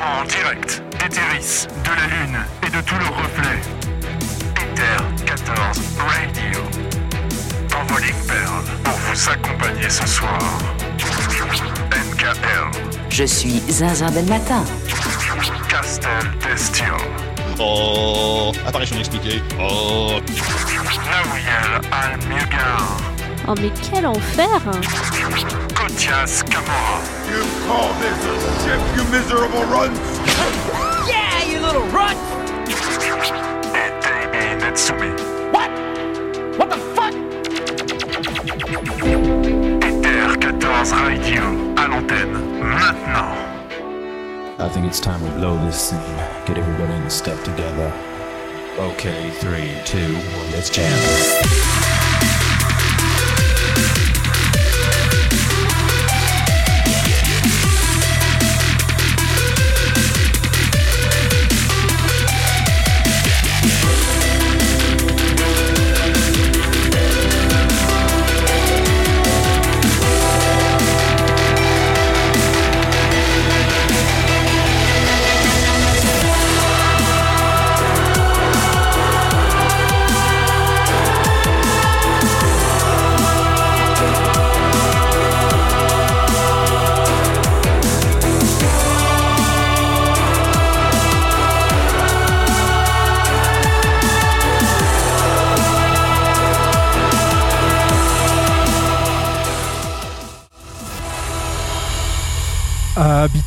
En direct d'Eteris, de la Lune et de tous leurs reflets. Ether 14 Radio. Envoling Pearl pour vous accompagner ce soir. NKL. Je suis Zinzin Ben Matin. Castel Destial. Oh, apparition expliquée. Oh, Naouyel Al-Mugar. Oh mais quel enfer hein. Kotias Kamora. You call this a ship, you miserable runts? yeah, you little runt? Et Davey Netsumi. What? What the fuck? Ether 14 Radio. À l'antenne. Maintenant. I think it's time we blow this scene. Get everybody in the step together. Okay, three, two, one, let's jam.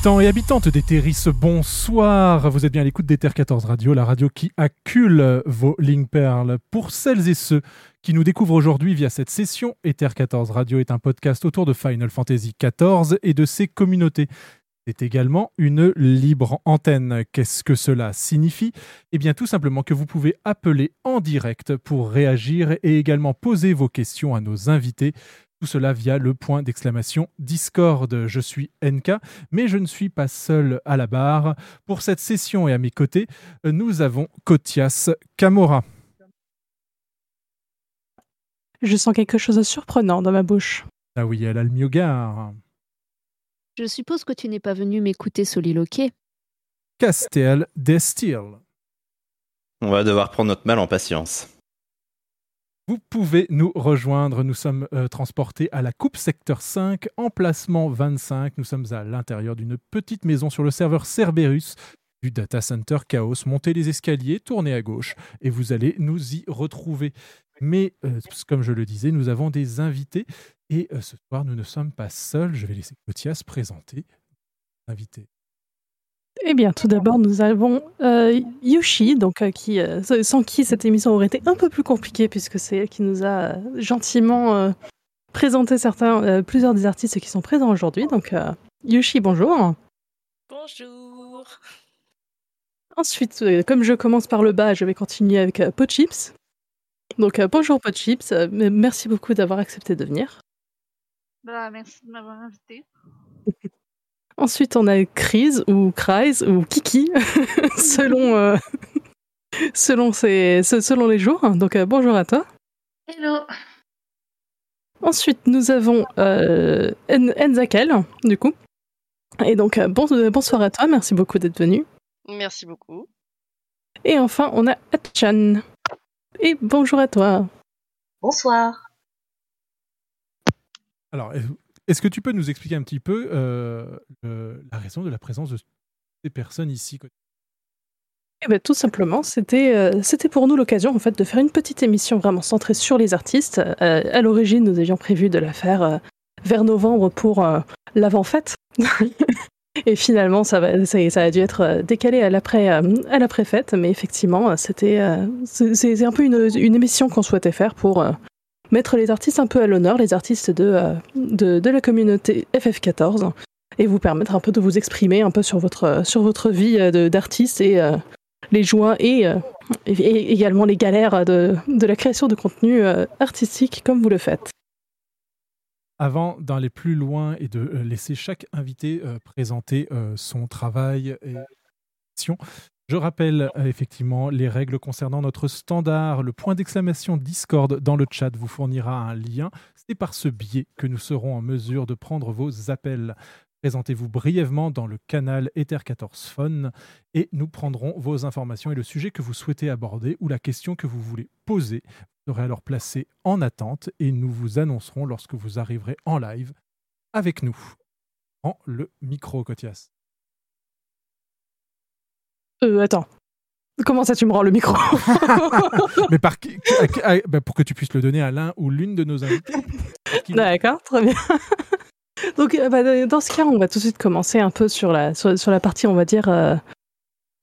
Habitants et habitantes d'Eteris, bonsoir. Vous êtes bien à l'écoute d'Ether 14 Radio, la radio qui accule vos Link Pearl. Pour celles et ceux qui nous découvrent aujourd'hui via cette session, Ether 14 Radio est un podcast autour de Final Fantasy XIV et de ses communautés. C'est également une libre antenne. Qu'est-ce que cela signifie? Eh bien tout simplement que vous pouvez appeler en direct pour réagir et également poser vos questions à nos invités. Tout cela via le point d'exclamation Discord. Je suis NK, mais je ne suis pas seul à la barre. Pour cette session et à mes côtés, nous avons Kotias Kamora. Je sens quelque chose de surprenant dans ma bouche. Ah oui, elle a le miogar. Je suppose que tu n'es pas venu m'écouter soliloquer. Castel Destil. On va devoir prendre notre mal en patience. Vous pouvez nous rejoindre. Nous sommes euh, transportés à la Coupe Secteur 5, emplacement 25. Nous sommes à l'intérieur d'une petite maison sur le serveur Cerberus du data center Chaos. Montez les escaliers, tournez à gauche et vous allez nous y retrouver. Mais euh, comme je le disais, nous avons des invités et euh, ce soir, nous ne sommes pas seuls. Je vais laisser Kotias présenter l'invité. Eh bien, tout d'abord, nous avons euh, Yushi, donc, euh, qui, euh, sans qui cette émission aurait été un peu plus compliquée, puisque c'est elle qui nous a euh, gentiment euh, présenté certains, euh, plusieurs des artistes qui sont présents aujourd'hui. Donc, euh, Yushi, bonjour. Bonjour. Ensuite, euh, comme je commence par le bas, je vais continuer avec euh, Pochips. Donc, euh, bonjour Pochips, euh, merci beaucoup d'avoir accepté de venir. Bah, merci de m'avoir invité. Ensuite, on a Chris ou Cries ou Kiki, selon, euh, selon, ses- se- selon les jours. Donc, euh, bonjour à toi. Hello. Ensuite, nous avons euh, En- Enzakel, du coup. Et donc, bon- bonsoir à toi, merci beaucoup d'être venu. Merci beaucoup. Et enfin, on a Atchan. Et bonjour à toi. Bonsoir. Alors, est-ce que tu peux nous expliquer un petit peu euh, la raison de la présence de ces personnes ici? Eh ben, tout simplement, c'était euh, c'était pour nous l'occasion en fait de faire une petite émission vraiment centrée sur les artistes. Euh, à l'origine, nous avions prévu de la faire euh, vers novembre pour l'avant-fête. Et finalement, ça, a dû être décalé à l'après à l'après-fête, mais effectivement, c'était c'est un peu une, une émission qu'on souhaitait faire pour mettre les artistes un peu à l'honneur, les artistes de, euh, de, de la communauté FF14, et vous permettre un peu de vous exprimer un peu sur votre, sur votre vie euh, d'artiste et euh, les joies et, également les galères de, de la création de contenu artistique comme vous le faites. Avant d'aller plus loin et de laisser chaque invité présenter son travail et action, je rappelle euh, effectivement les règles concernant notre standard. Le point d'exclamation Discord dans le chat vous fournira un lien. C'est par ce biais que nous serons en mesure de prendre vos appels. Présentez-vous brièvement dans le canal Ether14 Phone et nous prendrons vos informations et le sujet que vous souhaitez aborder ou la question que vous voulez poser. Vous serez alors placé en attente et nous vous annoncerons lorsque vous arriverez en live avec nous. En le micro, Cotias. Euh, attends. Comment ça, tu me rends le micro Mais par qui- à- à- bah, pour que tu puisses le donner à l'un ou l'une de nos invités. D'accord, très bien. Donc, euh, bah, dans ce cas, on va tout de suite commencer un peu sur la, sur, sur la partie, on va dire, euh,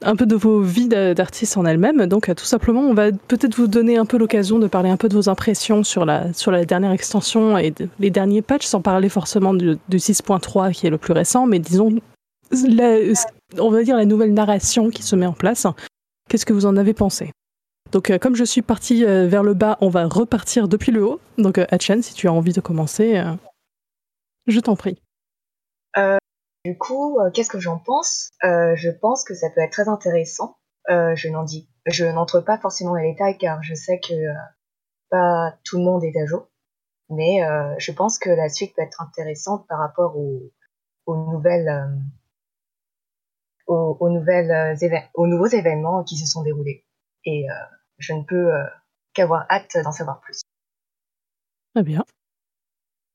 un peu de vos vies d'a- d'artistes en elles-mêmes. Donc, tout simplement, on va peut-être vous donner un peu l'occasion de parler un peu de vos impressions sur la, sur la dernière extension et de- les derniers patchs, sans parler forcément du, du 6.3 qui est le plus récent, mais disons, on va dire la nouvelle narration qui se met en place. Qu'est-ce que vous en avez pensé? Donc, euh, comme je suis partie euh, vers le bas, on va repartir depuis le haut. Donc, euh, Hatchen, si tu as envie de commencer, euh, je t'en prie. Du coup, qu'est-ce que j'en pense? Je pense que ça peut être très intéressant. Je n'en dis, je n'entre pas forcément dans les détails car je sais que pas tout le monde est à jour. Mais je pense que la suite peut être intéressante par rapport aux, nouvelles, aux, aux nouvelles euh, aux nouveaux événements qui se sont déroulés. Et euh, je ne peux euh, qu'avoir hâte d'en savoir plus. Très bien.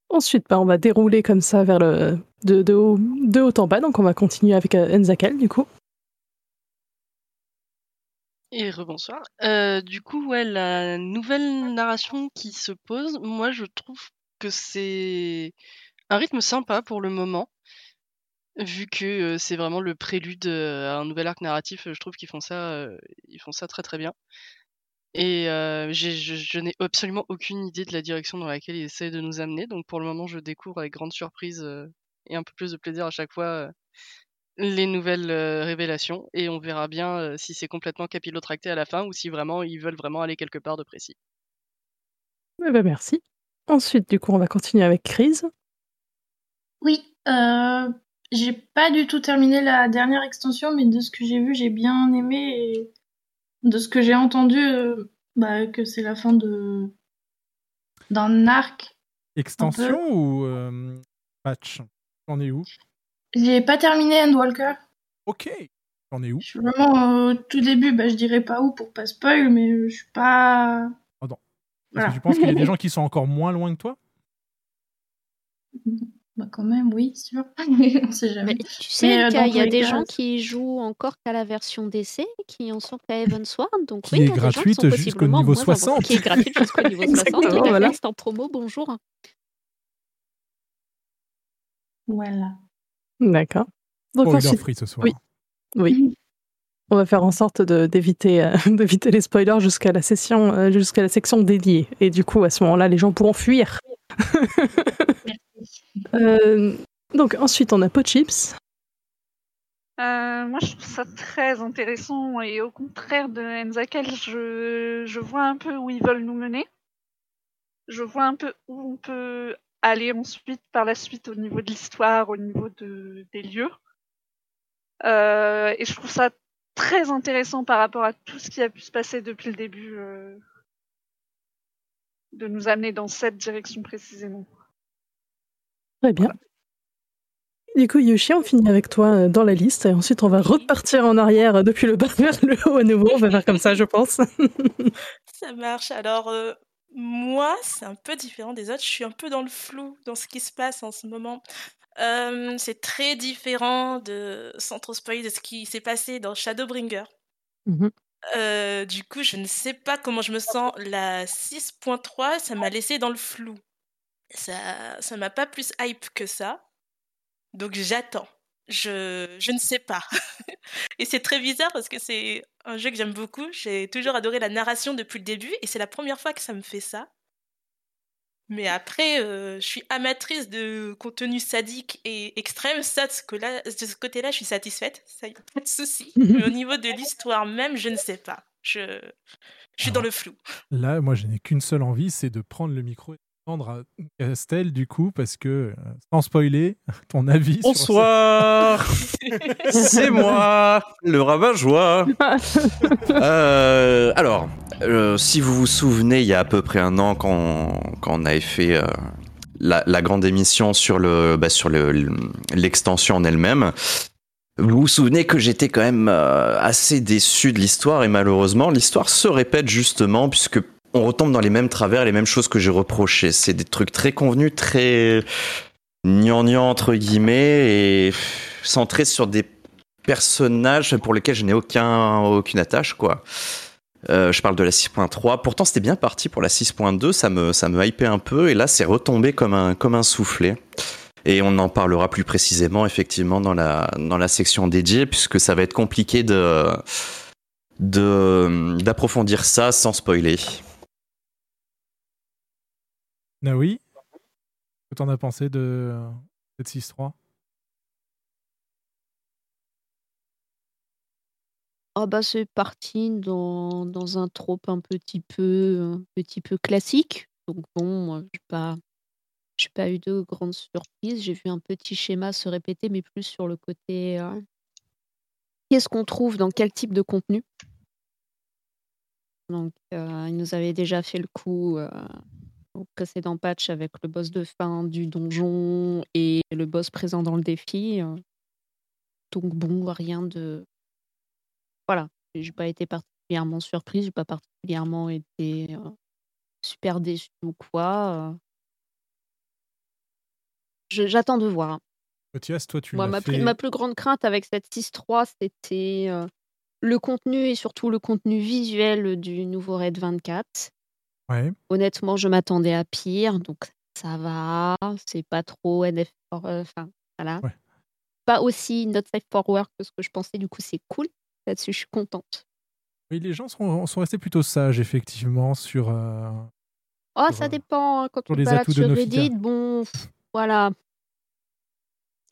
Ensuite, bah, on va dérouler comme ça vers le de, de, haut, de haut en bas. Donc, on va continuer avec Enzakel, du coup. Et rebonsoir. Euh, du coup, ouais, la nouvelle narration qui se pose, moi je trouve que c'est un rythme sympa pour le moment, vu que euh, c'est vraiment le prélude à un nouvel arc narratif. Je trouve qu'ils font ça, euh, ils font ça très très bien. Et euh, j'ai- je, je n'ai absolument aucune idée de la direction dans laquelle ils essaient de nous amener. Donc pour le moment, je découvre avec grande surprise euh, et un peu plus de plaisir à chaque fois euh, les nouvelles euh, révélations et on verra bien euh, si c'est complètement capillotracté à la fin ou si vraiment ils veulent vraiment aller quelque part de précis. Eh ben, merci. Ensuite, du coup, on va continuer avec Chris. Oui, euh, j'ai pas du tout terminé la dernière extension, mais de ce que j'ai vu, j'ai bien aimé et de ce que j'ai entendu, euh, bah, que c'est la fin de d'un arc. Extension ou euh, patch? On est où? J'ai pas terminé Endwalker. Ok. On est où? Je suis vraiment au tout début, bah, je dirais pas où pour pas spoil, mais je suis pas. Pardon. Est-ce Voilà. que tu penses qu'il y a des gens qui sont encore moins loin que toi? Bah quand même, oui, sûr. On sait jamais. Tu sais, Mais, euh, y a des cas, gens qui jouent encore qu'à la version DC, qui en sont qu'à Evansward, donc Qui oui, est gratuite jusqu'au niveau moins avancés, 60. Qui est gratuite jusqu'au niveau 60. Exactement, tout à fait, voilà. C'est en promo, bonjour. Voilà. D'accord. Donc, Spoiler ensuite- free ce soir. Oui. Oui. On va faire en sorte de- d'éviter euh, d'éviter les spoilers jusqu'à la session euh, jusqu'à la section dédiée. Et du coup, à ce moment-là, les gens pourront fuir. Euh, donc ensuite, on a Pot Chips. Euh, moi, je trouve ça très intéressant et au contraire de Enzakel, je, je vois un peu où ils veulent nous mener. Je vois un peu où on peut aller ensuite, par la suite, au niveau de l'histoire, au niveau de, des lieux. Euh, et je trouve ça très intéressant par rapport à tout ce qui a pu se passer depuis le début, de nous amener dans cette direction précisément. Très bien. Du coup, Yoshi, on finit avec toi euh, dans la liste et ensuite on va repartir en arrière euh, depuis le bas vers le haut à nouveau. On va faire comme ça, je pense. Ça marche. Alors, euh, moi, c'est un peu différent des autres. Je suis un peu dans le flou dans ce qui se passe en ce moment. Euh, c'est très différent de, sans trop spoiler, de ce qui s'est passé dans Shadowbringer. Mhm. Euh, du coup, je ne sais pas comment je me sens. La 6.3, ça m'a laissé dans le flou. Ça, ça m'a pas plus hype que ça. Donc j'attends. Je, je ne sais pas. et c'est très bizarre parce que c'est un jeu que j'aime beaucoup. J'ai toujours adoré la narration depuis le début et c'est la première fois que ça me fait ça. Mais après, euh, je suis amatrice de contenu sadique et extrême. Ça, de ce, côté-là, je suis satisfaite. Ça y a pas de souci. Mais au niveau de l'histoire même, je ne sais pas. Je, je suis dans le flou. Là, moi, je n'ai qu'une seule envie, c'est de prendre le micro et à Castel, du coup, parce que, euh, sans spoiler, ton avis ce- Bonsoir C'est moi, le rabat-joie Euh, Alors, euh, si vous vous souvenez, il y a à peu près un an, quand, quand on avait fait euh, la, la grande émission sur le bah, sur le l'extension en elle-même. Vous vous souvenez que j'étais quand même assez déçu de l'histoire et malheureusement l'histoire se répète justement puisque on retombe dans les mêmes travers, les mêmes choses que j'ai reprochées. C'est des trucs très convenus, très gnangnan entre guillemets et centrés sur des personnages pour lesquels je n'ai aucun aucune attache quoi. Euh, je parle de la 6.3. Pourtant, c'était bien parti pour la 6.2. Ça me, ça me hypait un peu. Et là, c'est retombé comme un, comme un soufflet. Et on en parlera plus précisément, effectivement, dans la, dans la section dédiée, puisque ça va être compliqué de, d'approfondir ça sans spoiler. Ah oui Que t'en as pensé de cette 6.3 Ah bah c'est parti dans, un trope un petit peu un petit peu classique. Donc bon, moi j'ai pas j'ai pas eu de grandes surprises. J'ai vu un petit schéma se répéter, mais plus sur le côté euh, qu'est-ce qu'on trouve dans quel type de contenu? Donc euh, il nous avait déjà fait le coup euh, au précédent patch avec le boss de fin du donjon et le boss présent dans le défi. euh. Donc bon, rien de voilà, j'ai pas été particulièrement surprise, j'ai pas particulièrement été euh, super déçue ou quoi. euh. J'attends de voir. Mathias, toi, tu Moi, ma, fait. plus, ma plus grande crainte avec cette 6.3, c'était euh, le contenu et surtout le contenu visuel du nouveau Red 24. Ouais. Honnêtement, je m'attendais à pire, donc ça va. C'est pas trop NF. for- euh, Enfin, voilà. Pas aussi not safe for work que ce que je pensais, du coup, c'est cool. Là-dessus, je suis contente. Oui, les gens sont, sont restés plutôt sages, effectivement, sur. euh, Oh, Sur, ça euh, dépend. hein, Quand tu les te balades atouts de sur. Reddit, bon, pff, voilà.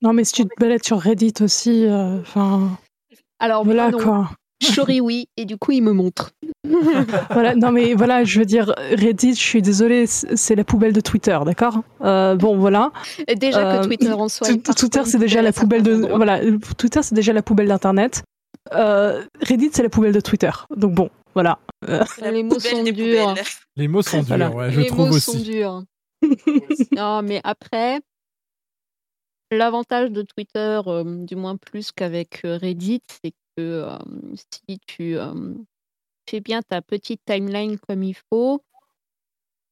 Non, mais si tu te balades sur Reddit aussi, euh, enfin. Alors, voilà non. quoi. Shori, oui, et du coup, il me montre. voilà, non mais voilà, je veux dire, Reddit, je suis désolée, c'est la poubelle de Twitter, d'accord? Euh, Bon, voilà. Et déjà que Euh, Twitter en soi Twitter, c'est déjà poubelle la poubelle de. Voilà, Twitter, c'est déjà la poubelle d'Internet. Euh, Reddit, c'est la poubelle de Twitter. Donc bon, voilà. Les mots sont durs. Les mots sont durs, ouais, je Les trouve mots aussi. sont durs. non, mais après, l'avantage de Twitter, euh, du moins plus qu'avec Reddit, c'est que euh, si tu euh, fais bien ta petite timeline comme il faut,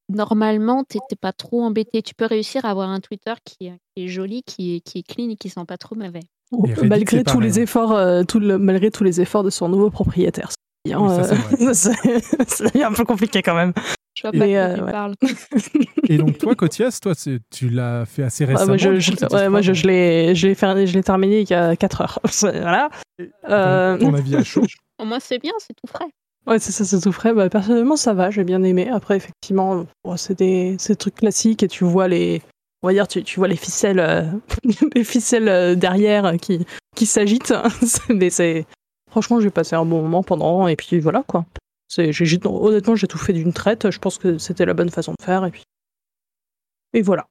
normalement, tu n'es pas trop embêté. Tu peux réussir à avoir un Twitter qui, est- qui est joli, qui est, qui est clean et qui sent pas trop mauvais. Reddit, malgré tous les efforts, euh, tout le- malgré tous les efforts de son nouveau propriétaire. Oui, ça, c'est vrai. Euh, c'est ça devient un peu compliqué quand même. Je vois Et- pas quoi euh, tu ouais. parles. Et donc, toi, Cotias, toi, tu l'as fait assez Ouais, récemment. moi, je, je- ouais, moi, je, l'ai, je l'ai fait- je l'ai terminé il y a 4 heures. voilà. Euh, Ton avis à chaud? Au moins, c'est bien, c'est tout frais. Ouais, c'est ça, c'est tout frais. Bah, personnellement, ça va, j'ai bien aimé. Après, effectivement, c'est des, trucs classiques et tu vois les, on va dire, tu, tu vois les ficelles, euh, les ficelles euh, derrière qui, qui s'agitent. Mais c'est, franchement, j'ai passé un bon moment pendant et puis voilà quoi. Honnêtement, j'ai tout fait d'une traite. Je pense que c'était la bonne façon de faire et puis, et voilà.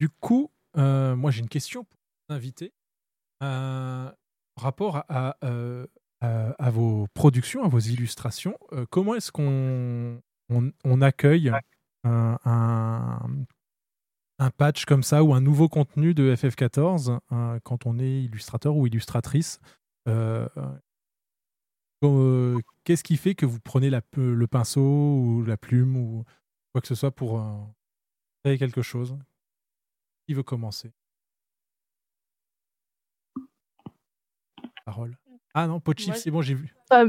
Du coup, euh, moi j'ai une question pour l'invité. Euh, rapport à, à, euh, à- à vos productions, à vos illustrations, euh, comment est-ce qu'on on, on accueille un, un, un patch comme ça ou un nouveau contenu de FF14 euh, quand on est illustrateur ou illustratrice euh, euh, Qu'est-ce qui fait que vous prenez la, le pinceau ou la plume ou quoi que ce soit pour créer quelque chose? Qui veut commencer? Parole. Ah non, Pochif, c'est bon, j'ai vu. Ah,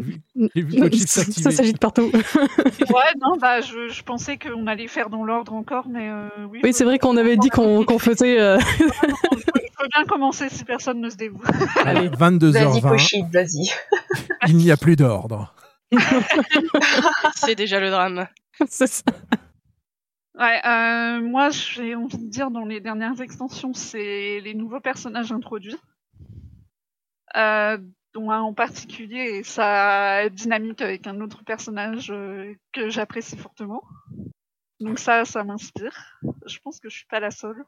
J'ai vu- Pochif ça, s'activer. ça s'agite partout. Ouais, non, bah, je, je pensais qu'on allait faire dans l'ordre encore, mais euh, oui. oui, c'est vrai qu'on avait dit qu'on, qu'on faisait. euh, Je peux bien commencer si personne ne se dévoue. Allez, Vas-y, 22h20. Pochid, vas-y. Il n'y a plus d'ordre. C'est déjà le drame. c'est ça. Ouais, euh, moi j'ai envie de dire dans les dernières extensions, c'est les nouveaux personnages introduits. Euh, dont un en particulier et sa dynamique avec un autre personnage euh, que j'apprécie fortement. Donc ça, ça m'inspire. Je pense que je suis pas la seule.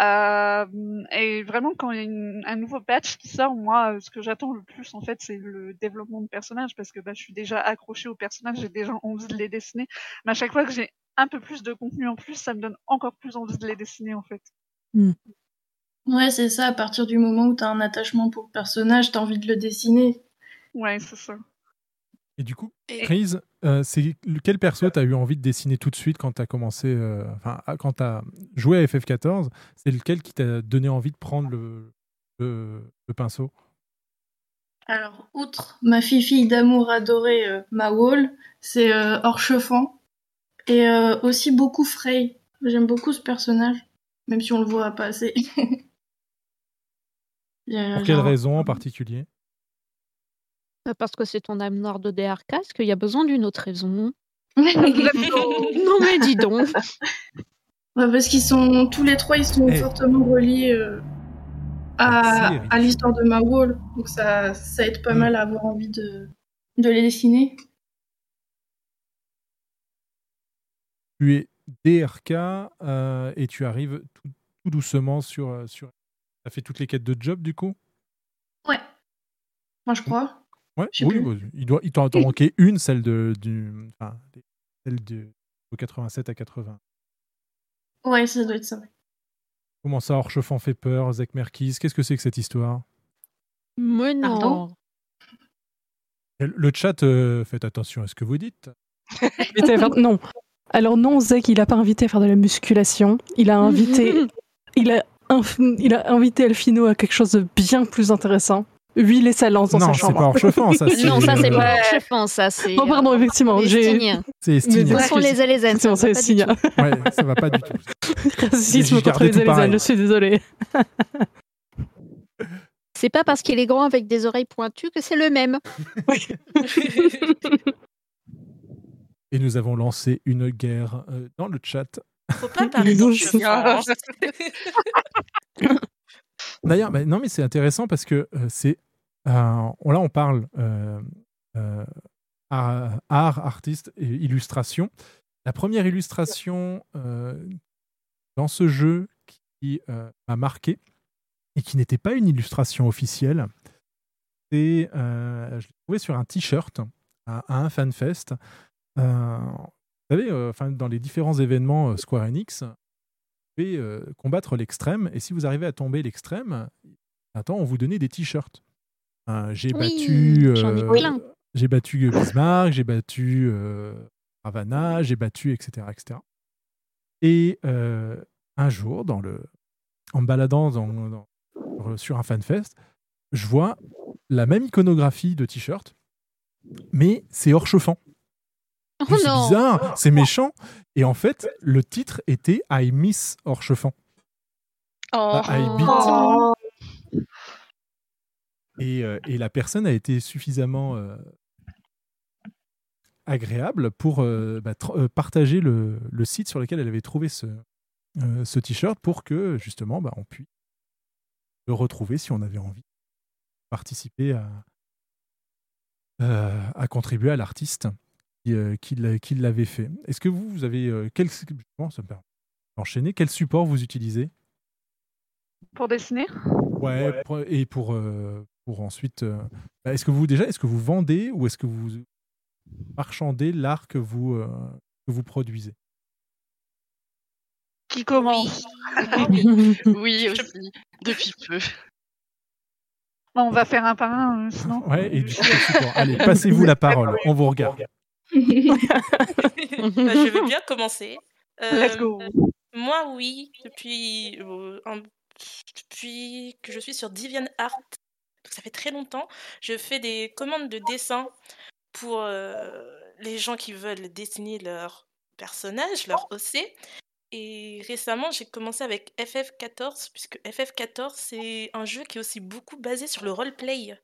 Euh, et vraiment, quand il y a un nouveau patch qui sort, moi, euh, ce que j'attends le plus, en fait, c'est le développement de personnages, parce que bah, je suis déjà accrochée aux personnages, j'ai déjà envie de les dessiner. Mais à chaque fois que j'ai un peu plus de contenu en plus, ça me donne encore plus envie de les dessiner, en fait. Ouais, c'est ça, à partir du moment où t'as un attachement pour le personnage, t'as envie de le dessiner. Ouais, c'est ça. Et du coup, Chris, euh, c'est quel perso t'as eu envie de dessiner tout de suite quand t'as commencé, euh, enfin, quand t'as joué à FF14 C'est lequel qui t'a donné envie de prendre le, le, le pinceau? Alors, outre ma fille d'amour adorée, euh, ma wall, c'est euh, Orchefant. Et euh, aussi beaucoup Frey. J'aime beaucoup ce personnage, même si on le voit pas assez. Pour quelle genre- raison en particulier? Euh, Parce que c'est ton âme noire de DRK, est-ce qu'il y a besoin d'une autre raison? Non mais dis donc Ouais, parce qu'ils sont tous les trois, ils sont Eh. fortement reliés euh, à, à l'histoire de ma wall. Donc ça, ça aide pas Mm. mal à avoir envie de, de les dessiner. Tu es DRK euh, et tu arrives tout, tout doucement sur, euh, sur. T'as fait toutes les quêtes de job du coup? Ouais. Moi, je crois. Ouais, oui, plus. bah, il doit, il t'en t'en manquait une, celle de, du, enfin, celle de, de 87 à 80. Ouais, ça doit être ça. Comment ça, Orchefant fait peur, Zek Merkis, qu'est-ce que c'est que cette histoire? Mais non Pardon? Le chat, euh, faites attention à ce que vous dites. Non. Alors non, Zek, il a pas invité à faire de la musculation. Il a invité, il a, il a invité Alfino à quelque chose de bien plus intéressant. Huiler sa lance dans Non, sa c'est chambre. pas Orchefant, ça, c'est- Non, ça c'est pas Orchefant, ça c'est... Non, pardon, effectivement, j'ai-. C'est Estignes. Ce sont les ça va c'est Estignes. tout. Ouais, ça va pas du tout. Racisme contre les pareil. je suis désolée. C'est pas parce qu'il est grand avec des oreilles pointues que c'est le même. Et nous avons lancé une guerre euh, dans le chat. Faut pas parler. D'ailleurs, bah, non, mais c'est intéressant parce que euh, c'est. euh, là, on parle euh, euh, art, art, artiste et illustration. La première illustration euh, dans ce jeu qui euh, m'a marqué et qui n'était pas une illustration officielle, c'est. euh, je l'ai trouvé sur un t-shirt à, à un fanfest. Savez, euh, enfin, dans les différents événements euh, Square Enix, vous pouvez euh, combattre l'extrême, et si vous arrivez à tomber l'extrême, attends, on vous donnait des t-shirts. J'ai Oui, battu, euh, j'ai battu Bismarck, j'ai battu euh, Ravana, j'ai battu, etc., etc. Et euh, un jour, dans le, en me baladant dans- dans- sur- un fanfest, je vois la même iconographie de t-shirt, mais c'est Orchefant. Oh c'est bizarre, c'est méchant. Et en fait, le titre était I Miss Orchefant. Oh. Pas I Beat. Et, euh, et la personne a été suffisamment euh, agréable pour euh, bah, partager le, le site sur lequel elle avait trouvé ce, euh, ce t-shirt pour que justement bah, on puisse le retrouver si on avait envie de participer à, euh, à contribuer à l'artiste qui, euh, qui l'a- qui l'avait fait. Est-ce que vous, vous avez euh, quel, bon, ça me permet d'enchaîner. Quel support vous utilisez? Pour dessiner? Ouais, pour- et pour, euh, pour ensuite. euh, bah, est-ce que vous déjà, est-ce que vous vendez ou est-ce que vous marchandez l'art que vous euh, que vous produisez? Qui commence? Oui, aussi. Depuis peu. Bon, On va faire un par un, euh, sinon. Ouais, et du coup, Allez, passez-vous la parole. On vous regarde. Bah, je veux bien commencer. Euh, Let's go. Moi, oui, depuis, euh, un- depuis que je suis sur DeviantArt, donc ça fait très longtemps, je fais des commandes de dessin pour euh, les gens qui veulent dessiner leur personnage, leur OC. Et récemment, j'ai commencé avec FF14, puisque FF14, c'est un jeu qui est aussi beaucoup basé sur le roleplay.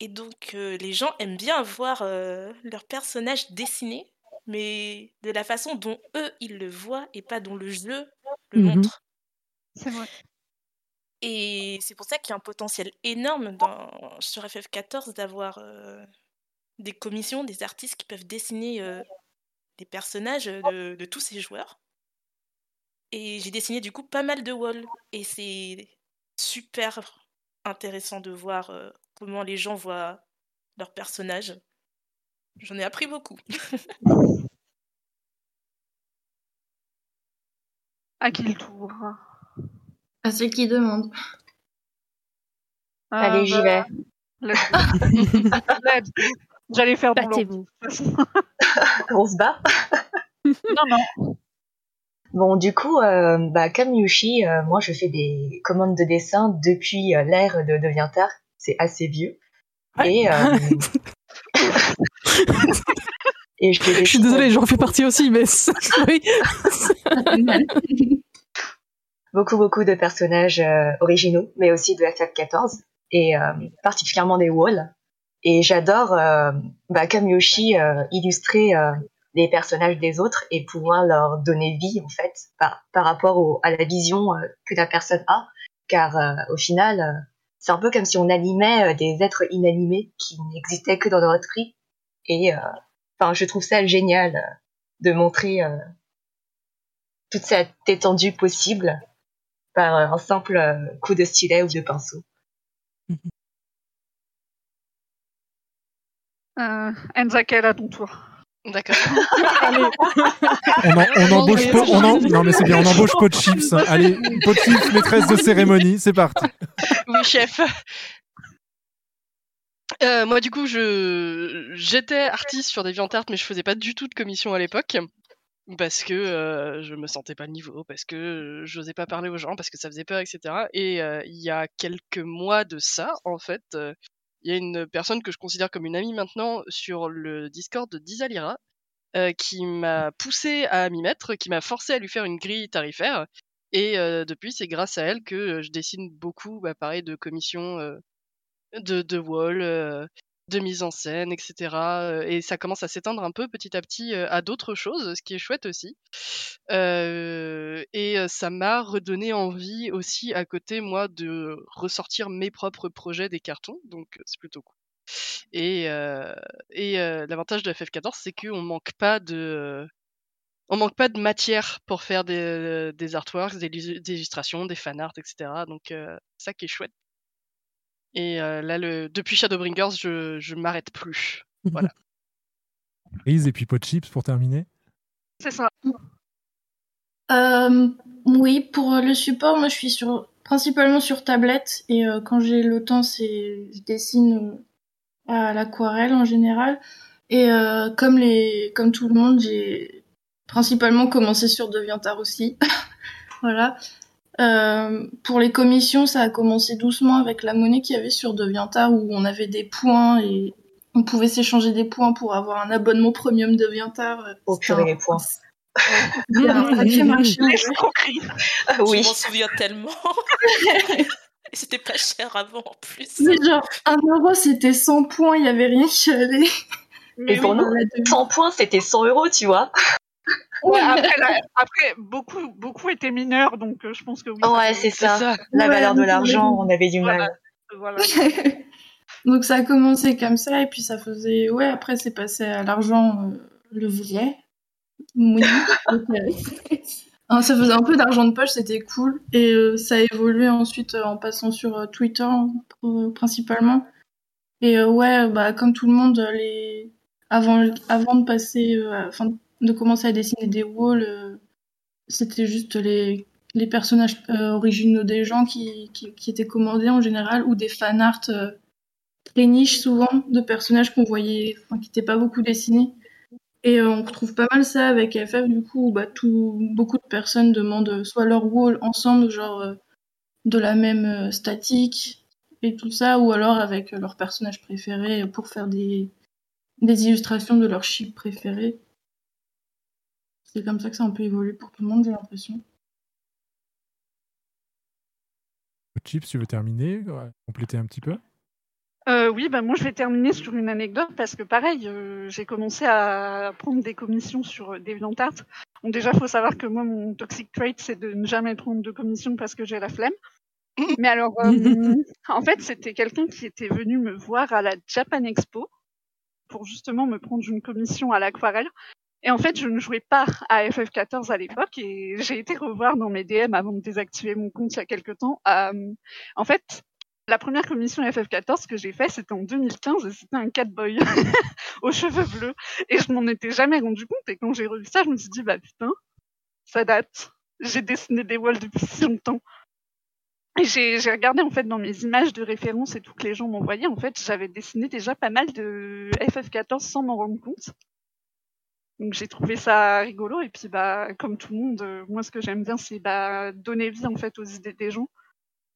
Et donc, euh, les gens aiment bien voir euh, leur personnage dessiné, mais de la façon dont eux, ils le voient et pas dont le jeu le Mhm. montre. C'est vrai. Et c'est pour ça qu'il y a un potentiel énorme dans, sur FF14 d'avoir euh, des commissions, des artistes qui peuvent dessiner euh, des personnages de, de tous ces joueurs. Et j'ai dessiné du coup pas mal de walls. Et c'est super intéressant de voir euh, comment les gens voient leurs personnages. J'en ai appris beaucoup. À qui le tour À ceux qui demandent. Ah, Allez, j'y bah, vais. go. J'allais faire Battez-vous. On se bat? Non, non. Bon, du coup, euh, bah, comme Yushi, euh, moi je fais des commandes de dessin depuis euh, l'ère de DeviantArt. C'est assez vieux. Et, euh, et je, Je suis désolée, j'en fais partie aussi, mais oui. beaucoup, beaucoup de personnages euh, originaux, mais aussi de FF14, et euh, particulièrement des walls. Et j'adore, euh, bah, comme Yoshi, illustrer les personnages des autres et pouvoir leur donner vie, en fait, par, par rapport au- à la vision que la personne a. Car au final, c'est un peu comme si on animait euh, des êtres inanimés qui n'existaient que dans leur esprit. Et euh, enfin, je trouve ça génial euh, de montrer toute cette étendue possible par un simple coup de stylet ou de pinceau. Euh, Enzakel, à ton tour. D'accord. On, en- on embauche pas, on en- non mais c'est bien, on embauche pas de chips. Allez, pas de chips, maîtresse de cérémonie, c'est parti. Oui, chef. Euh, moi, du coup, je j'étais artiste sur DeviantArt, mais je faisais pas du tout de commission à l'époque parce que euh, je me sentais pas le niveau, parce que j'osais pas parler aux gens, parce que ça faisait peur, etc. Et euh, il y a quelques mois de ça, en fait, euh, il y a une personne que je considère comme une amie maintenant sur le Discord de Dizalira euh, qui m'a poussé à m'y mettre, qui m'a forcé à lui faire une grille tarifaire. Et euh, depuis, c'est grâce à elle que euh, je dessine beaucoup, bah, pareil, de commissions euh, de, de wall, de mise en scène, etc. Et ça commence à s'éteindre un peu petit à petit à d'autres choses, ce qui est chouette aussi. Et ça m'a redonné envie aussi à côté, moi, de ressortir mes propres projets des cartons. Donc c'est plutôt cool. Et, l'avantage de FF14, c'est qu'on manque pas de on manque pas de matière pour faire des, artworks, des, illu- des illustrations, des fanarts, etc. Donc ça qui est chouette. Et euh, là, le, depuis Shadowbringers, je, je m'arrête plus. Voilà. Riz et puis de chips pour terminer. C'est ça. Euh, oui, pour le support, moi je suis sur, principalement sur tablette et euh, quand j'ai le temps, c'est je dessine euh, à l'aquarelle en général. Et euh, comme les, comme tout le monde, j'ai principalement commencé sur DeviantArt aussi. voilà. Euh, pour les commissions, ça a commencé doucement avec la monnaie qu'il y avait sur DeviantArt où on avait des points et on pouvait s'échanger des points pour avoir un abonnement premium DeviantArt. Oh purée, les points. Un sacré marché. Ah oui. Je m'en souviens tellement. Et c'était pas cher avant en plus. Mais genre, un euro c'était 100 points, il y avait rien qui allait. Et pour nous, 100 points, c'était 100 euros, tu vois. Ouais, après, la- après, beaucoup, beaucoup étaient mineurs, donc euh, je pense que oui. Ouais, c'est ça. La Ouais, valeur de l'argent, on avait du mal. Voilà. Donc ça a commencé comme ça, et puis ça faisait... Ouais, après c'est passé à l'argent, euh, le vrai. Oui. Euh, hein, ça faisait un peu d'argent de poche, c'était cool. Et euh, ça a évolué ensuite euh, en passant sur euh, Twitter, euh, principalement. Et euh, ouais, bah comme tout le monde, les... avant, avant de passer... euh, Enfin, de commencer à dessiner des walls, euh, c'était juste les, personnages euh, originaux des gens qui, étaient commandés en général, ou des fanarts euh, très niches souvent, de personnages qu'on voyait, qui n'étaient pas beaucoup dessinés. Et on retrouve pas mal ça avec FF, du coup, où, bah, beaucoup de personnes demandent soit leur wall ensemble, genre de la même statique et tout ça, ou alors avec leur personnage préféré pour faire des, des illustrations de leur chip préféré. C'est comme ça que ça un peu évolué pour tout le monde, j'ai l'impression. Chips, tu veux terminer Ouais, Compléter un petit peu? Euh, oui, bah moi je vais terminer sur une anecdote parce que pareil, euh, j'ai commencé à prendre des commissions sur euh, DeviantArt. Bon, déjà, faut savoir que moi, mon toxic trait, c'est de ne jamais prendre de commission parce que j'ai la flemme. Mais alors, euh, en fait, c'était quelqu'un qui était venu me voir à la Japan Expo pour justement me prendre une commission à l'aquarelle. Et en fait, je ne jouais pas à FF14 à l'époque et j'ai été revoir dans mes DM avant de désactiver mon compte il y a quelques temps. Euh, en fait, la première commission FF14 que j'ai fait, c'était en 2015 et c'était un catboy aux cheveux bleus. Et je m'en étais jamais rendu compte. Et quand j'ai revu ça, je me suis dit, bah putain, ça date. J'ai dessiné des walls depuis si longtemps. Et j'ai j'ai regardé en fait dans mes images de référence et tout que les gens m'envoyaient. En fait, j'avais dessiné déjà pas mal de FF14 sans m'en rendre compte. Donc j'ai trouvé ça rigolo et puis bah comme tout le monde, euh, moi ce que j'aime bien c'est bah donner vie en fait aux idées des gens.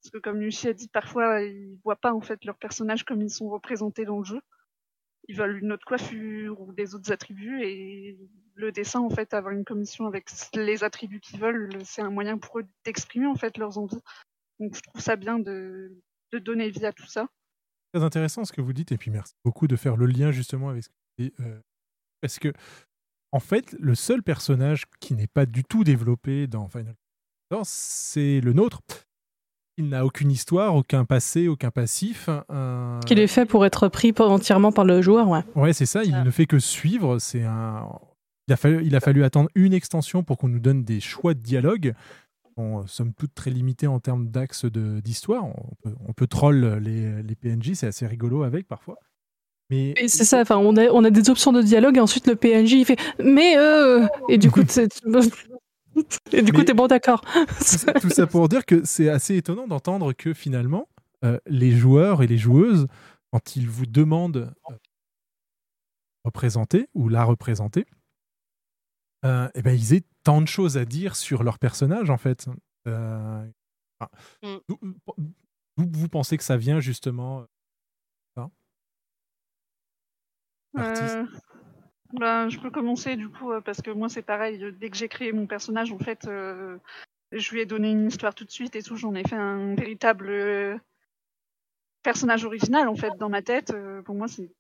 Parce que comme Lucie a dit, parfois ils voient pas en fait leurs personnages comme ils sont représentés dans le jeu. Ils veulent une autre coiffure ou des autres attributs et le dessin en fait avoir une commission avec les attributs qu'ils veulent, c'est un moyen pour eux d'exprimer en fait leurs envies. Donc je trouve ça bien de, de donner vie à tout ça. Très intéressant ce que vous dites et puis merci beaucoup de faire le lien justement avec ce que vous dites, euh, parce que en fait le seul personnage qui n'est pas du tout développé dans Final Fantasy c'est le nôtre. Il n'a aucune histoire, aucun passé, aucun passif. un- Qu'il est fait pour être pris entièrement par le joueur, ouais. Ouais, c'est ça. Il ne fait que suivre. C'est un. Il a fallu, il a fallu attendre une extension pour qu'on nous donne des choix de dialogue. Bon, somme toute très limités en termes d'axe de- d'histoire. On peut, on peut troll les, les PNJ, c'est assez rigolo avec parfois. Mais Et c'est ça, enfin, on a, on a des options de dialogue et ensuite le PNJ il fait Mais euh. Et du coup, c'est- et du coup, Mais- t'es bon, d'accord. tout ça, tout ça pour dire que c'est assez étonnant d'entendre que finalement, euh, les joueurs et les joueuses, quand ils vous demandent euh, représenter ou la représenter, euh, eh ben, ils aient tant de choses à dire sur leur personnage, en fait. Euh, enfin, Mm. Vous pensez que ça vient, justement euh, ça Ben, je peux commencer du coup euh, parce que moi c'est pareil. euh, Dès que j'ai créé mon personnage, en fait, je lui ai donné une histoire tout de suite et tout. J'en ai fait un véritable personnage original en fait dans ma tête. Pour moi, c'est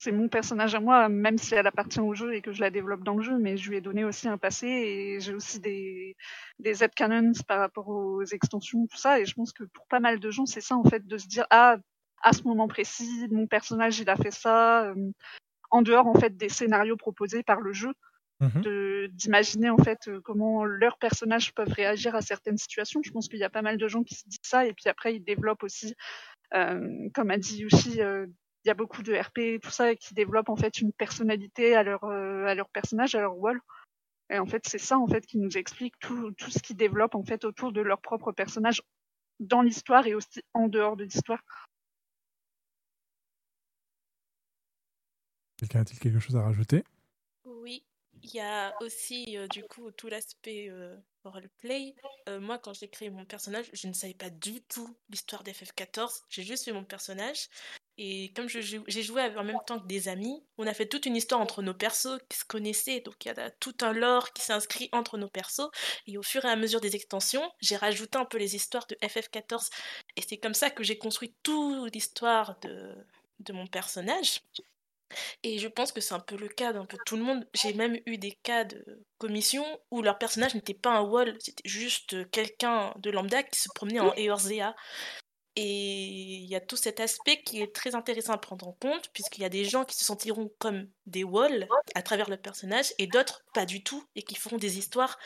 c'est mon personnage à moi, même si elle appartient au jeu et que je la développe dans le jeu, mais je lui ai donné aussi un passé et j'ai aussi des, des headcanons par rapport aux extensions, tout ça. Et je pense que pour pas mal de gens, c'est ça en fait, de se dire ah à ce moment précis, mon personnage il a fait ça, en dehors en fait des scénarios proposés par le jeu, Mhm. d'imaginer en fait euh, comment leurs personnages peuvent réagir à certaines situations. Je pense qu'il y a pas mal de gens qui se disent ça et puis après ils développent aussi, euh, comme a dit Yoshi, euh, il y a beaucoup de RP tout ça qui développent en fait une personnalité à leur euh, à leur personnage, à leur wall. Et en fait c'est ça en fait qui nous explique tout tout ce qu'ils développent en fait autour de leur propre personnage dans l'histoire et aussi en dehors de l'histoire. Quelqu'un a-t-il quelque chose à rajouter? Oui, il y a aussi euh, du coup tout l'aspect euh, roleplay. Euh, moi, quand j'ai créé mon personnage, je ne savais pas du tout l'histoire d'FF14. J'ai juste fait mon personnage. Et comme j'ai joué en même temps que des amis, on a fait toute une histoire entre nos persos qui se connaissaient. Donc il y a tout un lore qui s'inscrit entre nos persos. Et au fur et à mesure des extensions, j'ai rajouté un peu les histoires de FF14. Et c'est comme ça que j'ai construit toute l'histoire de, de mon personnage. Et je pense que c'est un peu le cas d'un peu tout le monde. J'ai même eu des cas de commission où leur personnage n'était pas un wall, c'était juste quelqu'un de lambda qui se promenait en Eorzea. Et il y a tout cet aspect qui est très intéressant à prendre en compte, puisqu'il y a des gens qui se sentiront comme des walls à travers leur personnage, et d'autres pas du tout, et qui feront des histoires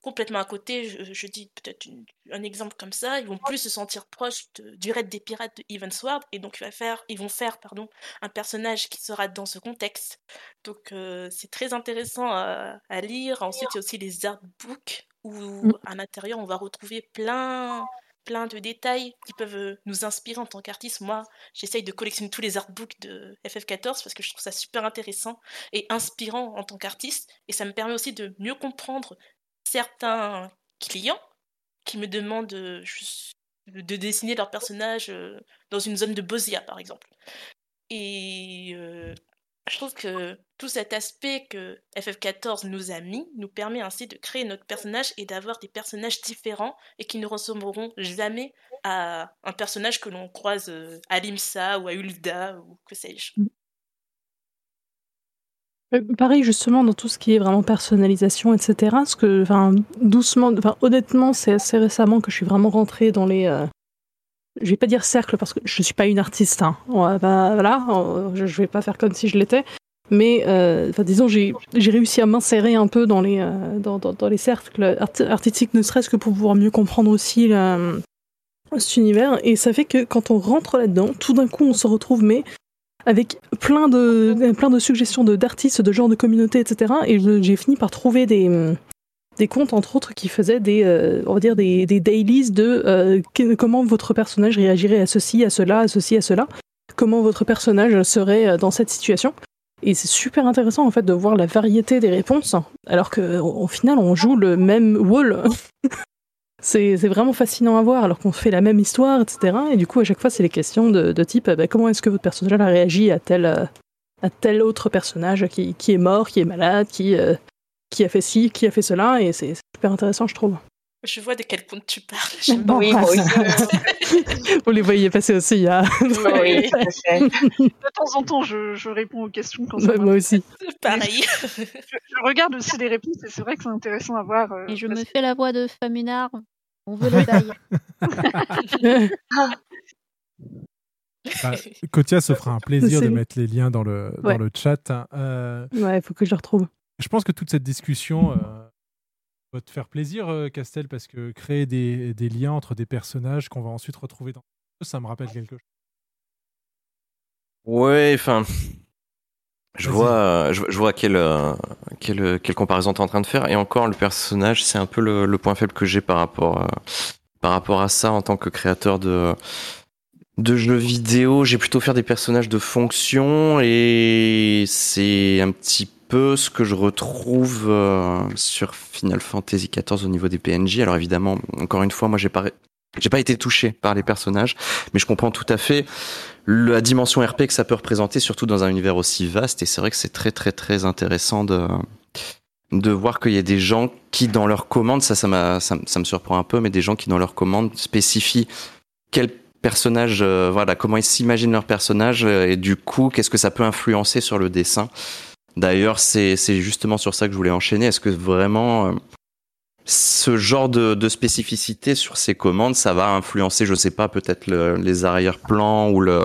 complètement à côté. Je, je dis peut-être un exemple comme ça, ils vont plus se sentir proches de- du raid des pirates de Evansward, et donc il va faire, ils vont faire pardon, un personnage qui sera dans ce contexte. Donc euh, c'est très intéressant à, à lire. Ensuite, il y a aussi les artbooks, où Mm. à l'intérieur, on va retrouver plein plein de détails qui peuvent euh, nous inspirer en tant qu'artiste. Moi, j'essaye de collectionner tous les artbooks de FF14 parce que je trouve ça super intéressant et inspirant en tant qu'artiste. Et ça me permet aussi de mieux comprendre certains clients qui me demandent euh, de dessiner leur personnage euh, dans une zone de Bosia, par exemple. Et euh, je trouve que tout cet aspect que FF14 nous a mis nous permet ainsi de créer notre personnage et d'avoir des personnages différents et qui ne ressembleront jamais à un personnage que l'on croise à Limsa ou à Ulda ou que sais-je. Euh, Pareil, justement, dans tout ce qui est vraiment personnalisation, etc. Que, enfin, doucement, enfin, honnêtement, c'est assez récemment que je suis vraiment rentrée dans les. euh, je vais pas dire cercle parce que je suis pas une artiste. Hein. Pas- voilà, je, vais pas faire comme si je l'étais. Mais euh, disons, j'ai réussi à m'insérer un peu dans les, euh, dans, dans- les cercles art- artistiques, ne serait-ce que pour pouvoir mieux comprendre aussi la- cet univers. Et ça fait que quand on rentre là-dedans, tout d'un coup, on se retrouve, mais avec plein de, plein de suggestions d'artistes, de, genres de communautés, etc. Et j'ai fini par trouver des, des comptes, entre autres, qui faisaient des, euh, on va dire des, des dailies de euh, comment votre personnage réagirait à ceci, à cela, à ceci, à cela. Comment votre personnage serait euh, dans cette situation. Et c'est super intéressant en fait de voir la variété des réponses, alors qu'au au final on joue le même wall. c'est vraiment fascinant à voir, alors qu'on fait la même histoire, etc. Et du coup à chaque fois c'est les questions de, type euh, bah, comment est-ce que votre personnage a réagi à tel, euh, à tel autre personnage qui, est mort, qui est malade, qui, euh, qui a fait ci, qui a fait cela, et c'est super intéressant je trouve. Je vois de quel compte tu parles. j'aime Oui, beaucoup. moi Vous les voyez passer aussi, il y a... Oui, De temps en temps, je, je réponds aux questions quand ça Ouais, moi aussi. Pareil. Je, je regarde aussi les réponses et c'est vrai que c'est intéressant à voir. euh, Et je parce me fais la voix de Famunard. On veut les bails. Bah, Kotia se fera un plaisir de mettre les liens dans le, Ouais. dans le chat. hein. Euh, Ouais, il faut que je le retrouve. je pense que toute cette discussion euh, va te faire plaisir, euh, Castel, parce que créer des, des liens entre des personnages qu'on va ensuite retrouver dans ça me rappelle quelque chose. Ouais, enfin. Je vois, euh, je, je vois quelle, euh, quelle, quelle comparaison t'es en train de faire. Et encore, le personnage, c'est un peu le, le point faible que j'ai par rapport, à, par rapport à ça en tant que créateur de, de jeux vidéo. J'ai plutôt faire des personnages de fonction et c'est un petit peu ce que je retrouve euh, sur Final Fantasy XIV au niveau des PNJ. Alors évidemment, encore une fois, moi, j'ai pas, pas été touché par les personnages, mais je comprends tout à fait la dimension RP que ça peut représenter, surtout dans un univers aussi vaste. Et c'est vrai que c'est très très très intéressant de voir qu'il y a des gens qui dans leurs commandes, ça ça, me- surprend un peu, mais des gens qui dans leurs commandes spécifient quel personnage, euh, voilà, comment ils s'imaginent leur personnage euh, et du coup, qu'est-ce que ça peut influencer sur le dessin. D'ailleurs, c'est justement sur ça que je voulais enchaîner. Est-ce que vraiment euh, ce genre de, de spécificité sur ces commandes, ça va influencer, je sais pas, peut-être le- les arrière-plans ou le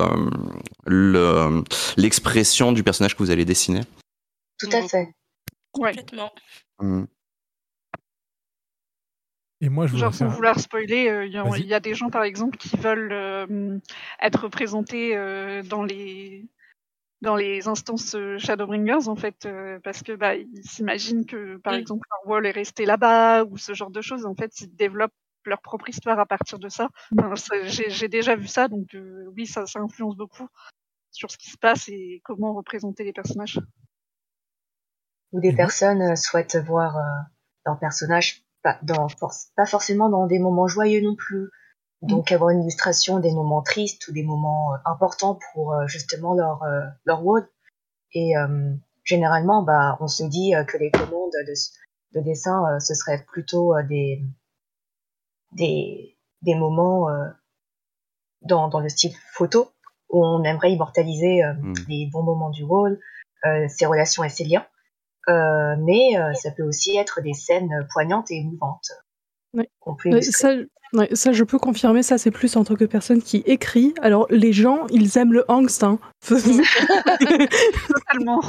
le- l'expression du personnage que vous allez dessiner? Tout à fait. Complètement. Mm. Et moi, je Genre sans faire- vouloir spoiler, euh, il y, a- y des gens par exemple qui veulent euh, être représentés euh, dans les dans les instances euh, Shadowbringers en fait euh, parce que bah ils s'imaginent que par Mm. exemple leur wall est resté là-bas ou ce genre de choses en fait ils développent leur propre histoire à partir de ça. Enfin, ça- J'ai déjà vu ça donc euh, oui ça, ça influence beaucoup sur ce qui se passe et comment représenter les personnages. Ou des personnes souhaitent voir euh, leur personnage pas, dans, pas forcément dans des moments joyeux non plus. Donc avoir une illustration des moments tristes ou des moments euh, importants pour euh, justement leur, euh, leur wall. Et euh, généralement, bah, on se dit euh, que les commandes de, de dessin, euh, ce serait plutôt euh, des, des, des moments euh, dans, dans le style photo où on aimerait immortaliser euh, les bons moments du wall, euh, ses relations et ses liens. Euh, mais euh, ça peut aussi être des scènes poignantes et émouvantes. Ouais. qu'on peut Ouais, illustrer. ça, ouais, ça, je peux confirmer, ça c'est plus en tant que personne qui écrit. Alors les gens, ils aiment le angst. Hein. Totalement.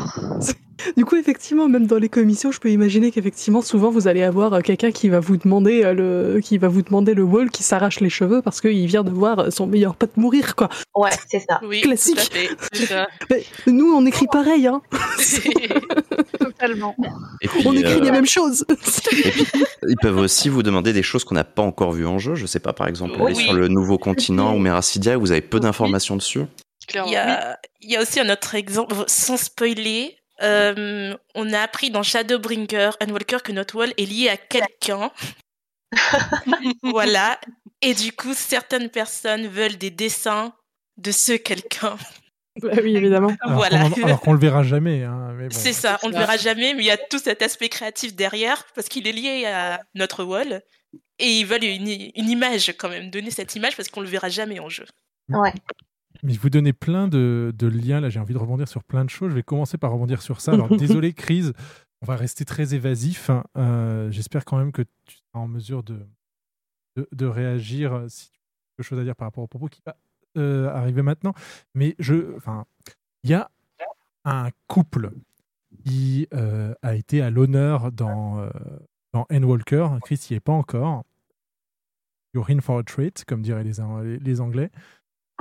Du coup, effectivement, même dans les commissions, je peux imaginer qu'effectivement, souvent, vous allez avoir euh, quelqu'un qui va vous demander euh, le, qui va vous demander le wall, qui s'arrache les cheveux parce qu'il vient de voir euh, son meilleur pote mourir, quoi. Ouais, c'est ça. Oui, Classique. tout à fait, c'est ça. Mais nous, on écrit pareil, hein. Totalement. Et puis, on écrit euh, les mêmes choses. Et puis, ils peuvent aussi vous demander des choses qu'on n'a pas encore vues en jeu. Je sais pas, par exemple, aller Oui. sur le nouveau continent ou Meracidia, vous avez peu d'informations dessus. Il y, a, il y a aussi un autre exemple, sans spoiler. euh, on a appris dans Shadowbringer Walker que notre wall est lié à quelqu'un. voilà. Et du coup, certaines personnes veulent des dessins de ce quelqu'un. Bah oui, évidemment. Alors Voilà. qu'on alors qu'on le verra jamais. hein, bon. C'est ça, on le verra jamais, mais il y a tout cet aspect créatif derrière, parce qu'il est lié à notre wall. Et ils veulent une, une image quand même, donner cette image, parce qu'on le verra jamais en jeu. Ouais. Mais vous donnez plein de, de liens. Là, j'ai envie de rebondir sur plein de choses. Je vais commencer par rebondir sur ça. Alors, désolé, Crise. On va rester très évasif. hein. Euh, J'espère quand même que tu seras en mesure de, de, de réagir euh, si tu as quelque chose à dire par rapport au propos qui va euh, arriver maintenant. Mais je, enfin, il y a un couple qui euh, a été à l'honneur dans, euh, dans Anne Walker. Chris n'y est pas encore. You're in for a treat, comme diraient les, Anglais.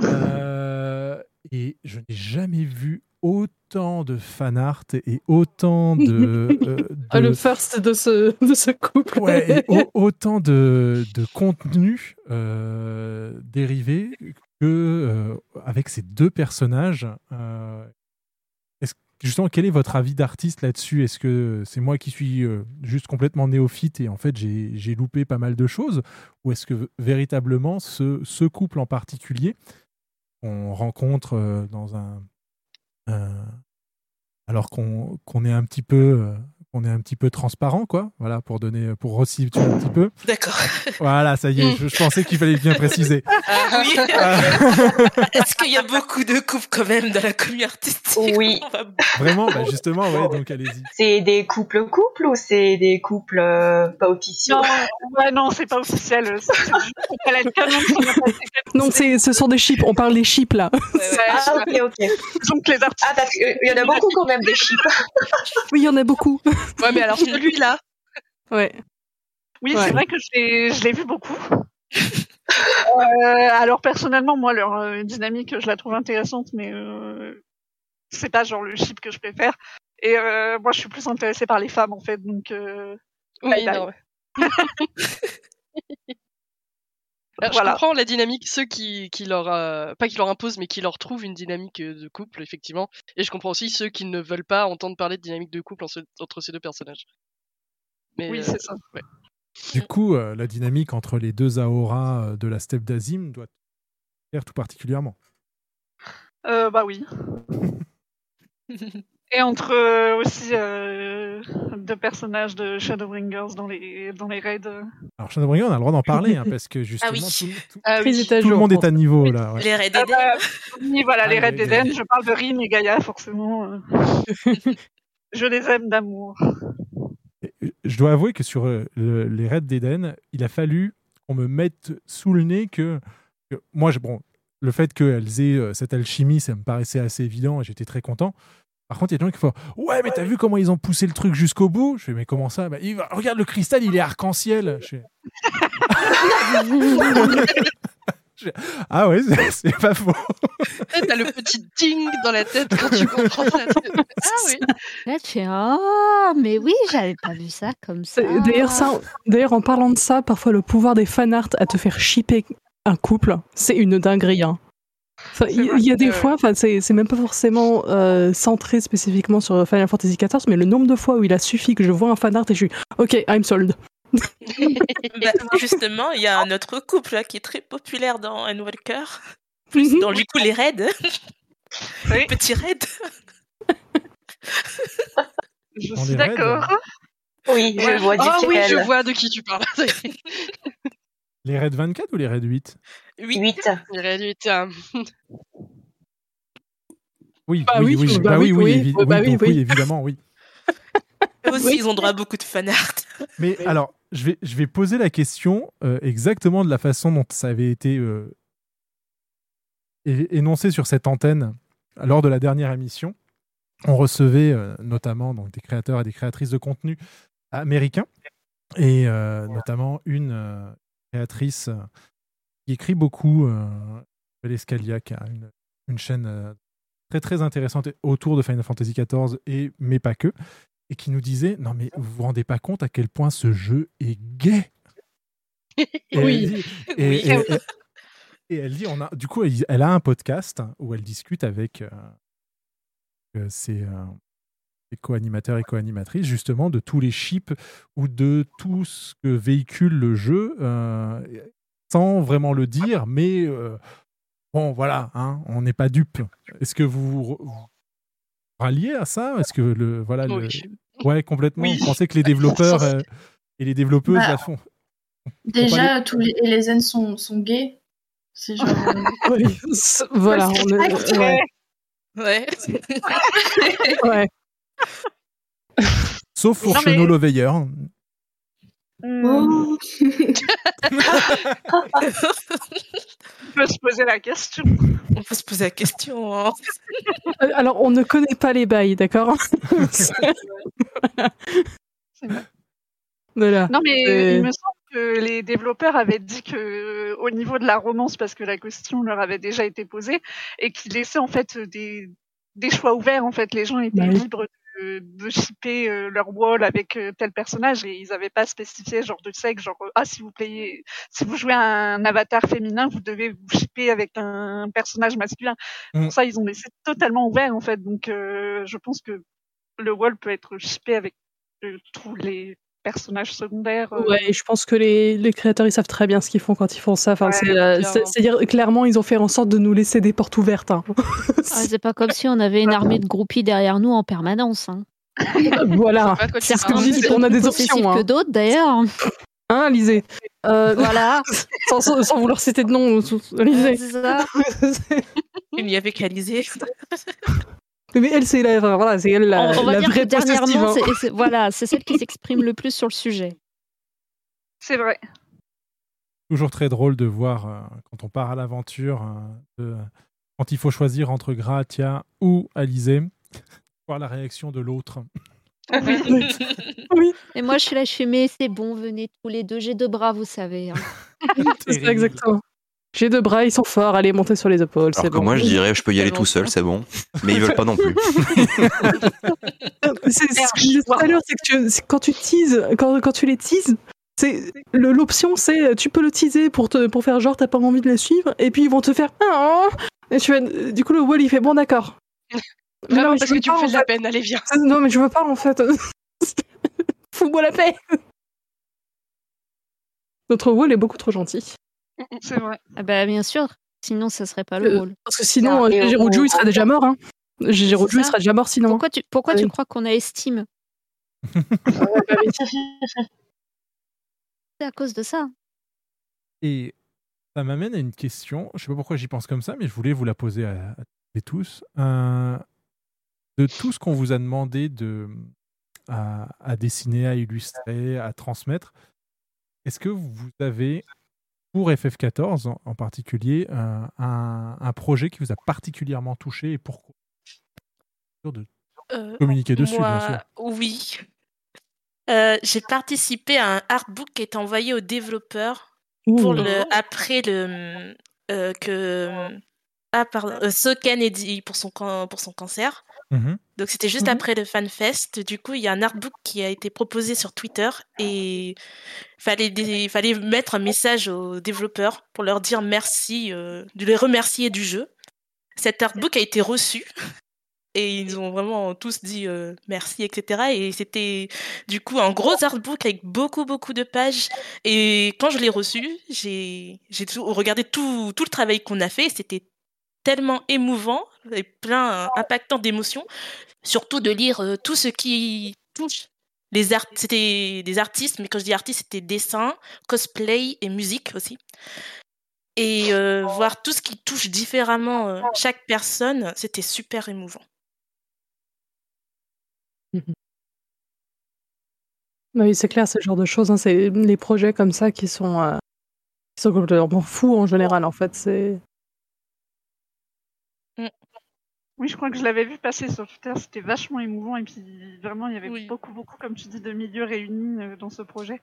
Euh, et je n'ai jamais vu autant de fan art et autant de. euh, Ah, le first de ce, de ce couple. Ouais, et autant de, de contenu euh, dérivé que avec ces deux personnages. est-ce- justement, quel est votre avis d'artiste là-dessus? Est-ce que c'est moi qui suis euh, juste complètement néophyte et en fait j'ai loupé pas mal de choses? Ou est-ce que véritablement ce, couple en particulier, on rencontre euh, dans un. euh, alors qu'on qu'on est un petit peu. Euh, on est un petit peu transparent, quoi. Voilà, pour donner, pour resituer un petit peu. D'accord. Voilà, ça y est, je, je pensais qu'il fallait bien préciser. Ah oui. Ah. Est-ce qu'il y a beaucoup de couples quand même dans la communauté artistique? Oui. Va- Vraiment, bah justement, ouais, donc allez-y. C'est des couples couples ou c'est des couples euh, pas officiels? Non, ouais, non, c'est pas officiel. Non, c'est, ce sont des chips. On parle des chips là. Ah, ok, ok. Donc les artistes. Ah, parce qu'il y en a beaucoup quand même des chips. Oui, il y en a beaucoup. Ouais, mais alors celui-là, Ouais. Oui, Ouais. c'est vrai que je l'ai- je l'ai vu beaucoup. Euh, alors personnellement, moi, leur euh, dynamique, je la trouve intéressante, mais euh, c'est pas genre le chip que je préfère. Et euh, moi, je suis plus intéressée par les femmes, en fait. Donc, euh, oui, bye bye. non, ouais. Voilà. Je comprends la dynamique, ceux qui, qui leur, euh, pas qui leur imposent, mais qui leur trouvent une dynamique euh, de couple, effectivement. Et je comprends aussi ceux qui ne veulent pas entendre parler de dynamique de couple en ce- entre ces deux personnages. Mais, Oui, euh, c'est ça. ouais. Du coup, euh, la dynamique entre les deux Aora euh, de la steppe d'Azim doit te plaire tout particulièrement. euh, bah oui. Et entre euh, aussi euh, deux personnages de Shadowbringers dans les dans les raids. Alors, Shadowbringer, on a le droit d'en parler, hein, parce que justement, oui. tout, tout- Ah oui. tout le monde est à niveau, là. ouais. Les raids Ah d'Eden. bah, oui, voilà, Ah, les raids d'Eden. Je parle de Rin et Gaïa, forcément. euh. je les aime d'amour. Je dois avouer que sur euh, le- les raids d'Eden, il a fallu qu'on me mette sous le nez que, que moi, je, bon, le fait qu'elles aient cette alchimie, ça me paraissait assez évident et j'étais très content. Par contre, il y a des gens qui font Ouais, mais t'as vu comment ils ont poussé le truc jusqu'au bout? Je fais Mais comment ça? Bah, il va- Regarde, le cristal, il est arc-en-ciel. Je fais, Ah ouais, c'est- pas faux. T'as le petit ding dans la tête quand tu comprends ça. Ah oui. Là, tu fais Ah, mais oui, j'avais pas vu ça comme ça. D'ailleurs, ça, d'ailleurs, en parlant de ça, parfois le pouvoir des fanarts à te faire shipper un couple, c'est une dinguerie. hein. Il y, a des fois, enfin, c'est même pas forcément euh, centré spécifiquement sur Final Fantasy XIV, mais le nombre de fois où il a suffi que je vois un fanart et je suis OK, I'm sold. Bah, justement, il y a un autre couple là, qui est très populaire dans Anne Walker. Mhm. Dans du coup les raids. Oui. Petit raid. Je On suis d'accord. Oui, je vois Ah oui, je vois de qui tu parles. Les raids 24 ou les raids 8 Oui. 8. Il réduit un... Oui, Bah oui, oui, oui, bah oui, oui, oui, oui, évi- bah oui, oui, donc oui. oui, évidemment, oui. Eux aussi, Oui. ils ont droit à beaucoup de fanart. Mais alors, je vais, je vais poser la question euh, exactement de la façon dont ça avait été euh, énoncé sur cette antenne lors de la dernière émission. On recevait euh, notamment donc, des créateurs et des créatrices de contenu américains, et euh, notamment une euh, créatrice euh, qui écrit beaucoup, euh, Escalia, qui a une, une chaîne euh, très très intéressante autour de Final Fantasy XIV, et, mais pas que et qui nous disait non mais vous vous rendez pas compte à quel point ce jeu est gay et Oui. dit, et, Oui. et- et- et elle dit on a du coup elle, elle a un podcast où elle discute avec euh, euh, ses, euh, ses co-animateurs et co-animatrices justement de tous les chips ou de tout ce que véhicule le jeu euh, sans vraiment le dire mais euh, bon voilà hein, on n'est pas dupe est-ce que vous vous ralliez à ça? Est-ce que le voilà le, Oui. Ouais, complètement. Oui. Vous pensez que les développeurs euh, et les développeuses Bah, la font? Déjà, tous les Elezen sont, sont gays. C'est genre. euh, voilà. on est- ouais. Ouais. Ouais. Sauf pour Non, mais- Chenot Leveilleur. Hmm. oh. peut se poser la question. On peut se poser la question. hein. Euh, Alors, on ne connaît pas les bails, d'accord? Voilà. Non, mais Euh, il me semble que les développeurs avaient dit que au niveau de la romance, parce que la question leur avait déjà été posée, et qu'ils laissaient en fait des, des choix ouverts. En fait, les gens étaient Bah oui. libres de, de shipper euh, leur wall avec euh, tel personnage, et ils n'avaient pas spécifié genre de sexe, genre euh, ah si vous payez, si vous jouez un avatar féminin, vous devez vous shipper avec un personnage masculin. Mm. Pour ça, ils ont laissé totalement ouvert en fait. Donc, euh, je pense que le wall peut être shippé avec euh, tous les personnages secondaires. euh, Ouais, et je pense que les, les créateurs ils savent très bien ce qu'ils font quand ils font ça. Enfin, Ouais, euh, c'est-à-dire clairement ils ont fait en sorte de nous laisser des portes ouvertes. hein. Ah, c'est pas comme si on avait une armée de groupies derrière nous en permanence. Hein. voilà. C'est ce que Certains je dis, on a des options. que Hein, d'autres d'ailleurs. Hein, Lisée Euh, Voilà. sans, sans- sans vouloir citer de nom, Lisée. Ouais, c'est ça. Il n'y avait qu'à liser. Mais elle, c'est la, voilà, c'est elle la, on, on va la dire que vraie dernièrement, hein. c'est, c'est- voilà, c'est celle qui s'exprime le plus sur le sujet. C'est vrai. Toujours très drôle de voir euh, quand on part à l'aventure, euh, de- quand il faut choisir entre Gratia ou Alizé, voir la réaction de l'autre. Oui, Et moi, je suis là, je mais c'est bon, venez tous les deux, j'ai deux bras, vous savez. hein. c'est ça, exactement. J'ai deux bras, ils sont forts, allez, montez sur les épaules, c'est Alors que bon. moi, je dirais, je peux y aller tout seul, c'est bon. Mais ils veulent pas non plus. C'est c'est ce que je disais tout à l'heure, c'est que tu- c'est quand tu teases, quand, quand tu les teases, c'est le- l'option, c'est tu peux le teaser pour te pour faire genre t'as pas envie de les suivre, et puis ils vont te faire ah et tu fais- du coup le wall il fait bon d'accord. Mais Vraiment, mais parce je que veux tu pas, me fais en de la fait. peine, allez, viens. Non mais je veux pas en fait. Fous-moi la paix. Notre wall est beaucoup trop gentil. C'est vrai. Ah bah, bien sûr, sinon ça serait pas le Euh, rôle. Parce que sinon, Gigi on- il serait déjà mort. Hein. Il serait déjà mort sinon. Pourquoi tu, pourquoi tu Oui. crois qu'on a estime C'est à cause de ça. Et ça m'amène à une question, je sais pas pourquoi j'y pense comme ça, mais je voulais vous la poser à, à toutes et tous. Euh, de tout ce qu'on vous a demandé de, à, à dessiner, à illustrer, à transmettre, est-ce que vous avez, pour FF14 en, en particulier, un, un- un projet qui vous a particulièrement touché et pourquoi Sûr de Euh, communiquer dessus, moi, bien sûr. Oui. Euh, j'ai participé à un artbook qui est envoyé aux développeurs pour Ouh. le après le euh, que ah pardon euh, Soken ait dit pour son can- pour son cancer. Mhm. Donc c'était juste Mhm. après le FanFest. Du coup, il y a un artbook qui a été proposé sur Twitter et fallait des- fallait mettre un message aux développeurs pour leur dire merci, euh, de les remercier du jeu. Cet artbook a été reçu et ils ont vraiment tous dit euh, merci, etc. Et c'était du coup un gros artbook avec beaucoup beaucoup de pages. Et quand je l'ai reçu, j'ai j'ai tout- regardé tout, tout le travail qu'on a fait. C'était tellement émouvant et plein, impactant d'émotions. Surtout de lire euh, tout ce qui touche les art c'était des artistes, mais quand je dis artistes, c'était dessin, cosplay et musique aussi. Et euh, voir tout ce qui touche différemment euh, chaque personne, c'était super émouvant. Oui, c'est clair, le genre de choses. hein, c'est les projets comme ça qui sont, euh, qui sont complètement fous en général. En fait, c'est Oui, je crois que je l'avais vu passer sur Twitter, c'était vachement émouvant et puis vraiment il y avait Oui. beaucoup, beaucoup, comme tu dis, de milieux réunis euh, dans ce projet.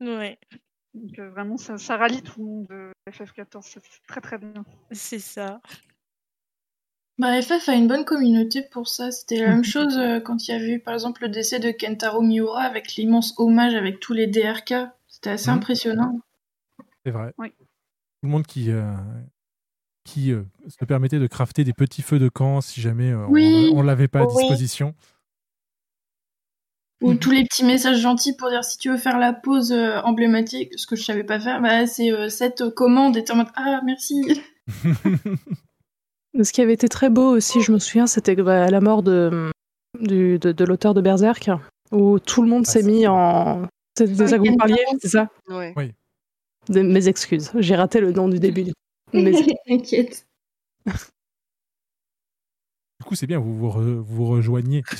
Ouais, Donc euh, vraiment ça, ça rallie tout le monde de FF14, c'est très très bien. c'est ça. Bah, FF a une bonne communauté pour ça. C'était la même chose euh, quand il y avait eu par exemple le décès de Kentaro Miura avec l'immense hommage avec tous les DRK. C'était assez Mhm. impressionnant. C'est vrai. Oui. Tout le monde qui, euh, qui euh, se permettait de crafter des petits feux de camp si jamais euh, Oui. on ne l'avait pas à Oui. disposition. Ou tous les petits messages gentils pour dire si tu veux faire la pause euh, emblématique, ce que je savais pas faire, bah, c'est euh, cette commande et en mode Ah, merci. ce qui avait été très beau aussi. Je me souviens, c'était bah, la mort de du- de, de l'auteur de Berserk, où tout le monde s'est mis en. C'est de ça que vous parliez, c'est ça? Ouais. Oui. De- Mes excuses, j'ai raté le nom du début. du- Mes- T'inquiète. Du coup, c'est bien, vous vous, re- vous rejoignez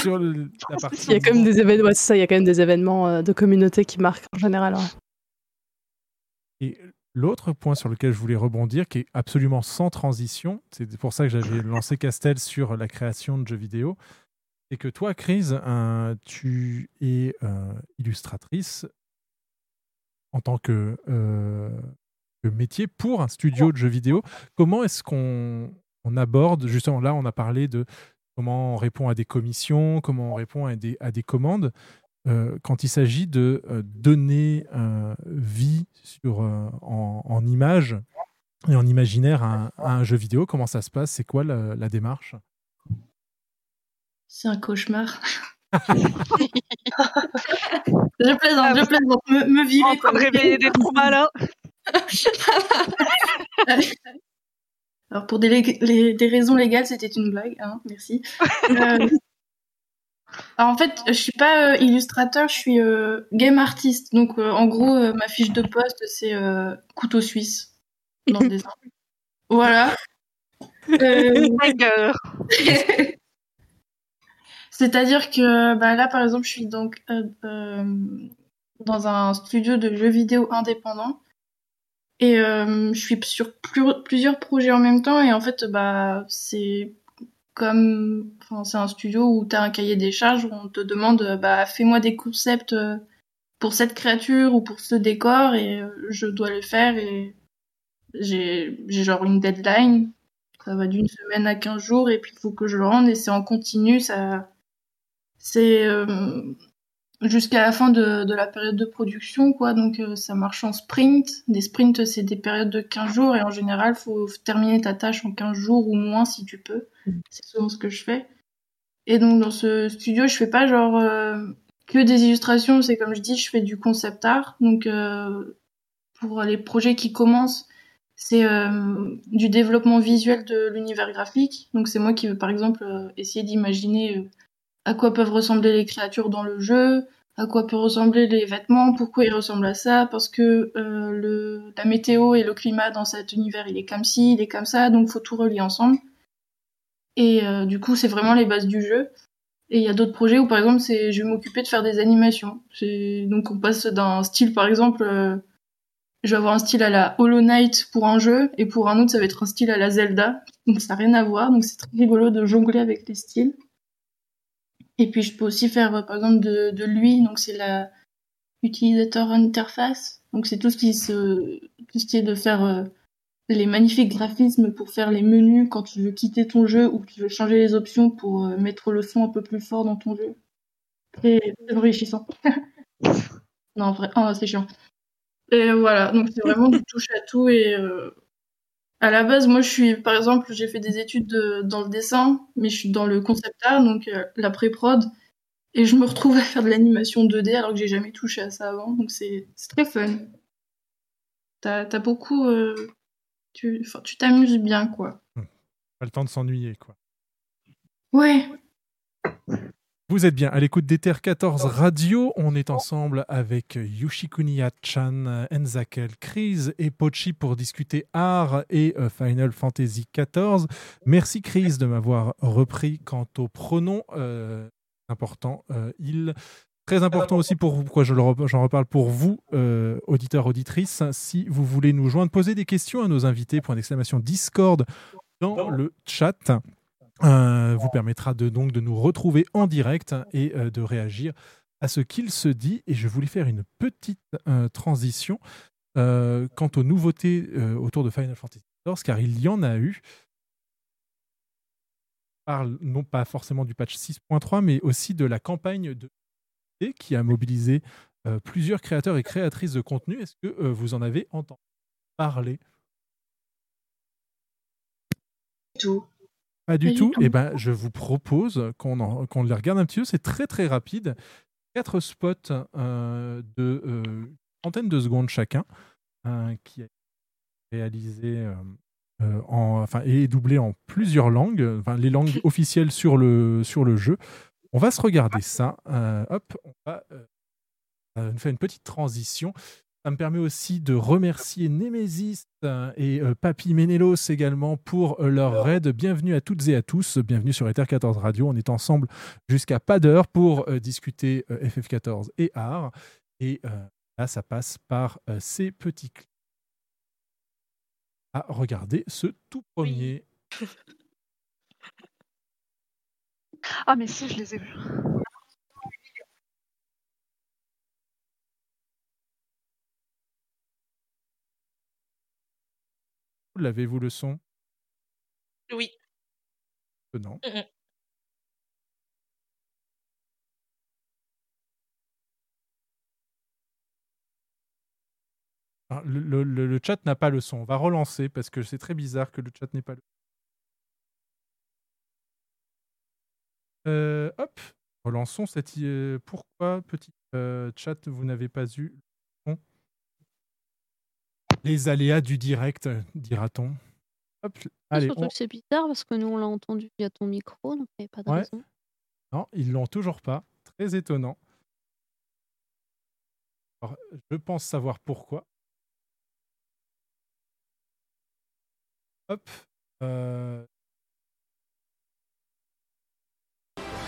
sur, le- la partie. Il y a quand même des événements, ouais, c'est ça, il y a quand même des événements euh, de communauté qui marquent en général. ouais. Et L'autre point sur lequel je voulais rebondir, qui est absolument sans transition, c'est pour ça que j'avais lancé Castel sur la création de jeux vidéo, c'est que toi, Chris, euh, tu es euh, illustratrice en tant que, euh, que métier pour un studio de jeux vidéo. Comment est-ce qu'on on aborde, justement, là, on a parlé de comment on répond à des commissions, comment on répond à des, à des commandes. Euh, quand il s'agit de euh, donner euh, vie sur, en, en images et en imaginaire à, un- à un jeu vidéo, comment ça se passe? C'est quoi la, la démarche? C'est un cauchemar. je plaisante, je plaisante. Me, me virez. En train de réveiller des traumas là. Alors pour des, lég- les- des raisons légales, c'était une blague, hein, merci. Euh, alors en fait, je suis pas euh, illustrateur, je suis euh, game artiste. Donc en gros, ma fiche de poste, c'est couteau suisse dans le dessin. Voilà. C'est-à-dire que bah, là, par exemple, je suis donc dans un studio de jeux vidéo indépendant et euh, je suis sur plus- plusieurs projets en même temps et en fait, bah, c'est comme, enfin, c'est un studio où tu as un cahier des charges où on te demande, bah, fais-moi des concepts euh, pour cette créature ou pour ce décor et euh, je dois le faire et j'ai genre une deadline. Ça va d'une semaine à 15 jours et puis il faut que je le rende et c'est en continu, ça c'est jusqu'à la fin de, de la période de production, quoi. Donc euh, ça marche en sprint. Des sprints, c'est des périodes de 15 jours et en général, faut terminer ta tâche en 15 jours ou moins si tu peux. C'est souvent ce que je fais. Et donc dans ce studio, je fais pas genre euh, que des illustrations, c'est comme je dis, je fais du concept art. Donc euh, pour les projets qui commencent, c'est du développement visuel de l'univers graphique. Donc c'est moi qui veux par exemple essayer d'imaginer à quoi peuvent ressembler les créatures dans le jeu, à quoi peuvent ressembler les vêtements, pourquoi ils ressemblent à ça, parce que euh, le, la météo et le climat dans cet univers il est comme ci, il est comme ça, donc faut tout relier ensemble. Et euh, du coup c'est vraiment les bases du jeu. Et il y a d'autres projets où par exemple c'est je vais m'occuper de faire des animations. Donc on passe d'un style par exemple euh, je vais avoir un style à la Hollow Knight pour un jeu et pour un autre ça va être un style à la Zelda. Donc ça n'a rien à voir. Donc c'est très rigolo de jongler avec les styles. Et puis je peux aussi faire euh, par exemple de, de l'UI, donc c'est la utilisateur interface. Donc c'est tout ce qui se tout ce qui est de faire euh, les magnifiques graphismes pour faire les menus quand tu veux quitter ton jeu ou que tu veux changer les options pour euh, mettre le son un peu plus fort dans ton jeu. Très, très enrichissant. non, en vrai, oh, c'est chiant. Et voilà, donc c'est vraiment du touche à tout et euh, à la base, moi, je suis, par exemple, j'ai fait des études de- dans le dessin, mais je suis dans le concept art, donc euh, la pré-prod, et je me retrouve à faire de l'animation 2D alors que j'ai jamais touché à ça avant, donc c'est très fun. T'as as beaucoup, euh, tu t'amuses bien, quoi. Pas le temps de s'ennuyer, quoi. Ouais. Vous êtes bien à l'écoute d'Ether 14 Radio. On est ensemble avec Yoshikuniya Chan, Enzakel, Chris et Pochi pour discuter art et euh, Final Fantasy XIV. Merci Chris de m'avoir repris quant au pronom euh, important. euh, il. Très important aussi pour vous, pourquoi je j'en reparle pour vous, euh, auditeurs, auditrices. Si vous voulez nous joindre, poser des questions à nos invités, point d'exclamation Discord dans le chat. Euh, vous permettra de, donc de nous retrouver en direct et euh, de réagir à ce qu'il se dit. Et je voulais faire une petite euh, transition quant aux nouveautés autour de Final Fantasy XIV, car il y en a eu. Je parle non pas forcément du patch 6.3, mais aussi de la campagne de qui a mobilisé plusieurs créateurs et créatrices de contenu. Est-ce que vous en avez entendu parler? Tout. Pas du Pas du tout. Eh ben, je vous propose qu'on les regarde un petit peu. C'est très très rapide. Quatre spots euh, de euh, trentaine de secondes chacun, euh, qui a été réalisé euh, en, enfin, et doublé en plusieurs langues, enfin, les langues officielles sur le, sur le jeu. On va se regarder ça. Hop, on va faire une petite transition. Ça me permet aussi de remercier Nemesis euh, et euh, Papy Ménélos également pour euh, leur aide. Bienvenue à toutes et à tous. Bienvenue sur Ether 14 Radio. On est ensemble jusqu'à pas d'heure pour euh, discuter euh, FF14 et art. Et euh, là, ça passe par euh, ces petits clips. à regarder ce tout premier. Ah, mais si, je les ai vus. L'avez-vous le son? Oui. Non. Mm, mm. Ah, Le, le- le- le chat n'a pas le son. On va relancer parce que c'est très bizarre que le chat n'ait pas le Euh, hop, relançons cette. euh, pourquoi, petit euh, chat, vous n'avez pas eu le son Les aléas du direct, dira-t-on. Allez, Surtout on- que c'est bizarre parce que nous, on l'a entendu via ton micro, donc il n'y avait pas de Ouais. raison. Non, ils l'ont toujours pas. Très étonnant. Alors, je pense savoir pourquoi. Hop. euh,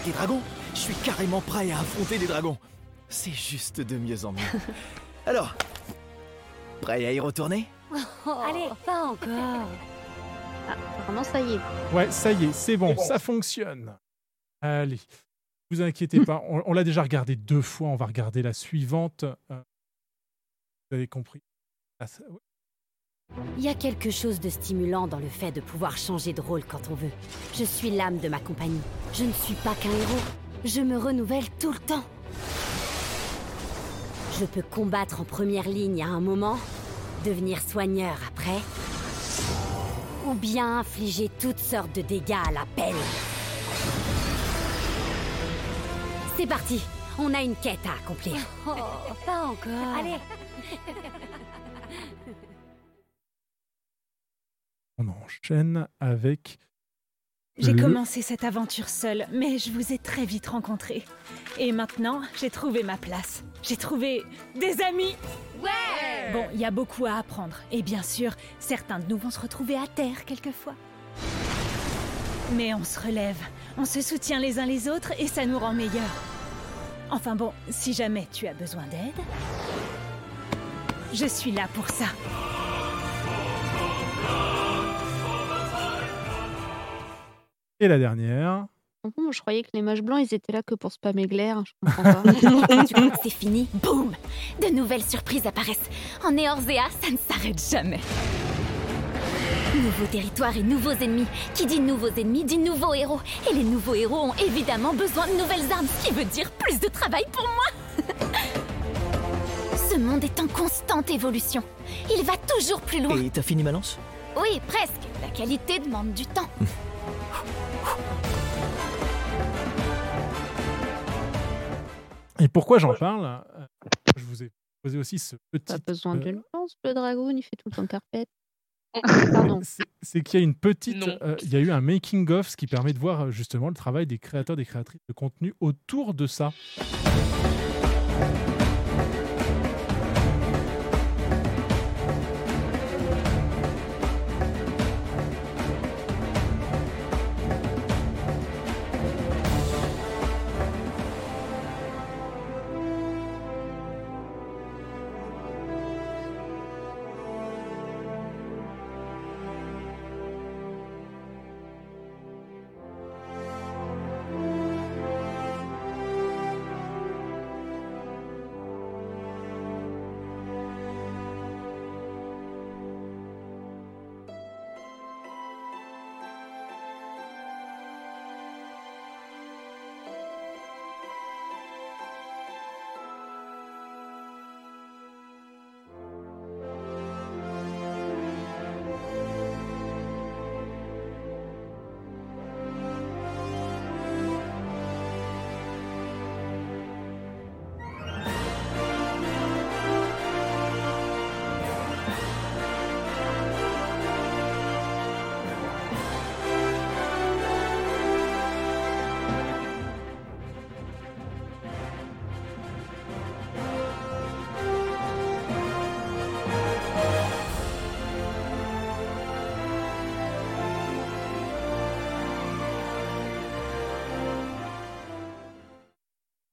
Des dragons? Je suis carrément prêt à affronter des dragons. C'est juste de mieux en mieux. Alors, prêt à y retourner? Allez, pas encore. Ah, vraiment, ça y est. Ouais, ça y est, c'est bon, ça fonctionne. Allez, vous inquiétez pas, on, on l'a déjà regardé deux fois, on va regarder la suivante. Euh, vous avez compris. Ah, ça- ouais. Il y a quelque chose de stimulant dans le fait de pouvoir changer de rôle quand on veut. Je suis l'âme de ma compagnie. Je ne suis pas qu'un héros. Je me renouvelle tout le temps. Je peux combattre en première ligne à un moment, devenir soigneur après, ou bien infliger toutes sortes de dégâts à la pelle. C'est parti, on a une quête à accomplir. Oh, pas encore. Allez. On enchaîne avec. J'ai le- commencé cette aventure seule, mais je vous ai très vite rencontré. Et maintenant, j'ai trouvé ma place. J'ai trouvé des amis. Ouais Bon, il y a beaucoup à apprendre. Et bien sûr, certains de nous vont se retrouver à terre quelquefois. Mais on se relève, on se soutient les uns les autres et ça nous rend meilleurs. Enfin bon, si jamais tu as besoin d'aide, je suis là pour ça. Et la dernière. Bon, je croyais que les mages blancs, ils étaient là que pour spammer glaire. Je comprends pas. tu crois que c'est fini Boum De nouvelles surprises apparaissent. En Eorzea, ça ne s'arrête jamais. Nouveaux territoires et nouveaux ennemis. Qui dit nouveaux ennemis dit nouveaux héros. Et les nouveaux héros ont évidemment besoin de nouvelles armes, ce qui veut dire plus de travail pour moi. Ce monde est en constante évolution. Il va toujours plus loin. Et t'as fini ma lance? Oui, presque. La qualité demande du temps. Et pourquoi j'en parle Euh, Je vous ai posé aussi ce petit. Pas besoin euh, d'une lance, le dragon, il fait tout le temps. Pardon. c'est- qu'il y a une petite. Euh, il y a eu un making-of, ce qui permet de voir justement le travail des créateurs, des créatrices de contenu autour de ça.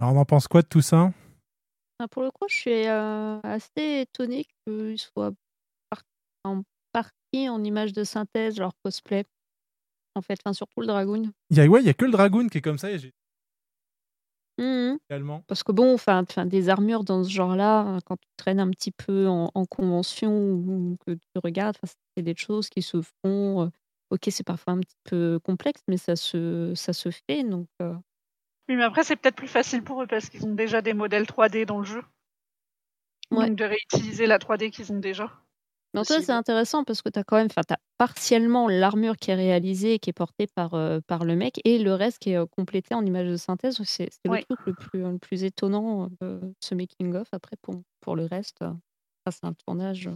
Alors, on en pense quoi de tout ça? Enfin, pour le coup, je suis euh, assez étonnée qu'il soit en partie en image de synthèse leur cosplay. En fait, enfin, surtout le dragoon. Il y a, ouais, il y a que le Dragoon qui est comme ça. Et également. Parce que bon, enfin, des armures dans ce genre-là, hein, quand tu traînes un petit peu en, en convention ou que tu regardes, c'est des choses qui se font. euh, ok, c'est parfois un petit peu complexe, mais ça se, ça se fait. Donc, euh, Oui, mais après, c'est peut-être plus facile pour eux parce qu'ils ont déjà des modèles 3D dans le jeu. Ouais. Donc de réutiliser la 3D qu'ils ont déjà. Mais en cas, c'est intéressant parce que tu as quand même, enfin, partiellement l'armure qui est réalisée et qui est portée par, euh, par le mec et le reste qui est euh, complété en image de synthèse. C'est Ouais. le truc le plus, le plus étonnant euh, de ce making-of. Après, pour, pour le reste, ça, c'est un tournage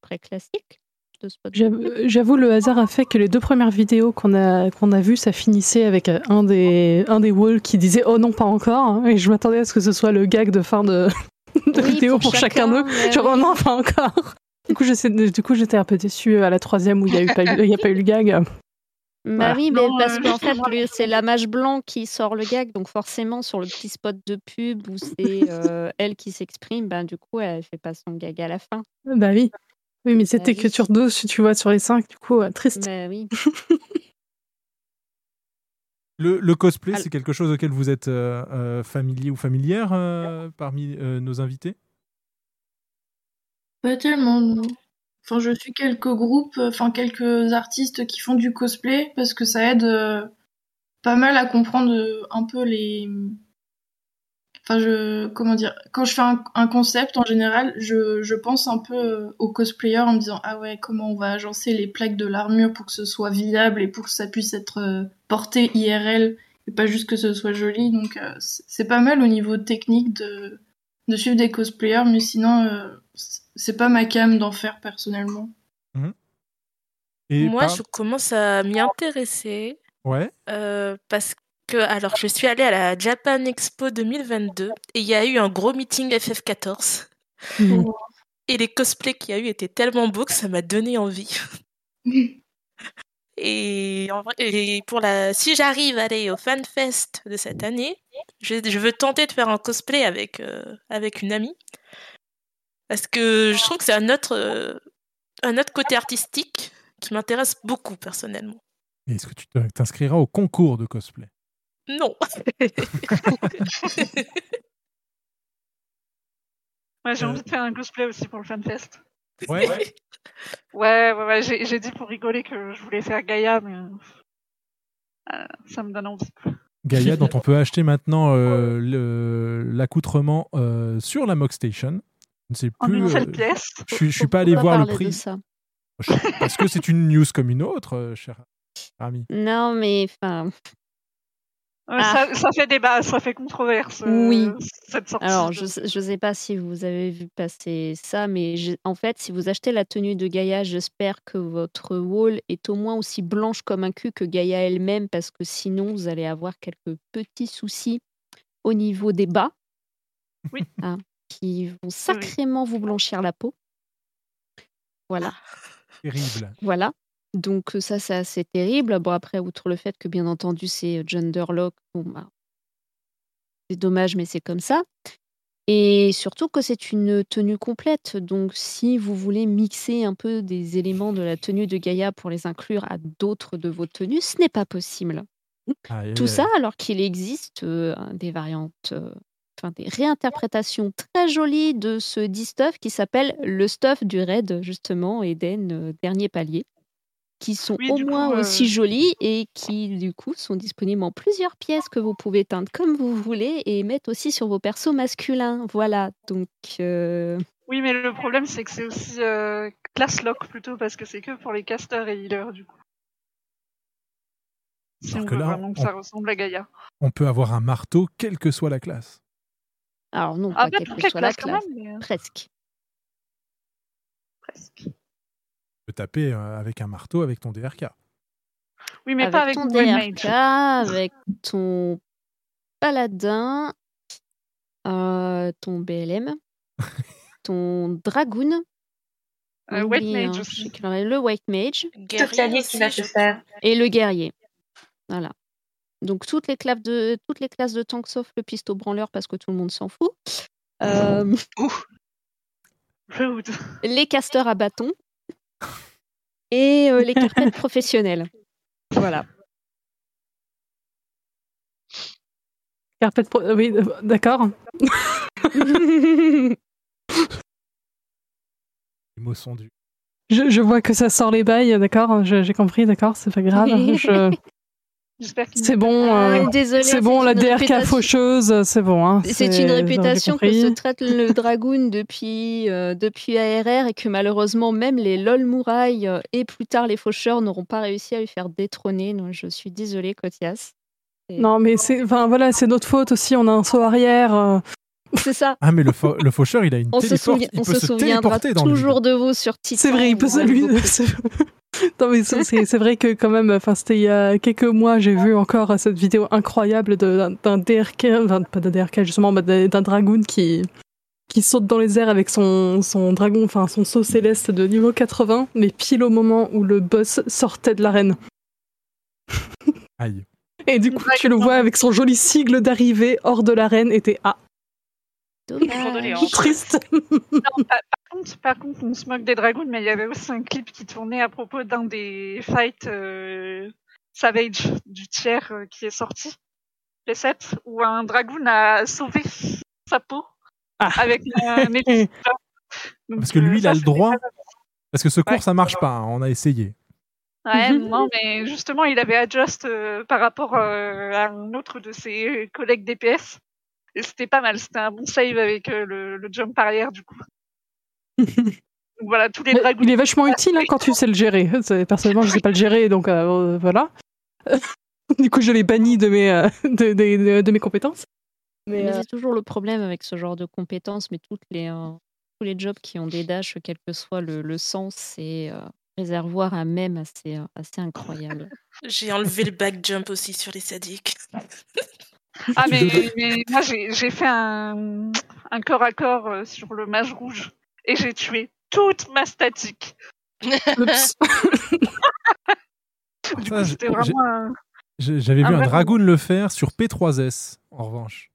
très classique de ce podcast. J'avoue, le hasard a fait que les deux premières vidéos qu'on a, qu'on a vues, ça finissait avec euh, un des, un des walls qui disait Oh non, pas encore. hein, et je m'attendais à ce que ce soit le gag de fin de, de Oui, vidéo pour pour, chacun d'eux. Genre oui. Oh non, pas encore. Du coup, du j'étais un peu déçue à la troisième où il n'y a, eu pas eu- il y a pas eu le gag. Bah Voilà. oui, mais Non, parce euh, qu'en fait, c'est la mage blanc qui sort le gag, donc forcément, sur le petit spot de pub où c'est euh, elle qui s'exprime, ben, du coup, elle fait pas son gag à la fin. Bah oui. Oui, mais c'était Bah que oui. sur deux, si tu vois, sur les cinq, du coup, euh, triste. Bah oui. Le, le cosplay, c'est quelque chose auquel vous êtes euh, euh, familier ou familière euh, parmi euh, nos invités? Pas tellement, non. Enfin, je suis quelques groupes, enfin quelques artistes qui font du cosplay parce que ça aide euh, pas mal à comprendre un peu les. Enfin, je. Comment dire Quand je fais un, un concept, en général, je, je pense un peu euh, aux cosplayers en me disant Ah ouais, comment on va agencer les plaques de l'armure pour que ce soit viable et pour que ça puisse être euh, porté IRL et pas juste que ce soit joli. Donc, euh, c'est pas mal au niveau technique de, de suivre des cosplayers, mais sinon, euh, c'est pas ma cam d'en faire personnellement. Et Moi, par- je commence à m'y intéresser Ouais. euh, parce que, alors, je suis allée à la Japan Expo 2022 et il y a eu un gros meeting FF14. Mhm. Et les cosplays qu'il y a eu étaient tellement beaux que ça m'a donné envie. Et, en vrai- et pour la, si j'arrive à aller au FanFest de cette année, je, je veux tenter de faire un cosplay avec, euh, avec une amie. Parce que je trouve que c'est un autre, euh, un autre côté artistique qui m'intéresse beaucoup personnellement. Et Est-ce que tu t'inscriras au concours de cosplay? Non. Ouais, j'ai Euh. envie de faire un cosplay aussi pour le FanFest. Ouais. Ouais, ouais, ouais, j'ai j'ai dit pour rigoler que je voulais faire Gaïa, mais euh, ça me donne envie. Gaïa, dont on peut acheter maintenant euh, l'accoutrement euh, sur la Mock Station. Je ne sais En plus. une seule euh, pièce. Je suis- je suis pas allé voir le prix. Parce que c'est une news comme une autre, cher ami. Non, mais enfin. Ah. ça, ça fait débat, ça fait controverse. Oui. euh, cette sortie. Alors, de- je je sais pas si vous avez vu passer ça, mais en fait, si vous achetez la tenue de Gaïa, j'espère que votre wall est au moins aussi blanche comme un cul que Gaïa elle-même, parce que sinon, vous allez avoir quelques petits soucis au niveau des bas. Oui. hein, qui vont sacrément vous blanchir la peau. Voilà. Terrible. Voilà. Donc ça, c'est assez terrible. Bon, après, outre le fait que, bien entendu, c'est euh, genderlock, bon, bah, c'est dommage, mais c'est comme ça. Et surtout que c'est une tenue complète. Donc, si vous voulez mixer un peu des éléments de la tenue de Gaïa pour les inclure à d'autres de vos tenues, ce n'est pas possible. Tout ça alors qu'il existe euh, des variantes, euh, enfin des réinterprétations très jolies de ce dit stuff qui s'appelle le stuff du raid, justement, Eden, euh, dernier palier, qui sont Oui, au moins coup, euh, aussi jolies et qui, du coup, sont disponibles en plusieurs pièces que vous pouvez teindre comme vous voulez et mettre aussi sur vos persos masculins. Voilà, donc. euh, Oui, mais le problème, c'est que c'est aussi euh, class lock plutôt, parce que c'est que pour les casters et healers, du coup. Si Alors on que veut là, vraiment que on- ça ressemble à Gaïa. On peut avoir un marteau, quelle que soit la classe. Alors, non, Ah, pas pas quelle que soit la classe. même, mais, euh, Presque. presque. Peux taper euh, avec un marteau avec ton DRK. Oui, mais avec pas avec ton DRK, Mage. avec ton paladin, euh, ton BLM, ton dragoon. Euh, White Mage hein, aussi. le White Mage Toute la liste qui va se faire. et le guerrier. Voilà. Donc toutes les classes de toutes les classes de tank sauf le pisto branleur parce que tout le monde s'en fout. Euh, les casteurs à bâton. Et euh, les carpettes professionnelles. Voilà. Carpette pro- euh, Oui, euh, d'accord. Les mots sont dus. Je, je vois que ça sort les bails, d'accord. je- J'ai compris, d'accord. C'est pas grave. je- C'est bon. Euh, c'est bon, c'est la une DRK réputation. faucheuse, c'est bon. hein, C'est une réputation que se traite le Dragoon depuis, euh, depuis ARR et que malheureusement même les LOL Mourailles euh, et plus tard les Faucheurs n'auront pas réussi à lui faire détrôner. Donc je suis désolée, Kotias. Et- Non, mais c'est, enfin voilà, c'est notre faute aussi. On a un saut arrière. C'est ça. Ah, mais le, fau- le faucheur, il a une On se, souvient- il on peut se se souviendra téléporter dans le vide. toujours de vous sur Titan. C'est vrai, il peut se non, mais c'est, vrai que quand même, enfin, c'était il y a quelques mois, j'ai vu encore cette vidéo incroyable de- d'un, DRK, enfin, pas d'un DRK justement, mais d'un, d'un dragoon qui qui saute dans les airs avec son, son dragon, enfin son saut céleste de niveau 80, mais pile au moment où le boss sortait de l'arène. Aïe. Et du coup, tu le vois avec son joli sigle d'arrivée hors de l'arène, et t'es ah, Condoléances. triste. Non, par, par contre, par contre, on se moque des dragons, mais il y avait aussi un clip qui tournait à propos d'un des fights euh, Savage du tiers euh, qui est sorti, P7, où un dragoon a sauvé sa peau avec un épisode. Donc, Parce que lui, euh, il a le droit. Parce que ce cours, ça marche pas. hein, On a essayé. Ouais, non, mais justement, il avait adjust euh, par rapport euh, à un autre de ses collègues DPS. Et c'était pas mal, c'était un bon save avec euh, le, le jump arrière du coup. Donc voilà, tous les Mais dragons. il est vachement utile hein, quand tu sais le gérer. C'est- Personnellement, je sais pas le gérer, donc euh, voilà. du coup, je l'ai banni de mes, euh, de, de- de- de mes compétences. Mais, Mais, euh, c'est toujours le problème avec ce genre de compétences, mais toutes les, euh, tous les jobs qui ont des dashs, quel que soit le, le sens, c'est euh, réservoir à même assez, assez incroyable. J'ai enlevé le back jump aussi sur les sadiques. Ah, mais, mais moi j'ai fait un, un corps à corps euh, sur le mage rouge et j'ai tué toute ma statique. c'était vraiment un. J'avais un vu un dragoon le faire sur P3S, en revanche.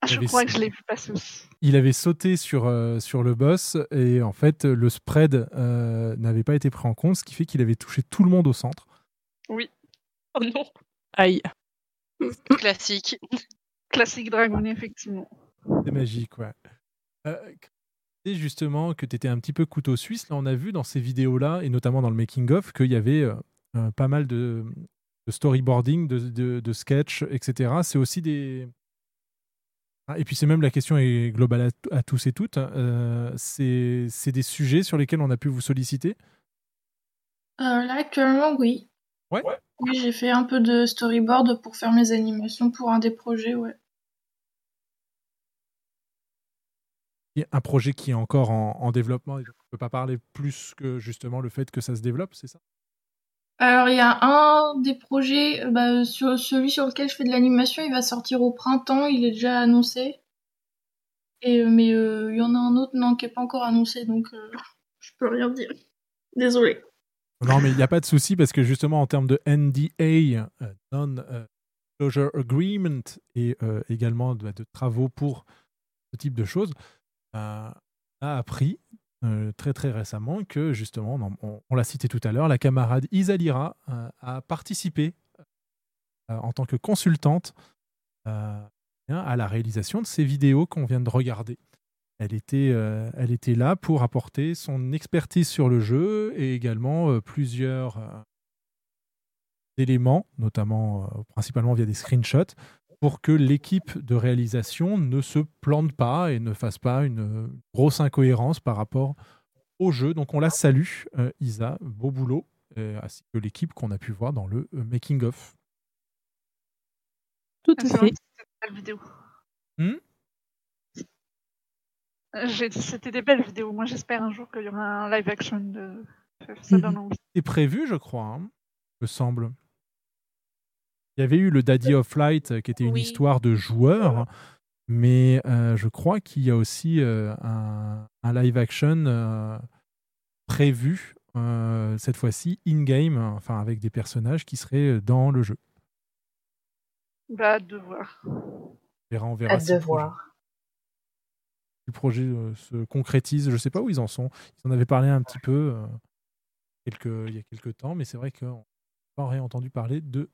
Ah, je Il avait- crois que je l'ai vu passer aussi. Il avait sauté sur, euh, sur le boss et en fait, le spread euh, n'avait pas été pris en compte, ce qui fait qu'il avait touché tout le monde au centre. Oui. Oh non. Aïe. Classique. Classique dragon, effectivement. C'est magique, ouais. Euh, et justement que tu étais un petit peu couteau suisse. Là, on a vu dans ces vidéos-là, et notamment dans le making-of, qu'il y avait euh, euh, pas mal de, de storyboarding, de, de, de sketch, etc. C'est aussi des. Ah, Et puis, c'est même la question est globale à, à tous et toutes. Euh, c'est c'est des sujets sur lesquels on a pu vous solliciter? Euh, là, actuellement, oui. Ouais. Oui, j'ai fait un peu de storyboard pour faire mes animations pour un des projets, ouais. Il y a un projet qui est encore en, en développement. et On ne peut pas parler plus que justement le fait que ça se développe, c'est ça? Alors, il y a un des projets, bah, sur celui sur lequel je fais de l'animation, il va sortir au printemps, il est déjà annoncé. Et, euh, mais euh, il y en a un autre, non, qui est pas encore annoncé, donc euh, je peux rien dire. Désolée. Non, mais il n'y a pas de souci parce que justement, en termes de NDA, euh, Non-Closure Agreement, et euh, également de, travaux pour ce type de choses, euh, a appris euh, très très récemment que justement, on, l'a cité tout à l'heure, la camarade Isalira euh, a participé euh, en tant que consultante euh, à la réalisation de ces vidéos qu'on vient de regarder. Elle était, euh, elle était là pour apporter son expertise sur le jeu et également euh, plusieurs euh, éléments, notamment euh, principalement via des screenshots, pour que l'équipe de réalisation ne se plante pas et ne fasse pas une grosse incohérence par rapport au jeu. Donc on la salue, euh, Isa, beau boulot, euh, ainsi que l'équipe qu'on a pu voir dans le euh, making-of. Tout belle vidéo. Hmm? C'était des belles vidéos. Moi j'espère un jour qu'il y aura un live action de. Ça donne envie. C'est prévu, je crois, hein, me semble. Il y avait eu le Daddy of Light, euh, qui était une Oui. histoire de joueurs, mais euh, je crois qu'il y a aussi euh, un, un live action euh, prévu, euh, cette fois-ci in-game, enfin avec des personnages qui seraient dans le jeu. Bah, hâte de voir. On verra, on verra Hâte si de voir. Le projet euh, se concrétise. Je ne sais pas où ils en sont. Ils en avaient parlé un petit peu. euh, quelques, il y a quelques temps, mais c'est vrai qu'on n'a pas rien entendu parler de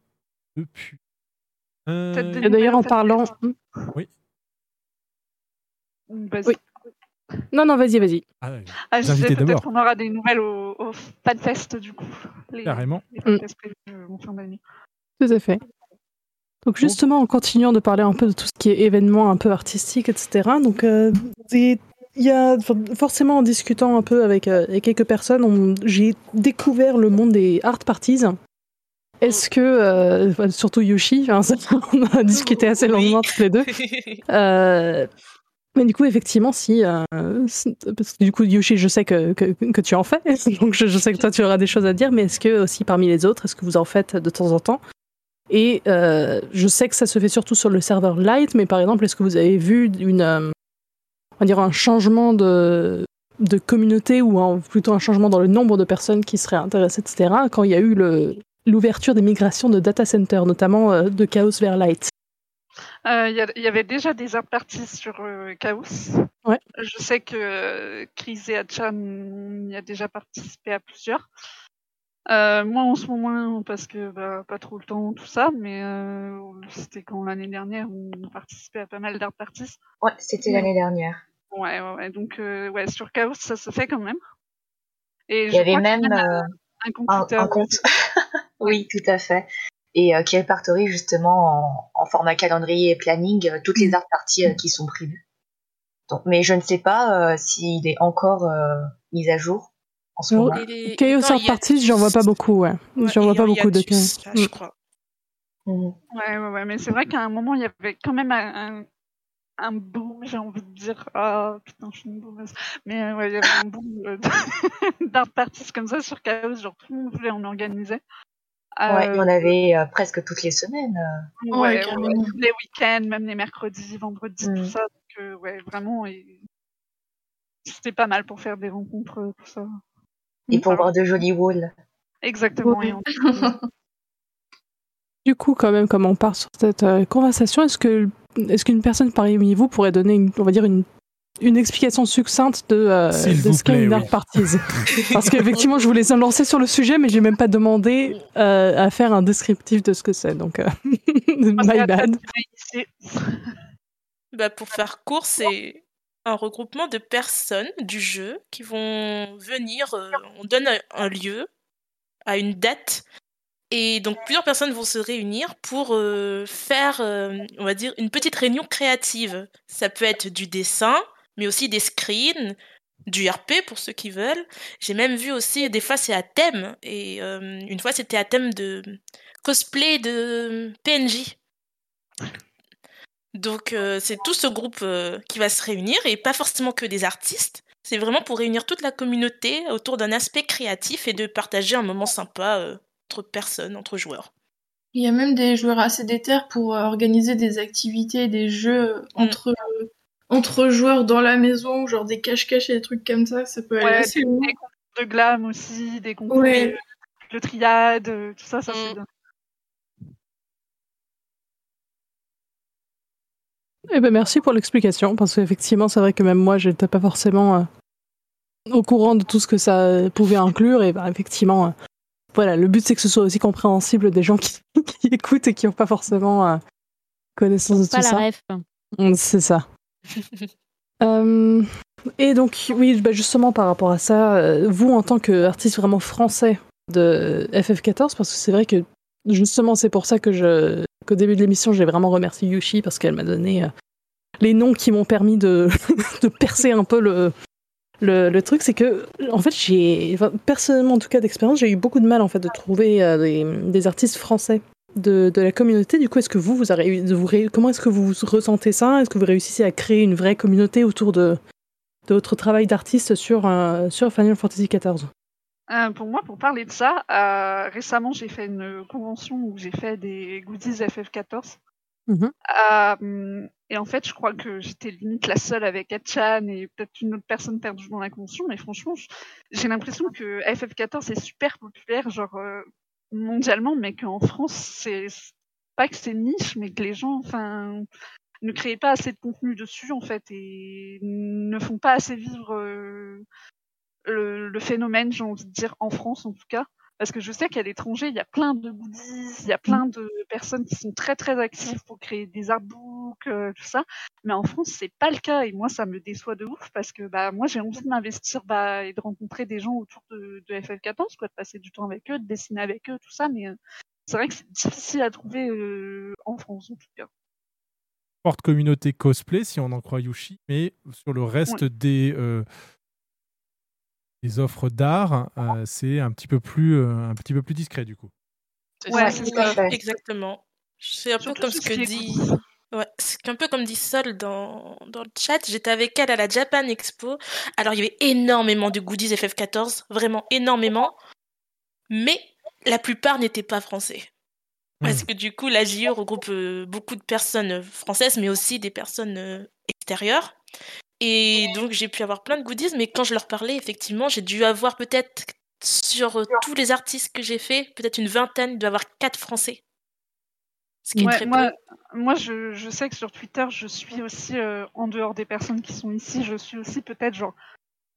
depuis. Euh, d'ailleurs, en parlant. Oui. Vas-y. Oui. Non, non, vas-y, vas-y. Ah. Ah, je peut-être d'abord. qu'on aura des nouvelles au, au FanFest du coup. Les, Carrément. Les Mm. Fin d'année. Tout à fait. Donc justement, en continuant de parler un peu de tout ce qui est événements un peu artistiques, etc. Donc euh, il y a for- forcément en discutant un peu avec, euh, avec quelques personnes, on- j'ai découvert le monde des art parties. Est-ce que, euh, surtout Yoshi, hein, ça, on a discuté assez longuement tous les deux. Mais du coup, effectivement, si, si- parce que du coup, Yoshi, je sais que, que, que tu en fais, donc je, je sais que toi, tu auras des choses à dire, mais est-ce que aussi parmi les autres, est-ce que vous en faites de temps en temps? Et euh, je sais que ça se fait surtout sur le serveur Lite, mais par exemple, est-ce que vous avez vu une, euh, on va dire un changement de, de communauté ou un- plutôt un changement dans le nombre de personnes qui seraient intéressées, etc., quand il y a eu le, l'ouverture des migrations de data centers, notamment euh, de Chaos vers Lite Euh, Il y, avait déjà des art parties sur euh, Chaos. Ouais. Je sais que euh, Chris et Achan y a déjà participé à plusieurs. Euh, moi en ce moment parce que bah, pas trop le temps tout ça, mais euh, c'était quand l'année dernière on participait à pas mal d'art parties. Ouais, c'était l'année dernière. Ouais, ouais, ouais. Donc euh, ouais, sur Chaos ça se fait quand même. Et Il y avait même euh, un compte un, un compte. oui, tout à fait. Et euh, qui répertorie justement en, en format calendrier et planning euh, toutes les art parties euh, qui sont prévues. Donc, mais je ne sais pas euh, s'il est encore euh, mis à jour en ce moment. Chaos Art Parties, j'en vois pas beaucoup, ouais. j'en vois pas beaucoup de cas. je crois. Mhm. Ouais, ouais, ouais, mais c'est vrai qu'à un moment, il y avait quand même un, un, un boom, j'ai envie de dire. Ah, putain, je suis une boomeuse. Mais euh, ouais, il y avait un boom euh, d'art parties comme ça sur Chaos, genre tout le monde voulait en organiser. Ouais, Euh, il y en avait euh, presque toutes les semaines. euh. Ouais, Ouais, ouais, les week-ends, même les mercredis, vendredis, Mm. tout ça. Donc, euh, ouais, vraiment, et... c'était pas mal pour faire des rencontres, euh, tout ça. Et pour voir de jolis walls. Exactement. Ouais. Du coup, quand même, comme on part sur cette euh, conversation, est-ce que est-ce qu'une personne parmi vous pourrait donner, une, on va dire, une, une explication succincte de, euh, de ce qu'est une oui. art parties Parce qu'effectivement, je voulais me lancer sur le sujet, mais j'ai même pas demandé euh, à faire un descriptif de ce que c'est. Donc, euh, my bad. Bah, pour faire court, c'est un regroupement de personnes du jeu qui vont venir. euh, on donne un, lieu à une date. Et donc plusieurs personnes vont se réunir pour euh, faire, euh, on va dire, une petite réunion créative. Ça peut être du dessin, mais aussi des screens, du RP pour ceux qui veulent. J'ai même vu aussi, des fois c'est à thème. Et une fois c'était à thème de cosplay de PNJ. Donc euh, c'est tout ce groupe euh, qui va se réunir et pas forcément que des artistes. C'est vraiment pour réunir toute la communauté autour d'un aspect créatif et de partager un moment sympa euh, entre personnes, entre joueurs. Il y a même des joueurs assez déter pour organiser des activités, des jeux Mm. entre, euh, entre joueurs dans la maison, genre des cache-cache et des trucs comme ça. Ça peut aller Ouais, assez des, loin. des concours de glam aussi, des concours Ouais. de, de triade, tout ça, ça Mm. c'est bien. Eh ben, merci pour l'explication, parce qu'effectivement, c'est vrai que même moi, j'étais pas forcément euh, au courant de tout ce que ça pouvait inclure, et bah, effectivement, euh, voilà, le but c'est que ce soit aussi compréhensible des gens qui, qui écoutent et qui n'ont pas forcément euh, connaissance de Pas tout la ça. ref. Mm, C'est ça. Et donc, oui, bah, justement, par rapport à ça, vous, en tant qu'artiste vraiment français de FF14, parce que c'est vrai que justement, c'est pour ça que je, qu'au début de l'émission, j'ai vraiment remercié Yushi parce qu'elle m'a donné euh, les noms qui m'ont permis de, percer un peu le, le, truc. C'est que, en fait, j'ai, personnellement, en tout cas d'expérience, j'ai eu beaucoup de mal en fait de trouver euh, des, artistes français de, la communauté. Du coup, est-ce que vous, vous, avez, comment est-ce que vous ressentez ça? Est-ce que vous réussissez à créer une vraie communauté autour de, de votre travail d'artiste sur, euh, sur Final Fantasy XIV Euh, pour moi, pour parler de ça, euh, récemment j'ai fait une convention où j'ai fait des goodies FF14. Mhm. Euh, et en fait, je crois que j'étais limite la seule avec Achan et peut-être une autre personne perdue dans la convention, mais franchement, j'ai l'impression que FF14 est super populaire, genre mondialement, mais qu'en France, c'est pas que c'est niche, mais que les gens, enfin, ne créent pas assez de contenu dessus en fait et ne font pas assez vivre le, le phénomène, j'ai envie de dire, en France en tout cas. Parce que je sais qu'à l'étranger, il y a plein de goodies, il y a plein de personnes qui sont très très actives pour créer des artbooks, euh, tout ça. Mais en France, c'est pas le cas et moi, ça me déçoit de ouf parce que bah moi, j'ai envie de m'investir bah, et de rencontrer des gens autour de, de FF14, quoi, de passer du temps avec eux, de dessiner avec eux, tout ça. Mais euh, c'est vrai que c'est difficile à trouver euh, en France en tout cas. Forte communauté cosplay, si on en croit Yushi, mais sur le reste des, des offres d'art, euh, c'est un petit peu plus euh, un petit peu plus discret du coup. Ouais, ça, exactement. C'est un peu comme ce que dit. Ouais, c'est un peu comme dit Sol dans, dans le chat. J'étais avec elle à la Japan Expo. Alors, il y avait énormément de goodies FF14, vraiment énormément. Mais la plupart n'étaient pas français. Parce que du coup, la JE regroupe euh, beaucoup de personnes françaises, mais aussi des personnes euh, extérieures. Et donc, j'ai pu avoir plein de goodies, mais quand je leur parlais, effectivement, j'ai dû avoir peut-être sur euh, tous les artistes que j'ai fait, peut-être une vingtaine, il doit y avoir quatre français. Ce qui est Ouais, très moi, moi je, je sais que sur Twitter, je suis aussi, euh, en dehors des personnes qui sont ici, je suis aussi peut-être genre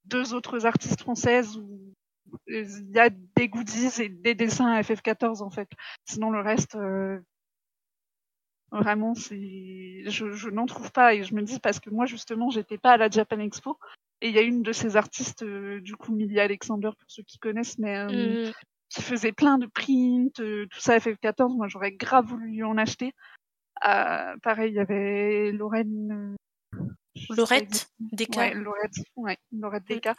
deux autres artistes françaises où euh, il y a des goodies et des dessins à FF14 en fait. Sinon le reste, euh, vraiment, c'est, je, je n'en trouve pas et je me dis parce que moi justement, j'étais pas à la Japan Expo et il y a une de ces artistes, euh, du coup, Millie Alexander pour ceux qui connaissent, mais euh, Mm. qui faisait plein de prints, euh, tout ça FF14. Moi, j'aurais grave voulu en acheter. Euh, pareil, il y avait Lorraine. euh, je sais pas Laurette. Deka. Ouais, Laurette, ouais, Laurette Deka.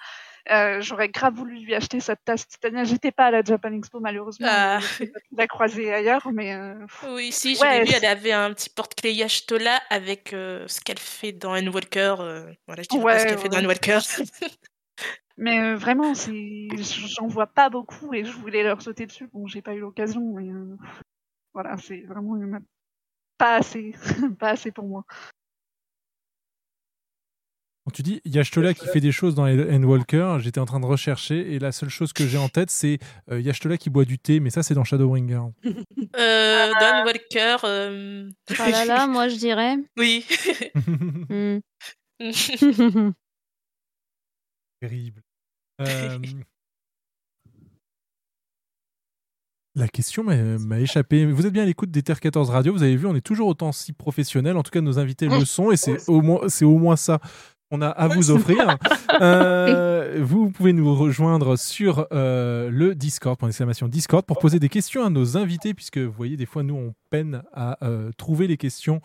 Euh, j'aurais grave voulu lui acheter sa tasse Titania. J'étais pas à la Japan Expo, malheureusement. Ah. J'ai la croiser ailleurs, mais. euh, Oui, si, je ouais, l'ai vu, elle avait un petit porte-clés Yashtola avec euh, ce qu'elle fait dans Endwalker. Euh, voilà, je dirais pas ce qu'elle fait dans ouais. Endwalker. Mais vraiment, j'en vois pas beaucoup et je voulais leur sauter dessus. Bon, j'ai pas eu l'occasion, mais voilà, c'est vraiment pas assez, pas assez pour moi. Quand tu dis Yashtola qui fait des choses dans Endwalker, j'étais en train de rechercher et la seule chose que j'ai en tête c'est euh, Yashtola qui boit du thé, mais ça c'est dans Shadowbringer. Euh, dans Endwalker. Euh... Ah là là, moi je dirais. Oui. Hmm. Terrible. Euh, La question m'a échappé. Vous êtes bien à l'écoute des Terre 14 Radio. Vous avez vu, on est toujours autant si professionnels. En tout cas, nos invités le sont et c'est au moins, c'est au moins ça qu'on a à vous offrir. Euh, vous pouvez nous rejoindre sur euh, le Discord, point d'exclamation Discord, pour poser des questions à nos invités, puisque vous voyez, des fois, nous, on peine à euh, trouver les questions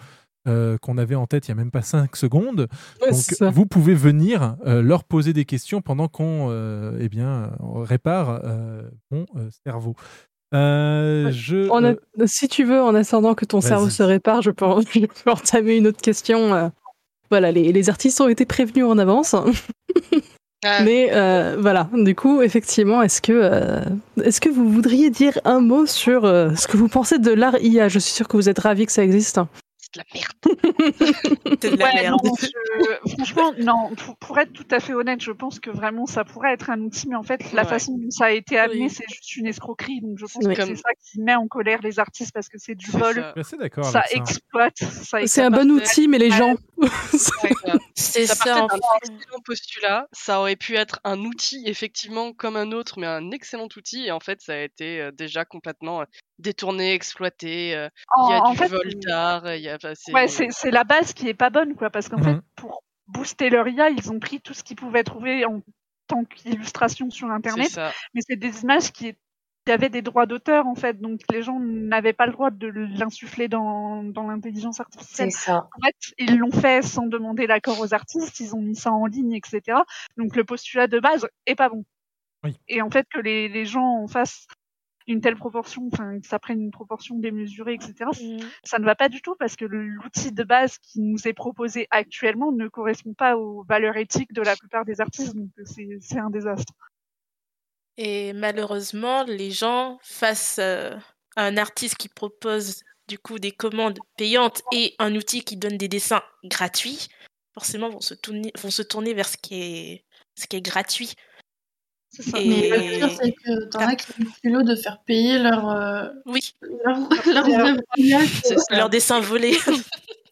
euh, qu'on avait en tête il n'y a même pas 5 secondes. Donc, vous pouvez venir euh, leur poser des questions pendant qu'on euh, eh bien, on répare mon cerveau. Euh, je, En a- Si tu veux, en attendant que ton Vas-y. cerveau se répare, je peux, je peux entamer une autre question. euh. Voilà, les, les artistes ont été prévenus en avance. Mais euh, voilà, du coup, effectivement, est-ce que, euh, est-ce que vous voudriez dire un mot sur euh, ce que vous pensez de l'art IA Je suis sûre que vous êtes ravis que ça existe. C'est de la merde. C'est de la Ouais, merde. non, je- franchement, non, pour, pour être tout à fait honnête, je pense que vraiment ça pourrait être un outil, mais en fait, la Ouais. façon dont ça a été amené, Oui. c'est juste une escroquerie. Donc je pense Oui. que c'est ça qui met en colère les artistes parce que c'est du vol. Ça avec ça. exploite. ça C'est un bon outil, mais les gens. C'est ça ça, en fait. excellent postulat. Ça aurait pu être un outil, effectivement, comme un autre, mais un excellent outil. Et en fait, ça a été euh, déjà complètement euh, détourné, exploité. euh, Il y a du fait, vol d'art. Il y a, enfin, c'est- Ouais, c'est la base qui est pas bonne, quoi, parce qu'en fait, pour booster leur IA, ils ont pris tout ce qu'ils pouvaient trouver en tant qu'illustration sur Internet, mais c'est des images qui, qui avaient des droits d'auteur, en fait, donc les gens n'avaient pas le droit de l'insuffler dans, dans l'intelligence artificielle. C'est ça. En fait, ils l'ont fait sans demander l'accord aux artistes, ils ont mis ça en ligne, etc. Donc le postulat de base est pas bon. Oui. Et en fait, que les, les gens en fassent une telle proportion, enfin, que ça prenne une proportion démesurée, etc., Mm. ça ne va pas du tout parce que l'outil de base qui nous est proposé actuellement ne correspond pas aux valeurs éthiques de la plupart des artistes, donc c'est c'est un désastre. Et malheureusement, les gens, face euh, à un artiste qui propose du coup des commandes payantes et un outil qui donne des dessins gratuits, forcément vont se tourner, vont se tourner vers ce qui est, ce qui est gratuit. C'est ça. Mais le pire, c'est que t'en as qui ont le culot de faire payer leur, euh, oui, leur, dessins volés.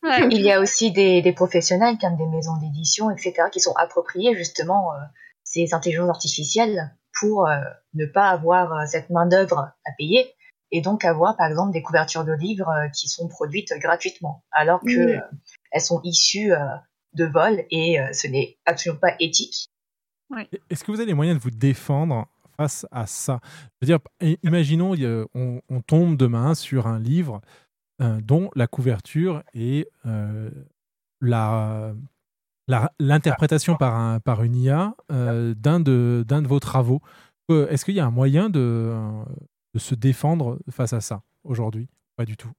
Il y a aussi des, des professionnels comme des maisons d'édition, etc., qui sont appropriés justement euh, ces intelligences artificielles pour euh, ne pas avoir euh, cette main-d'œuvre à payer et donc avoir par exemple des couvertures de livres euh, qui sont produites gratuitement alors que Oui. euh, elles sont issues euh, de vol et euh, ce n'est absolument pas éthique. Est-ce que vous avez les moyens de vous défendre face à ça? Je veux dire, imaginons, on, on tombe demain sur un livre euh, dont la couverture est euh, la- la- l'interprétation par, un, par une IA euh, d'un de, d'un de vos travaux. Euh, Est-ce qu'il y a un moyen de, euh, de se défendre face à ça aujourd'hui? Pas du tout.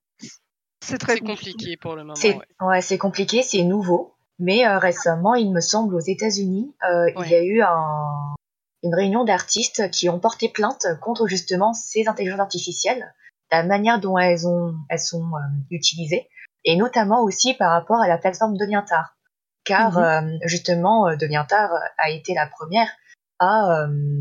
C'est très compliqué pour le moment. C'est ouais. ouais, c'est compliqué, c'est nouveau, mais euh, récemment, il me semble, aux États-Unis, euh, il y a eu un- une réunion d'artistes qui ont porté plainte contre justement ces intelligences artificielles, la manière dont elles, ont, elles sont euh, utilisées, et notamment aussi par rapport à la plateforme DeviantArt, car Mhm. euh, justement, euh, DeviantArt a été la première à, euh,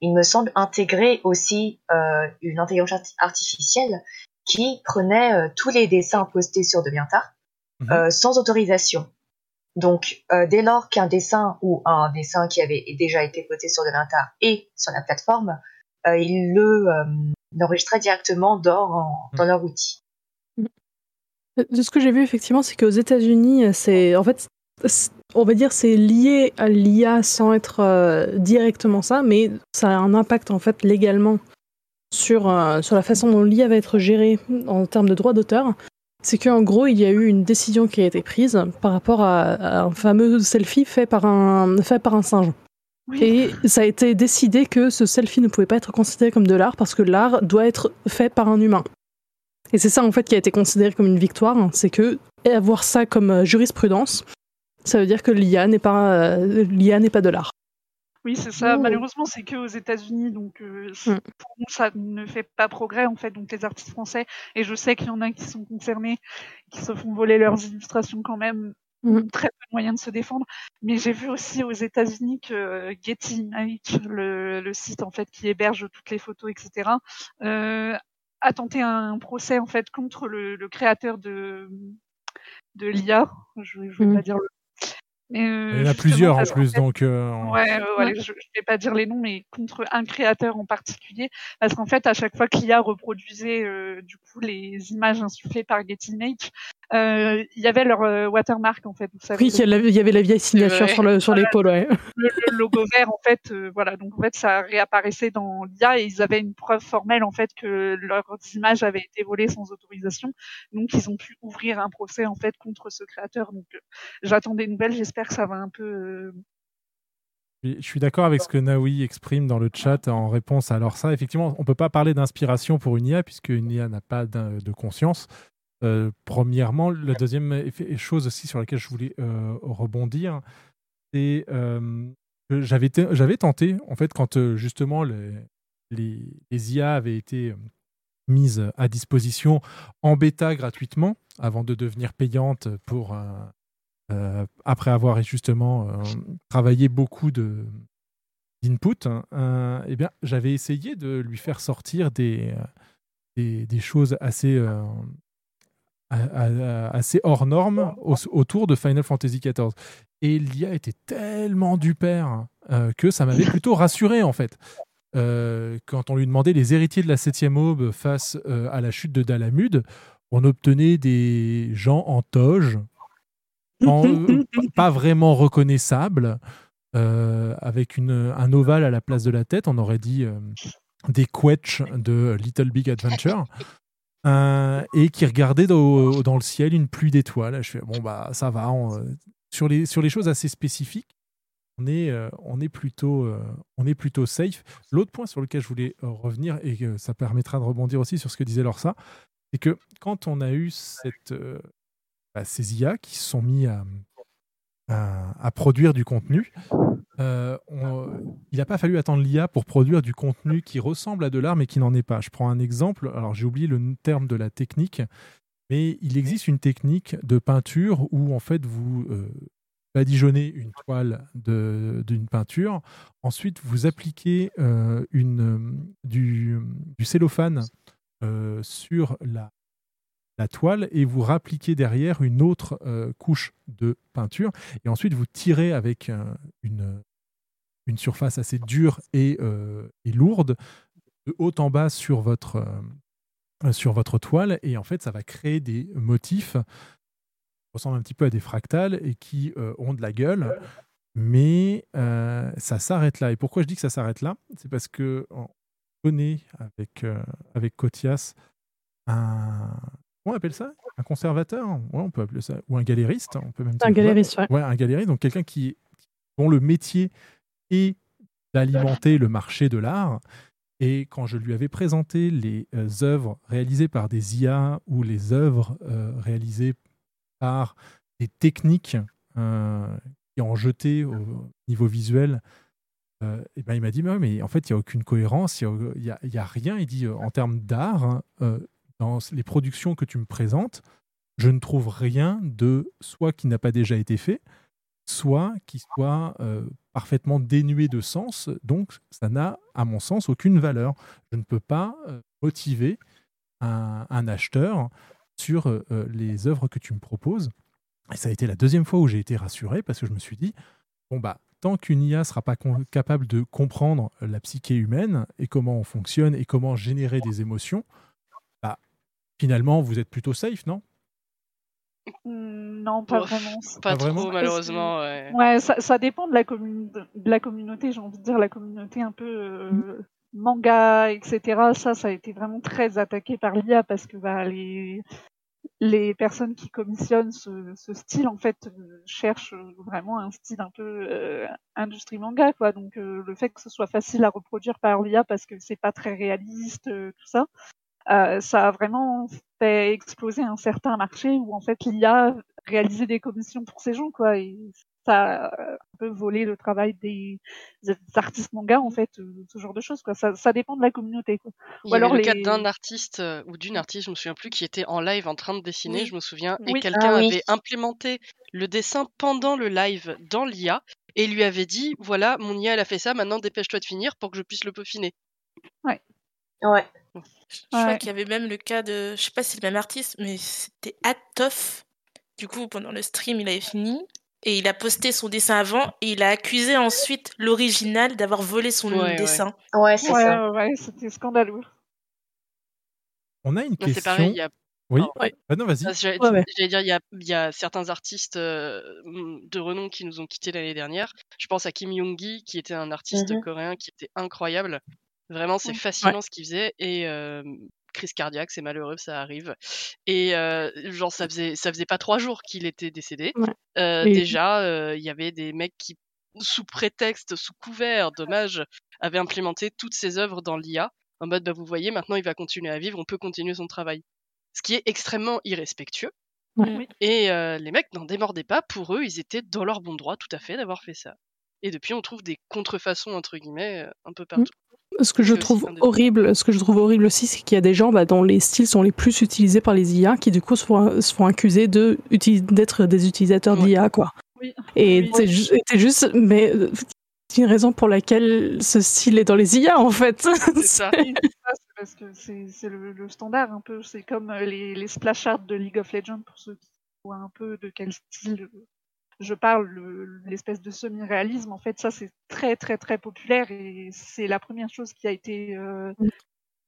il me semble, intégrer aussi euh, une intelligence arti- artificielle qui prenait euh, tous les dessins postés sur DeviantArt euh, sans autorisation. Donc, euh, dès lors qu'un dessin ou un dessin qui avait déjà été posté sur DeviantArt est sur la plateforme, euh, ils le euh, directement dans, dans leur outil. De ce que j'ai vu, effectivement, c'est qu'aux États-Unis, c'est en fait, on va dire, c'est lié à l'IA sans être euh, directement ça, mais ça a un impact en fait légalement sur euh, sur la façon dont l'IA va être gérée en termes de droits d'auteur. C'est qu'en gros, il y a eu une décision qui a été prise par rapport à, à un fameux selfie fait par un fait par un singe. Et ça a été décidé que ce selfie ne pouvait pas être considéré comme de l'art parce que l'art doit être fait par un humain. Et c'est ça en fait qui a été considéré comme une victoire, hein, c'est que avoir ça comme euh, jurisprudence, ça veut dire que l'IA n'est pas euh, l'IA n'est pas de l'art. Oui, c'est ça. Oh. Malheureusement, c'est que aux États-Unis, donc euh, Mm. pour nous, ça ne fait pas progrès en fait. Donc les artistes français, et je sais qu'il y en a qui sont concernés, qui se font voler leurs illustrations quand même, Mm. ont très peu de moyens de se défendre. Mais j'ai vu aussi aux États-Unis que Getty Image, le, le site en fait qui héberge toutes les photos, etc., euh, a tenté un procès en fait contre le, le créateur de de l'IA. Je, je vais Mm. pas dire le mais, euh, Il y en a plusieurs en plus, fait- donc. euh, Ouais, ouais, ouais, je, je vais pas dire les noms, mais contre un créateur en particulier, parce qu'en fait, à chaque fois que l'IA reproduisait euh, du coup les images insufflées par Getty Image, euh, il y avait leur euh, watermark en fait. Vous savez, Oui, il y, a la- il y avait la vieille signature sur le sur Voilà. l'épaule, ouais. le, le logo vert en fait, euh, voilà. Donc en fait, ça réapparaissait dans l'IA et ils avaient une preuve formelle en fait que leurs images avaient été volées sans autorisation. Donc ils ont pu ouvrir un procès en fait contre ce créateur. Donc euh, j'attends des nouvelles. J'espère que ça va un peu euh, Je suis d'accord avec ce que Naoui exprime dans le chat en réponse à alors ça. Effectivement, on ne peut pas parler d'inspiration pour une IA puisque une IA n'a pas de conscience. Euh, premièrement, la deuxième chose aussi sur laquelle je voulais euh, rebondir, c'est euh, que j'avais j'avais tenté, en fait, quand justement les, les, IA avaient été mises à disposition en bêta gratuitement avant de devenir payantes pour après avoir justement travaillé beaucoup de d'input, hein, eh bien, j'avais essayé de lui faire sortir des, des, des choses assez, assez hors normes au- autour de Final Fantasy XIV. Et l'IA était tellement du père euh, que ça m'avait plutôt rassuré en fait. Euh, quand on lui demandait les héritiers de la septième aube face euh, à la chute de Dalamud, on obtenait des gens en toge, en- pas vraiment reconnaissables, avec une, un ovale à la place de la tête. On aurait dit des quetch de Little Big Adventure. Euh, et qui regardaient dans, dans le ciel une pluie d'étoiles. Je fais bon bah ça va. euh, sur les sur les choses assez spécifiques, on est euh, on est plutôt euh, on est plutôt safe. L'autre point sur lequel je voulais euh, revenir et que ça permettra de rebondir aussi sur ce que disait Lorsa, c'est que quand on a eu cette euh, bah, ces IA qui se sont mis à, à produire du contenu, euh, il n'a pas fallu attendre l'IA pour produire du contenu qui ressemble à de l'art mais qui n'en est pas. Je prends un exemple, alors j'ai oublié le terme de la technique, mais il existe une technique de peinture où en fait vous euh, badigeonnez une toile d'une peinture, ensuite vous appliquez euh, une, euh, du, cellophane sur la, la toile et vous rappliquez derrière une autre couche de peinture. Et ensuite vous tirez avec une une surface assez dure et, euh, et lourde de haut en bas sur votre, euh, sur votre toile. Et en fait, ça va créer des motifs qui ressemblent un petit peu à des fractales et qui euh, ont de la gueule. Mais euh, ça s'arrête là. Et pourquoi je dis que ça s'arrête là? C'est parce que on connaît avec, euh, avec Cotias un. On appelle ça? Un conservateur? Ouais, on peut appeler ça. Ou un galériste. On peut même Un dire. galériste, ouais. Ouais, un galériste. Donc quelqu'un qui dont le métier est d'alimenter le marché de l'art. Et quand je lui avais présenté les euh, œuvres réalisées par des IA ou les œuvres euh, réalisées par des techniques euh, qui ont jeté au niveau visuel, et ben il m'a dit mais, ouais, mais en fait il n'y a aucune cohérence, il n'y a, rien. Il dit en termes d'art, hein, dans les productions que tu me présentes, je ne trouve rien de soit qui n'a pas déjà été fait, soit qui soit parfaitement dénué de sens. Donc, ça n'a, à mon sens, aucune valeur. Je ne peux pas euh, motiver un, acheteur sur euh, euh, les œuvres que tu me proposes. Et ça a été la deuxième fois où j'ai été rassuré parce que je me suis dit, bon, bah, tant qu'une IA sera pas capable de comprendre la psyché humaine et comment on fonctionne et comment générer des émotions, bah, finalement, vous êtes plutôt safe, non? Non, pas Ouf, vraiment. Pas, Pas trop, vraiment malheureusement. Ouais. Ouais, ça, ça dépend de la, de la communauté, j'ai envie de dire la communauté un peu euh, manga, etc. Ça, ça a été vraiment très attaqué par l'IA parce que bah, les, les personnes qui commissionnent ce, ce style, en fait, euh, cherchent vraiment un style un peu euh, industrie manga, quoi. Donc, euh, le fait que ce soit facile à reproduire par l'IA parce que c'est pas très réaliste, euh, tout ça, euh, ça a vraiment fait exploser un certain marché où en fait l'IA réalisait des commissions pour ces gens quoi et ça a un peu volé le travail des, des artistes manga en fait euh, ce genre de choses quoi ça, ça dépend de la communauté quoi Il ou y avait alors le cas d'un artiste euh, ou d'une artiste, je me souviens plus, qui était en live en train de dessiner, Oui. je me souviens, et quelqu'un Ah oui. avait implémenté le dessin pendant le live dans l'IA et lui avait dit voilà, mon IA elle a fait ça, maintenant dépêche-toi de finir pour que je puisse le peaufiner. ouais Ouais. Je crois Ouais. qu'il y avait même le cas de, je sais pas si c'est le même artiste, mais c'était Atoff. Du coup, pendant le stream, il avait fini et il a posté son dessin avant et il a accusé ensuite l'original d'avoir volé son Ouais, dessin. Ouais, c'est ouais, ça. ouais, c'était scandaleux On a une Mais question. C'est pareil, il y a Oui. Oh. Ah non, vas-y. J'allais Ouais, ouais. j'allais dire, il y a, il y a certains artistes euh, de renom qui nous ont quittés l'année dernière. Je pense à Kim Young-gi, qui était un artiste Mhm. coréen qui était incroyable. Vraiment, c'est Ouais. fascinant ce qu'il faisait. Et euh, crise cardiaque, c'est malheureux, ça arrive. Et euh, genre, ça faisait, ça faisait pas trois jours qu'il était décédé. Ouais. Euh, déjà, euh, il y avait des mecs qui, sous prétexte, sous couvert, dommage, avaient implémenté toutes ces œuvres dans l'IA. En mode, bah, vous voyez, maintenant il va continuer à vivre, on peut continuer son travail. Ce qui est extrêmement irrespectueux. Ouais. Et euh, les mecs n'en démordaient pas. Pour eux, ils étaient dans leur bon droit tout à fait d'avoir fait ça. Et depuis, on trouve des contrefaçons, entre guillemets, un peu partout. Ce que je trouve horrible, ce que je trouve horrible aussi, c'est qu'il y a des gens bah, dont les styles sont les plus utilisés par les IA qui du coup se font, se font accuser de d'être des utilisateurs Ouais. d'IA quoi. oui Et Oui. c'est ju- juste, mais euh, c'est une raison pour laquelle ce style est dans les IA en fait. C'est ça. Parce que c'est le, le standard un peu. C'est comme euh, les, les splash art de League of Legends pour ceux qui voient un peu de quel style je parle, le- l'espèce de semi-réalisme. En fait, ça c'est très très très populaire et c'est la première chose qui a été euh, Mm.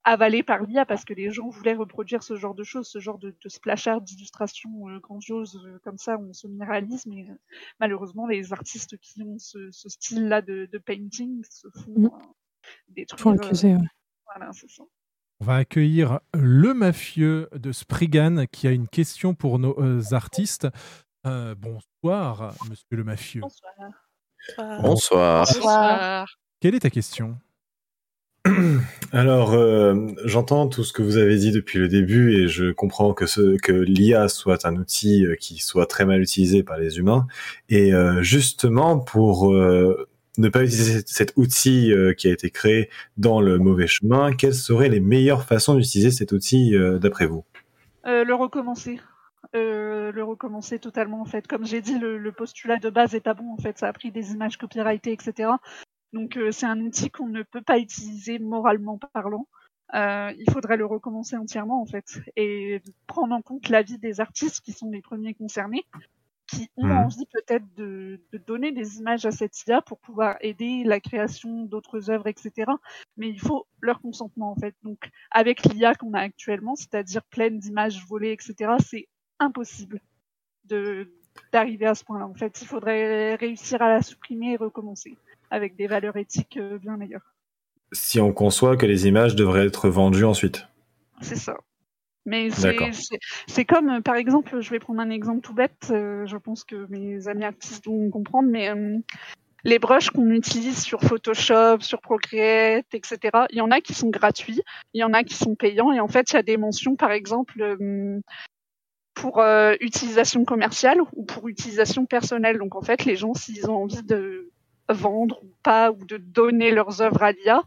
avalée par l'IA parce que les gens voulaient reproduire ce genre de choses, ce genre de, de splash art, d'illustration euh, grandiose euh, comme ça en semi-réalisme. Et euh, malheureusement, les artistes qui ont ce, ce style-là de, de painting se font Mm. euh, détruire. Accuser. ouais. voilà, c'est ça. On va accueillir le mafieux de Spriggan qui a une question pour nos euh, artistes. Euh, bonsoir, monsieur le mafieux. Bonsoir. Bonsoir. Bonsoir. Quelle est ta question? Alors, euh, j'entends tout ce que vous avez dit depuis le début et je comprends que, ce, que l'IA soit un outil euh, qui soit très mal utilisé par les humains. Et euh, justement, pour euh, ne pas utiliser cet- cet outil euh, qui a été créé dans le mauvais chemin, quelles seraient les meilleures façons d'utiliser cet outil euh, d'après vous? Euh, le recommencer. Euh, le recommencer totalement en fait. Comme j'ai dit, le, le postulat de base est pas bon en fait. Ça a pris des images copyrightées, etc. Donc euh, c'est un outil qu'on ne peut pas utiliser moralement parlant. Euh, il faudrait le recommencer entièrement en fait et prendre en compte l'avis des artistes qui sont les premiers concernés, qui ont Mhm. envie peut-être de, de donner des images à cette IA pour pouvoir aider la création d'autres œuvres, etc. Mais il faut leur consentement en fait. Donc avec l'IA qu'on a actuellement, c'est-à-dire pleine d'images volées, etc., c'est impossible de d'arriver à ce point-là. En fait, il faudrait réussir à la supprimer et recommencer avec des valeurs éthiques euh, bien meilleures. Si on conçoit que les images devraient être vendues ensuite. C'est ça. Mais c'est- comme, euh, par exemple, je vais prendre un exemple tout bête, euh, je pense que mes amis artistes vont comprendre, mais euh, les brushes qu'on utilise sur Photoshop, sur Procreate, etc., il y en a qui sont gratuits, il y en a qui sont payants, et en fait, il y a des mentions, par exemple, euh, pour euh, utilisation commerciale ou pour utilisation personnelle. Donc, en fait, les gens, s'ils ont envie de vendre ou pas, ou de donner leurs œuvres à l'IA,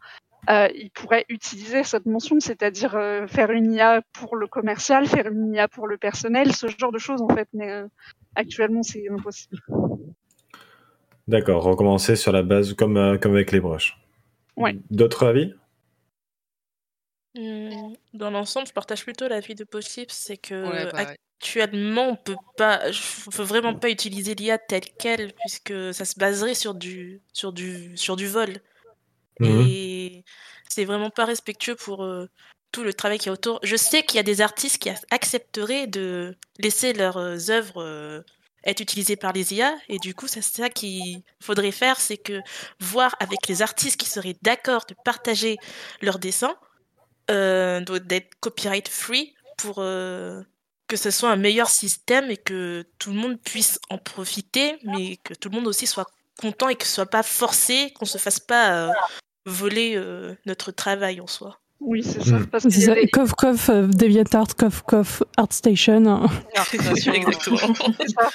euh, ils pourraient utiliser cette mention, c'est-à-dire euh, faire une IA pour le commercial, faire une IA pour le personnel, ce genre de choses en fait. Mais euh, actuellement, c'est impossible. D'accord, recommencer sur la base comme, euh, comme avec les broches. Ouais. D'autres avis? Hmm, Dans l'ensemble, je partage plutôt l'avis de Possible, c'est que Ouais. Actuellement, on peut pas, on peut vraiment pas utiliser l'IA telle quelle, puisque ça se baserait sur du, sur du, sur du vol. Mhm. Et c'est vraiment pas respectueux pour euh, tout le travail qui est autour. Je sais qu'il y a des artistes qui accepteraient de laisser leurs euh, œuvres euh, être utilisées par les IA, et du coup, c'est ça qu'il faudrait faire, c'est que voir avec les artistes qui seraient d'accord de partager leurs dessins, euh, doit- d'être copyright free pour que ce soit un meilleur système et que tout le monde puisse en profiter, mais que tout le monde aussi soit content et que ce soit pas forcé, qu'on se fasse pas euh, voler euh, notre travail en soi. Oui, c'est ça. Mm. Parce ça, des- Coff Coff, euh, DeviantArt, Coff Coff, ArtStation. Exactement. Ça.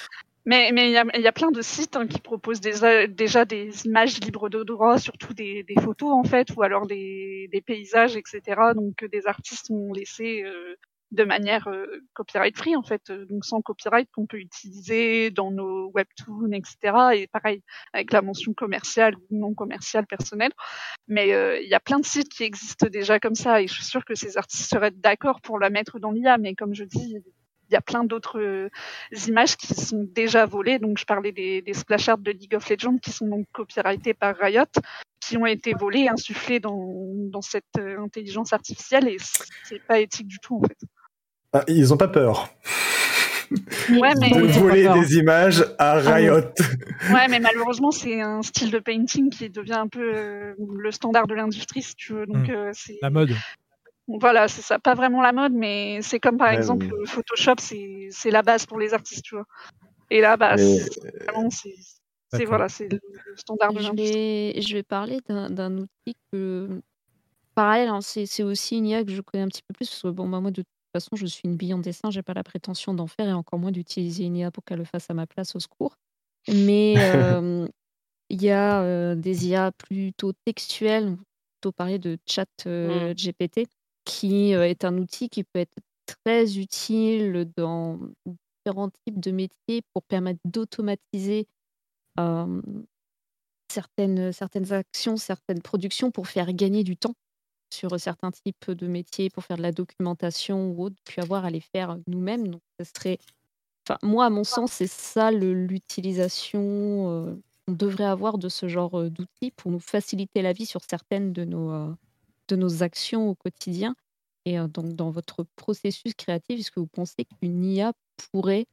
Mais mais il y a, il y a plein de sites hein, qui proposent déjà, déjà des images libres de droit, surtout des, des photos en fait, ou alors des, des paysages, etc. Donc que des artistes ont laissé euh, de manière euh, copyright free en fait, euh, donc sans copyright qu'on peut utiliser dans nos webtoons, etc. Et pareil avec la mention commerciale ou non commerciale personnelle. Mais euh, il y a plein de sites qui existent déjà comme ça, et je suis sûre que ces artistes seraient d'accord pour la mettre dans l'IA. Mais comme je dis, il y a plein d'autres euh, images qui sont déjà volées. Donc, je parlais des, des splash de League of Legends qui sont donc copyrightées par Riot, qui ont été volées, insufflées dans, dans cette euh, intelligence artificielle et c'est pas éthique du tout, en fait. Ah, Ils ont pas peur Ouais, mais, de voler des images à Ah, Riot. ouais, mais malheureusement, c'est un style de painting qui devient un peu euh, le standard de l'industrie, si tu veux. Donc, Hmm. euh, c'est. La mode. Voilà, c'est ça. Pas vraiment la mode, mais c'est comme par Ouais, exemple euh, Photoshop, c'est c'est la base pour les artistes, tu vois. Et là, bah, Mais- c'est vraiment, c'est c'est- D'accord. voilà, c'est le, le standard de Je l'industrie. vais, je vais parler d'un d'un outil que, pareil, hein, c'est c'est aussi une IA que je connais un petit peu plus. Parce que, bon, bah, moi, de toute façon, je suis une bille en dessin, j'ai pas la prétention d'en faire et encore moins d'utiliser une IA pour qu'elle le fasse à ma place, au secours. Mais euh, il y a euh, des IA plutôt textuelles, on peut plutôt parler de chat euh, GPT, qui est un outil qui peut être très utile dans différents types de métiers pour permettre d'automatiser certaines, certaines actions, certaines productions pour faire gagner du temps sur certains types de métiers, pour faire de la documentation ou autre, puis avoir à les faire nous-mêmes. Donc, ça serait. Enfin, moi, à mon sens, c'est ça l'utilisation euh, qu'on devrait avoir de ce genre d'outils pour nous faciliter la vie sur certaines de nos, euh, de nos actions au quotidien. Et euh, donc, dans votre processus créatif, est-ce que vous pensez qu'une IA pourrait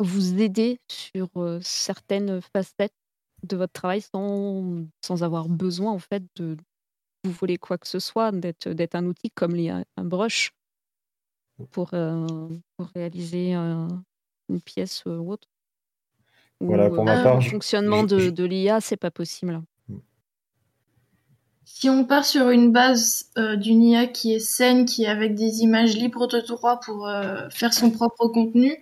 vous aider sur certaines facettes? De votre travail sans, sans avoir besoin en fait de vous voler quoi que ce soit, d'être d'être un outil comme l'IA, un brush pour, euh, pour réaliser euh, une pièce euh, ou autre. Voilà, pour ma euh, part, le je- fonctionnement de, de l'IA, c'est pas possible. Si on part sur une base euh, d'une IA qui est saine, qui est avec des images libres de droit pour euh, faire son propre contenu,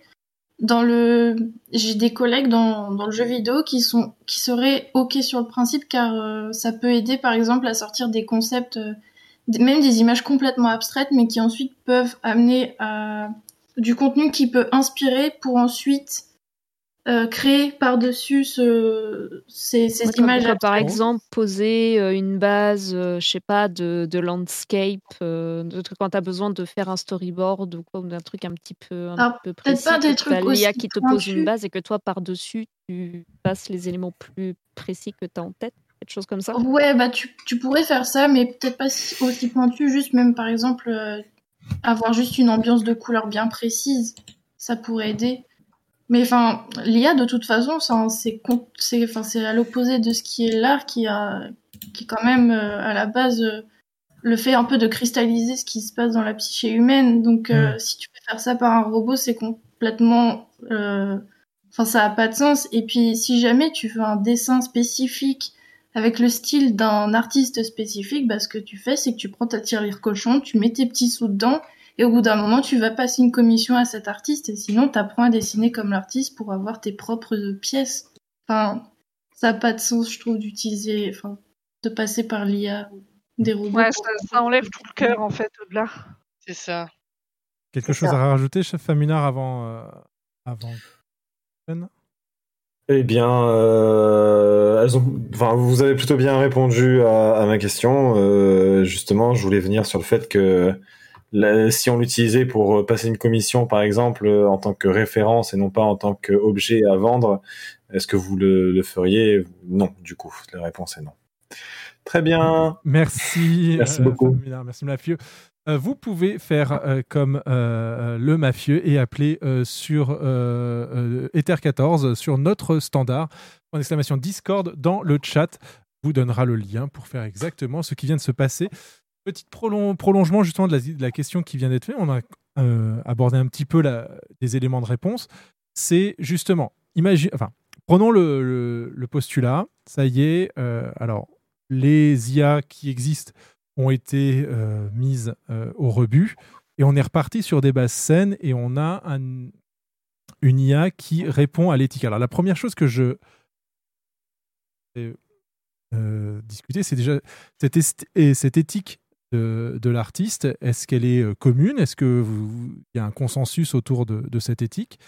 dans le, j'ai des collègues dans, dans le jeu vidéo qui sont, qui seraient ok sur le principe car euh, ça peut aider par exemple à sortir des concepts, euh, même des images complètement abstraites, mais qui ensuite peuvent amener à du contenu qui peut inspirer pour ensuite euh, créer par-dessus ce, ces, ces Ouais, comme- images. comme par exemple, poser euh, une base, euh, je sais pas, de, de landscape, euh, de trucs quand tu as besoin de faire un storyboard ou quoi, ou d'un truc un petit peu, un Alors, peu peut-être précis. pas des trucs t'as l'IA aussi qui te pose une base et que toi, par-dessus, tu passes les éléments plus précis que tu as en tête, quelque chose comme ça. Ouais, bah tu, tu pourrais faire ça, mais peut-être pas si- aussi pointu, juste même par exemple avoir juste une ambiance de couleur bien précise, ça pourrait aider. Mais enfin, l'IA de toute façon, c'est à l'opposé de ce qui est l'art qui a qui quand même euh, à la base euh, le fait un peu de cristalliser ce qui se passe dans la psyché humaine. Donc euh, si tu peux faire ça par un robot, c'est complètement euh, Enfin, ça a pas de sens. Et puis, si jamais tu veux un dessin spécifique avec le style d'un artiste spécifique, bah, ce que tu fais, c'est que tu prends ta tirelire cochon, tu mets tes petits sous dedans, et au bout d'un moment, tu vas passer une commission à cet artiste, et sinon, t'apprends à dessiner comme l'artiste pour avoir tes propres pièces. Enfin, ça a pas de sens, je trouve, d'utiliser, enfin, de passer par l'IA ou des robots. Ouais, ça, ça enlève tout le cœur en fait de l'art. C'est ça. Quelque chose ça. à rajouter, chef Faminard, avant, euh, avant Eh bien, euh, elles ont, enfin, vous avez plutôt bien répondu à, à ma question. Euh, justement, je voulais venir sur le fait que la- si on l'utilisait pour passer une commission, par exemple, euh, en tant que référence et non pas en tant qu'objet à vendre, est-ce que vous le, le feriez? Non, du coup, la réponse est non. Très bien. Merci. Merci euh, beaucoup. Merci mafieux. Euh, vous pouvez faire euh, comme euh, le mafieux et appeler euh, sur euh, euh, Ether14 sur notre standard en exclamation Discord dans le chat vous donnera le lien pour faire exactement ce qui vient de se passer. Petit prolon- prolongement justement de la, question qui vient d'être faite. On a euh, abordé un petit peu la, des éléments de réponse. C'est justement, imagine, prenons le, postulat. Ça y est. euh, alors, les IA qui existent ont été euh, mises au rebut et on est reparti sur des bases saines et on a un- une IA qui répond à l'éthique. Alors la première chose que je discuter, c'est déjà cette éthique de, de l'artiste. Est-ce qu'elle est euh, commune? Est-ce que vous- il y a un consensus autour de, de cette éthique?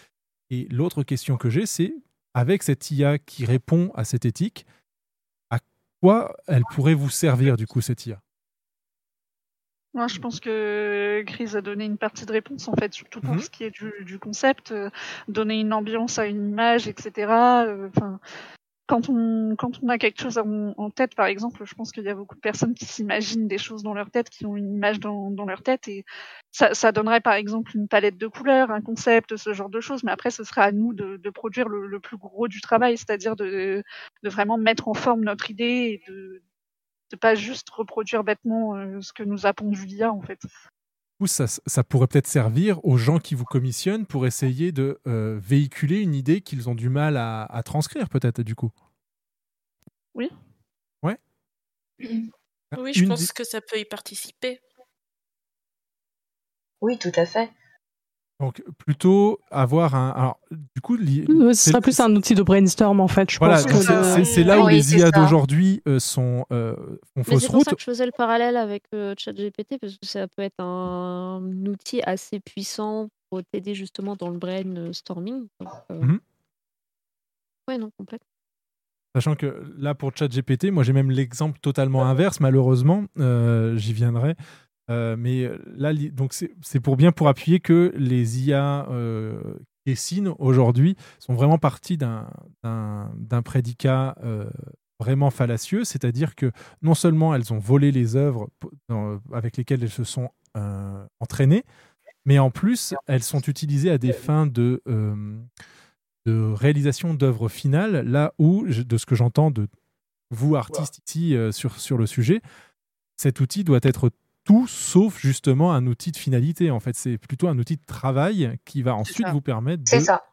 Et l'autre question que j'ai, c'est avec cette IA qui répond à cette éthique, à quoi elle pourrait vous servir du coup cette IA Moi, je pense que Chris a donné une partie de réponse, en fait, surtout pour Mhm. ce qui est du, du concept, euh, donner une ambiance à une image, etc. euh, Enfin, quand on quand on a quelque chose en, tête, par exemple, je pense qu'il y a beaucoup de personnes qui s'imaginent des choses dans leur tête, qui ont une image dans, dans leur tête, et ça, ça donnerait par exemple une palette de couleurs, un concept, ce genre de choses. Mais après, ce sera à nous de, de produire le, plus gros du travail, c'est-à-dire de, de vraiment mettre en forme notre idée et de de pas juste reproduire bêtement euh, ce que nous a pondu l'IA en fait. Coup, ça, ça pourrait peut-être servir aux gens qui vous commissionnent pour essayer de euh, véhiculer une idée qu'ils ont du mal à, à transcrire, peut-être, du coup. Oui. Ouais. Oui, je Une pense que ça peut y participer. Oui, tout à fait. Donc, plutôt avoir un. Alors, du coup, li- Ce serait plus un outil de brainstorm en fait. Je Voilà, c'est de- là où Oui, les IA d'aujourd'hui euh, sont euh, font Mais fausse c'est pour route. ça que je faisais le parallèle avec euh, ChatGPT, parce que ça peut être un, outil assez puissant pour t'aider justement dans le brainstorming. Donc, euh, Mhm. Ouais, non, complètement. Sachant que là, pour ChatGPT, moi j'ai même l'exemple totalement inverse, malheureusement, euh, j'y viendrai. Euh, mais là, li- donc c'est pour bien pour appuyer que les IA euh, qui dessinent aujourd'hui sont vraiment partis d'un- prédicat euh, vraiment fallacieux, c'est-à-dire que non seulement elles ont volé les œuvres dans- avec lesquelles elles se sont euh, entraînées, mais en plus elles sont utilisées à des fins de, euh, de réalisation d'œuvres finales, là où, de ce que j'entends de vous, artistes ici, euh, sur, sur le sujet, cet outil doit être tout sauf justement un outil de finalité. En fait, c'est plutôt un outil de travail qui va ensuite vous permettre de. C'est ça.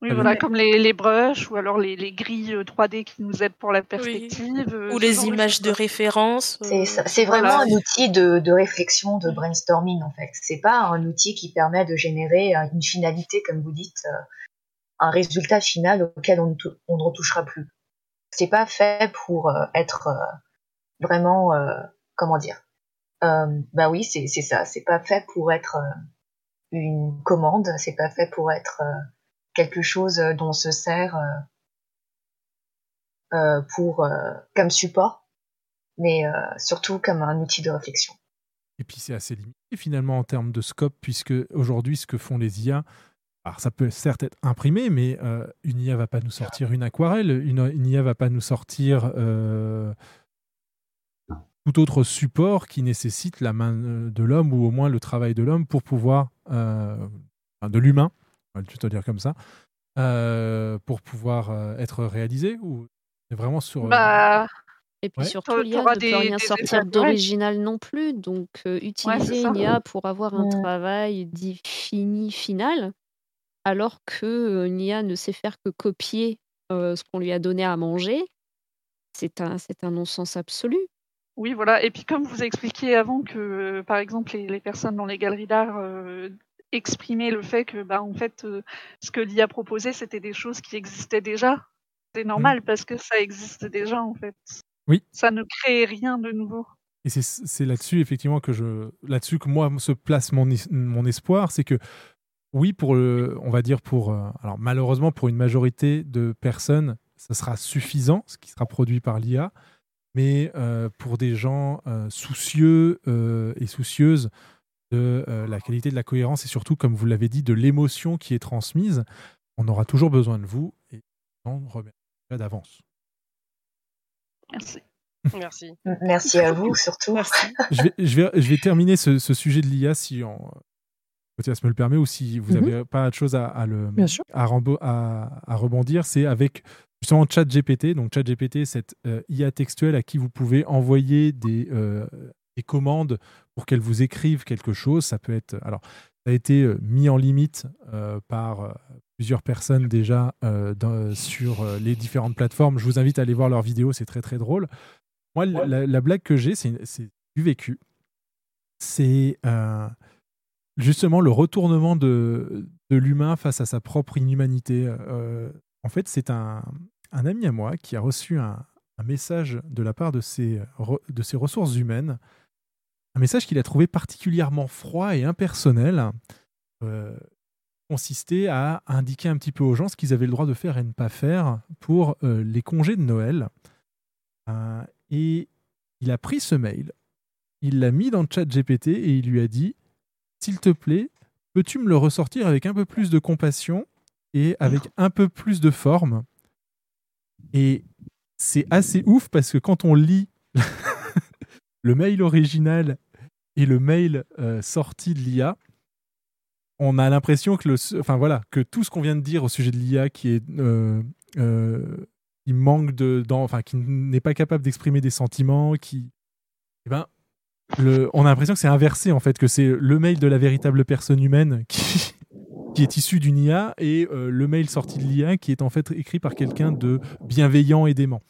Oui, Très voilà, comme les, les brushes ou alors les, les grilles euh, 3D qui nous aident pour la perspective. euh, Ou les de images de référence. C'est euh, vraiment Voilà. un outil de, de réflexion, de brainstorming en fait. C'est pas un outil qui permet de générer euh, une finalité, comme vous dites, euh, un résultat final auquel on on ne retouchera plus. C'est pas fait pour euh, être euh, vraiment, euh, comment dire. Bah oui, c'est ça. C'est pas fait pour être euh, une commande. C'est pas fait pour être euh, quelque chose dont on se sert pour comme support, mais surtout comme un outil de réflexion. Et puis c'est assez limité finalement en termes de scope, puisque aujourd'hui, ce que font les IA, alors ça peut certes être imprimé, mais une IA va pas nous sortir une aquarelle, une, une IA va pas nous sortir tout autre support qui nécessite la main euh, de l'homme ou au moins le travail de l'homme pour pouvoir, euh, enfin, de l'humain, on va plutôt dire comme ça, euh, pour pouvoir euh, être réalisé ou c'est vraiment sur. euh, Bah, Et puis Ouais. surtout, l'IA ne des- peut rien des sortir d'original non plus. Donc, euh, utiliser une IA pour avoir un Ouais. travail dit fini, final, alors qu'une IA ne sait faire que copier euh, ce qu'on lui a donné à manger, c'est un, c'est un non-sens absolu. Oui, voilà. Et puis comme vous expliquiez avant que, euh, par exemple, les, les personnes dans les galeries d'art euh, exprimaient le fait que, bah, en fait, euh, ce que l'IA proposait, c'était des choses qui existaient déjà. C'est normal parce que ça existe déjà, en fait. Oui. Ça ne crée rien de nouveau. Et c'est- c'est là-dessus, effectivement, que je, là-dessus que moi se place mon, es- mon espoir, c'est que oui, pour le, on va dire pour, euh, alors malheureusement pour une majorité de personnes, ça sera suffisant, ce qui sera produit par l'IA, mais euh, pour des gens euh, soucieux euh, et soucieuses de euh, la qualité de la cohérence et surtout, comme vous l'avez dit, de l'émotion qui est transmise, on aura toujours besoin de vous et on remercie d'avance. Merci. Merci. Merci à vous surtout. je, vais, je, vais, je vais terminer ce, ce sujet de l'IA si on, me le permet ou si vous Mhm. n'avez pas de choses à, à le, Bien sûr. à, rembo- à- à rebondir. C'est avec justement ChatGPT. Donc ChatGPT, cette euh, IA textuelle à qui vous pouvez envoyer des, euh, des commandes pour qu'elle vous écrive quelque chose. Ça peut être. Alors, ça a été euh, mis en limite euh, par plusieurs personnes déjà dans- sur les différentes plateformes. Je vous invite à aller voir leurs vidéos, c'est très très drôle. Moi, la, la- la blague que j'ai, c'est c'est du vécu. C'est justement le retournement de, de l'humain face à sa propre inhumanité. Euh, en fait, c'est un, ami à moi qui a reçu un, message de la part de ses, re- de ses ressources humaines, un message qu'il a trouvé particulièrement froid et impersonnel, euh, consistait à indiquer un petit peu aux gens ce qu'ils avaient le droit de faire et ne pas faire pour euh, les congés de Noël. Euh, et il a pris ce mail, il l'a mis dans le chat GPT et il lui a dit S'il te plaît, peux-tu me le ressortir avec un peu plus de compassion? Et avec un peu plus de forme. Et c'est assez ouf parce que quand on lit le mail original et le mail euh, sorti de l'IA, on a l'impression que, le, enfin voilà, que tout ce qu'on vient de dire au sujet de l'IA qui est euh, euh, qui manque de, dans, enfin qui n'est pas capable d'exprimer des sentiments, qui, eh ben, le, on a l'impression que c'est inversé en fait, que c'est le mail de la véritable personne humaine qui, qui est issu d'une IA et euh, le mail sorti de l'IA qui est en fait écrit par quelqu'un de bienveillant et d'aimant.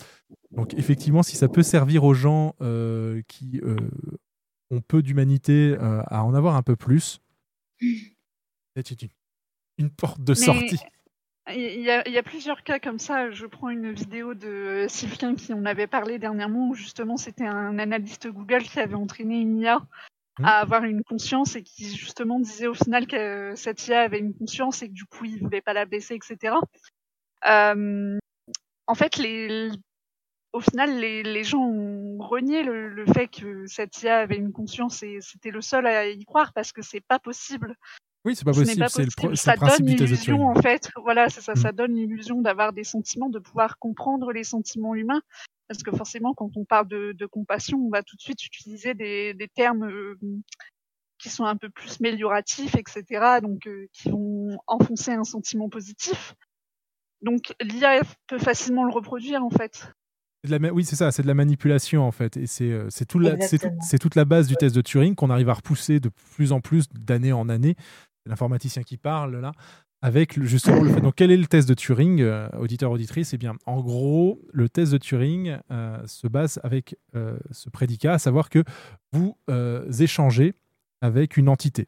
Donc effectivement, si ça peut servir aux gens euh, qui euh, ont peu d'humanité à en avoir un peu plus, c'est une, une porte de Mais sortie. Il y, a, il y a plusieurs cas comme ça. Je prends une vidéo de Sylvain qui en avait parlé dernièrement, où justement c'était un analyste Google qui avait entraîné une IA à avoir une conscience et qui justement disait au final que cette IA avait une conscience et que du coup il voulait pas la baisser, etc. Euh, en fait, les, au final, les, les gens ont renié le, le fait que cette IA avait une conscience et c'était le seul à y croire parce que c'est pas possible. Oui, c'est pas possible. C'est le, Ça le principe donne l'illusion, en fait. Voilà, c'est ça. Mm. Ça donne l'illusion d'avoir des sentiments, de pouvoir comprendre les sentiments humains. Parce que forcément, quand on parle de, de compassion, on va tout de suite utiliser des, des termes euh, qui sont un peu plus mélioratifs, etc. Donc, euh, qui vont enfoncer un sentiment positif. Donc, l'IA peut facilement le reproduire, en fait. C'est de la ma- oui, c'est ça, c'est de la manipulation en fait. Et c'est euh, c'est tout toute la base du test de Turing qu'on arrive à repousser de plus en plus d'année en année. L'informaticien qui parle là, avec justement le fait. Donc, quel est le test de Turing, euh, auditeur, auditrice? Eh bien, en gros, le test de Turing euh, se base avec euh, ce prédicat, à savoir que vous euh, échangez avec une entité.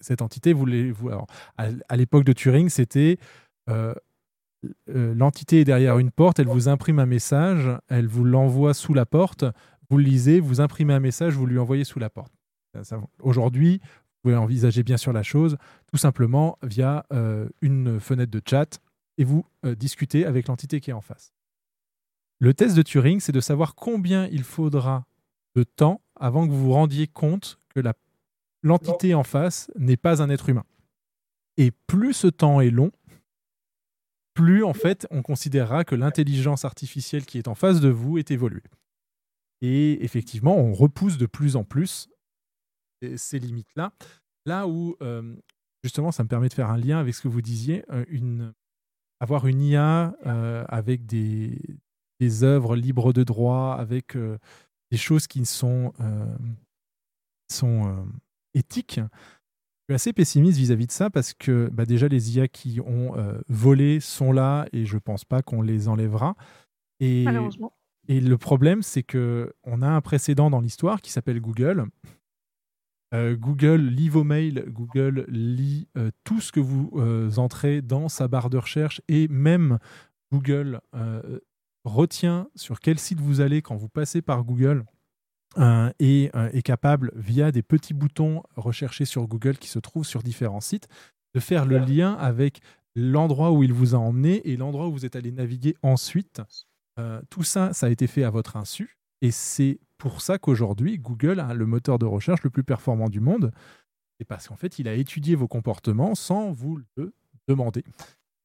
Cette entité, vous, les- vous à, à l'époque de Turing, c'était l'entité est derrière une porte, elle vous imprime un message, elle vous l'envoie sous la porte, vous le lisez, vous imprimez un message, vous lui envoyez sous la porte. Aujourd'hui, pouvez envisager bien sûr la chose tout simplement via euh, une fenêtre de chat et vous euh, discutez avec l'entité qui est en face. Le test de Turing, c'est de savoir combien il faudra de temps avant que vous vous rendiez compte que l'entité en face n'est pas un être humain. Et plus ce temps est long, plus en fait on considérera que l'intelligence artificielle qui est en face de vous est évoluée. Et effectivement, on repousse de plus en plus ces- limites-là. Là où, euh, justement, ça me permet de faire un lien avec ce que vous disiez, euh, une, avoir une IA euh, avec des, des œuvres libres de droit, avec euh, des choses qui sont, sont éthiques. Je suis assez pessimiste vis-à-vis de ça parce que bah, déjà les IA qui ont volé sont là et je pense pas qu'on les enlèvera. Et, Malheureusement. et le problème, c'est que on a un précédent dans l'histoire qui s'appelle Google. Euh, Google lit vos mails, Google lit euh, tout ce que vous euh, entrez dans sa barre de recherche et même Google retient sur quel site vous allez quand vous passez par Google et est capable, via des petits boutons recherchés sur Google qui se trouvent sur différents sites, de faire le lien avec l'endroit où il vous a emmené et l'endroit où vous êtes allé naviguer ensuite. Tout ça, ça a été fait à votre insu. Et c'est pour ça qu'aujourd'hui, Google a le moteur de recherche le plus performant du monde. Et parce qu'en fait, il a étudié vos comportements sans vous le demander.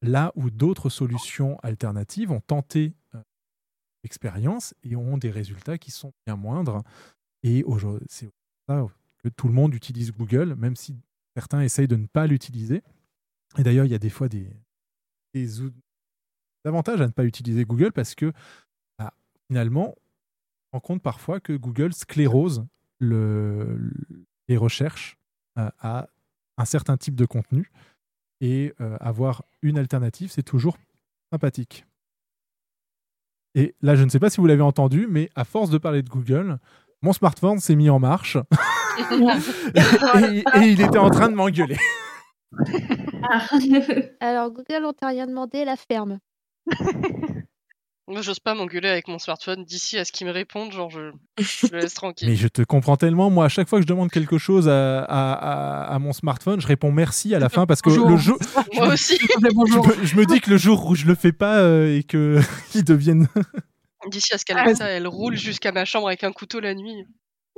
Là où d'autres solutions alternatives ont tenté euh, l'expérience et ont des résultats qui sont bien moindres. Et aujourd'hui, c'est ça que tout le monde utilise Google, même si certains essayent de ne pas l'utiliser. Et d'ailleurs, il y a des fois des, avantages à ne pas utiliser Google parce que bah, finalement, rend compte parfois que Google sclérose le- les recherches euh, à un certain type de contenu et euh, avoir une alternative, c'est toujours sympathique. Et là, je ne sais pas si vous l'avez entendu, mais à force de parler de Google, mon smartphone s'est mis en marche et, et il était en train de m'engueuler. Alors, Google, on t'a rien demandé, la ferme. Moi, j'ose pas m'engueuler avec mon smartphone d'ici à ce qu'il me réponde, genre je, je le laisse tranquille. Mais je te comprends tellement. Moi, à chaque fois que je demande quelque chose à, à- à- à mon smartphone, je réponds merci à la fin parce que Bonjour. le jour. Moi aussi. Je me, je me dis que le jour où je le fais pas euh, et que qu'ils deviennent. D'ici à ce qu'Alexa, elle roule jusqu'à ma chambre avec un couteau la nuit.